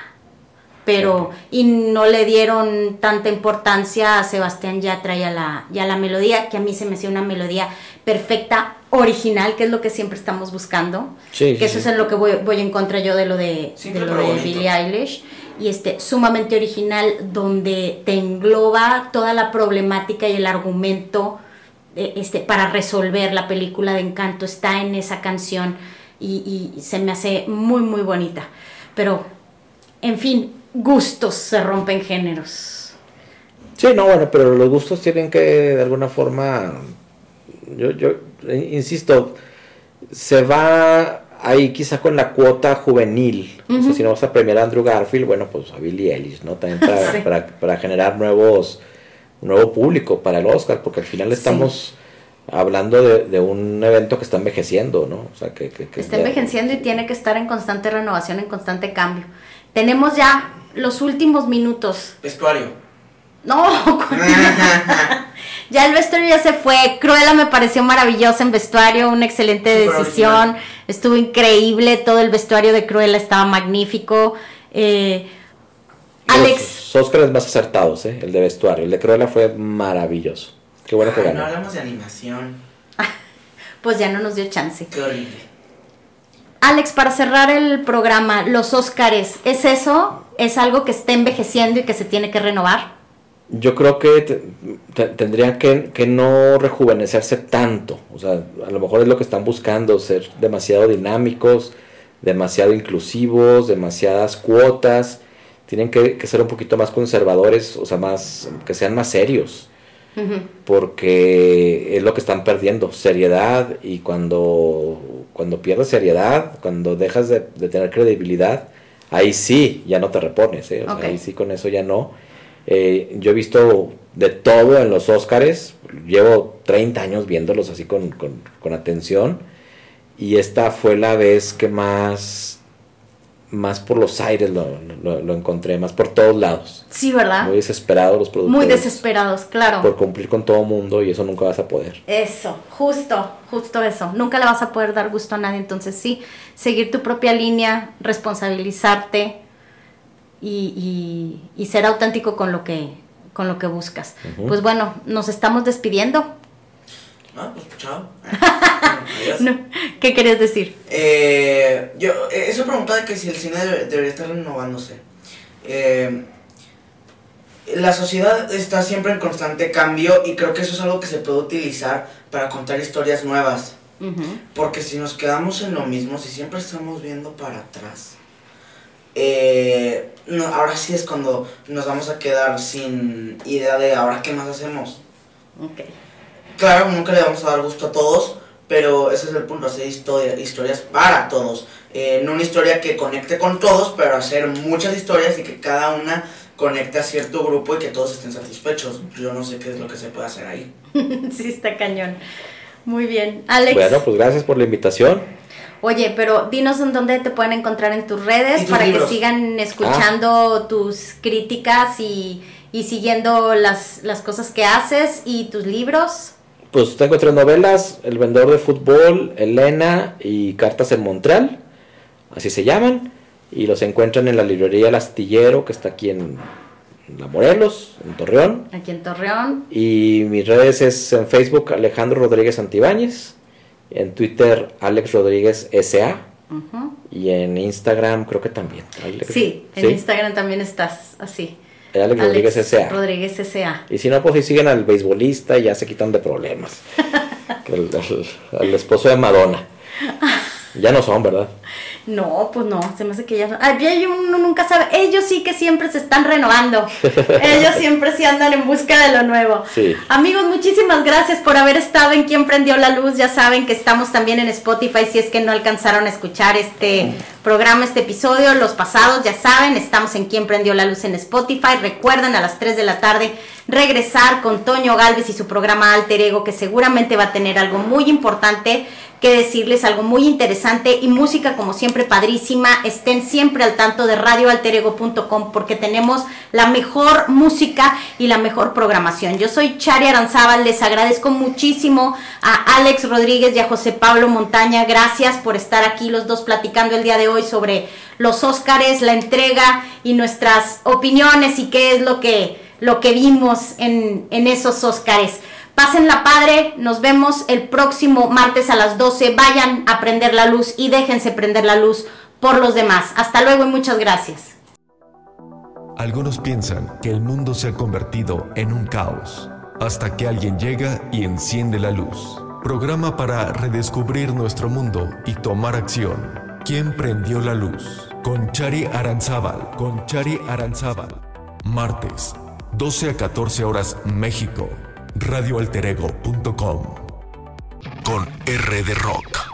Pero, y no le dieron tanta importancia a Sebastián Yatra y a la, y a la melodía, que a mí se me hacía una melodía perfecta, original, que es lo que siempre estamos buscando. Sí, que sí, eso sí. es en lo que voy, voy en contra yo de lo de, de, lo de. Billie Eilish. Y este, sumamente original, donde te engloba toda la problemática y el argumento este, para resolver la película de Encanto está en esa canción y, y se me hace muy muy bonita. Pero, en fin, gustos se rompen géneros. Sí, no, bueno, pero los gustos tienen que de alguna forma, yo, yo eh, insisto, se va ahí quizá con la cuota juvenil. O sea, si no vas a premiar a Andrew Garfield, bueno, pues a Billie Eilish, ¿no? También para, Sí. para, para generar nuevos, nuevo público para el Oscar, porque al final estamos hablando de, de un evento que está envejeciendo, ¿no? O sea, que, que, que Está ya- envejeciendo y tiene que estar en constante renovación, en constante cambio. Tenemos ya los últimos minutos. vestuario. No, ya el vestuario ya se fue. Cruella me pareció maravillosa en vestuario, una excelente decisión. original. Estuvo increíble, todo el vestuario de Cruella estaba magnífico. Eh, Alex, Los Oscars más acertados, ¿eh? El de vestuario. El de Cruella fue maravilloso. Qué bueno que ganó. no hablamos de animación. pues ya no nos dio chance. Qué horrible. Alex, para cerrar el programa, los Óscares, ¿es eso? ¿Es algo que está envejeciendo y que se tiene que renovar? Yo creo que te- te- tendrían que, que no rejuvenecerse tanto. O sea, a lo mejor es lo que están buscando, ser demasiado dinámicos, demasiado inclusivos, demasiadas cuotas. Tienen que, que ser un poquito más conservadores, o sea, más que sean más serios. Porque es lo que están perdiendo, seriedad. Y cuando, cuando pierdes seriedad, cuando dejas de, de tener credibilidad, ahí sí, ya no te repones. ¿eh? O sea, Ok. ahí sí con eso ya no. Eh, yo he visto de todo en los Óscares, llevo 30 años viéndolos así con, con, con atención y esta fue la vez que más, más por los aires lo, lo- lo encontré, más por todos lados. Sí, ¿verdad? Muy desesperados los productores. Muy desesperados, claro. Por cumplir con todo mundo y eso nunca vas a poder. Eso, justo, justo eso. Nunca le vas a poder dar gusto a nadie. Entonces sí, seguir tu propia línea, responsabilizarte y, y- y ser auténtico con lo que, con lo que buscas. Pues bueno, nos estamos despidiendo. Ah, pues chao. ¿Qué querías decir? Eh, yo, eh, esa pregunta de que si el cine debería estar renovándose. Eh, la sociedad está siempre en constante cambio y creo que eso es algo que se puede utilizar para contar historias nuevas. Porque si nos quedamos en lo mismo, si siempre estamos viendo para atrás, eh, no, ahora sí es cuando nos vamos a quedar sin idea de ahora qué más hacemos. Claro, nunca le vamos a dar gusto a todos, pero ese es el punto, hacer historia, historias para todos. Eh, no una historia que conecte con todos, pero hacer muchas historias y que cada una conecte a cierto grupo y que todos estén satisfechos. Yo no sé qué es lo que se puede hacer ahí. sí, está cañón. Muy bien. Alex. Bueno, pues gracias por la invitación. Oye, pero dinos en dónde te pueden encontrar en tus redes para que sigan escuchando ah. tus críticas y, y siguiendo las, las, cosas que haces y tus libros. Pues tengo tres novelas, El vendedor de fútbol, Elena y Cartas en Montreal, así se llaman y los encuentran en la librería El Astillero, que está aquí en La Morelos, en Torreón. Aquí en Torreón. Y mis redes es en Facebook Alejandro Rodríguez Antibáñez, en Twitter Alex Rodríguez SA. Y en Instagram creo que también. sí, en Instagram también estás así. Alex, Rodríguez S.A. Rodríguez S.A. Y si no, pues si siguen al beisbolista y ya se quitan de problemas. el esposo de Madonna. Ya no son, ¿verdad? No, pues no, se me hace que ya... Ay, uno nunca sabe. Ellos sí que siempre se están renovando. Ellos siempre sí andan en busca de lo nuevo. Sí. Amigos, muchísimas gracias por haber estado en Quien Prendió la Luz. Ya saben que estamos también en Spotify si es que no alcanzaron a escuchar este programa, este episodio. Los pasados, ya saben, estamos en Quien Prendió la Luz en Spotify. Recuerden a las 3 de la tarde regresar con Toño Galvez y su programa Alter Ego, que seguramente va a tener algo muy importante que decirles algo muy interesante y música como siempre padrísima. Estén siempre al tanto de radioalterego.com porque tenemos la mejor música y la mejor programación. Yo soy Chari Aranzábal, les agradezco muchísimo a Alex Rodríguez y a José Pablo Montaña. Gracias por estar aquí los dos platicando el día de hoy sobre los Óscares, la entrega y nuestras opiniones y qué es lo que, lo que vimos en, en esos Óscares. Pásenla padre, nos vemos el próximo martes a las 12. Vayan a prender la luz y déjense prender la luz por los demás. Hasta luego y muchas gracias. Algunos piensan que el mundo se ha convertido en un caos, hasta que alguien llega y enciende la luz. Programa para redescubrir nuestro mundo y tomar acción. ¿Quién prendió la luz? Con Chari Aranzábal. Con Chari Aranzábal. Martes, 12 a 14 horas México radioalterego.com con R de Rock.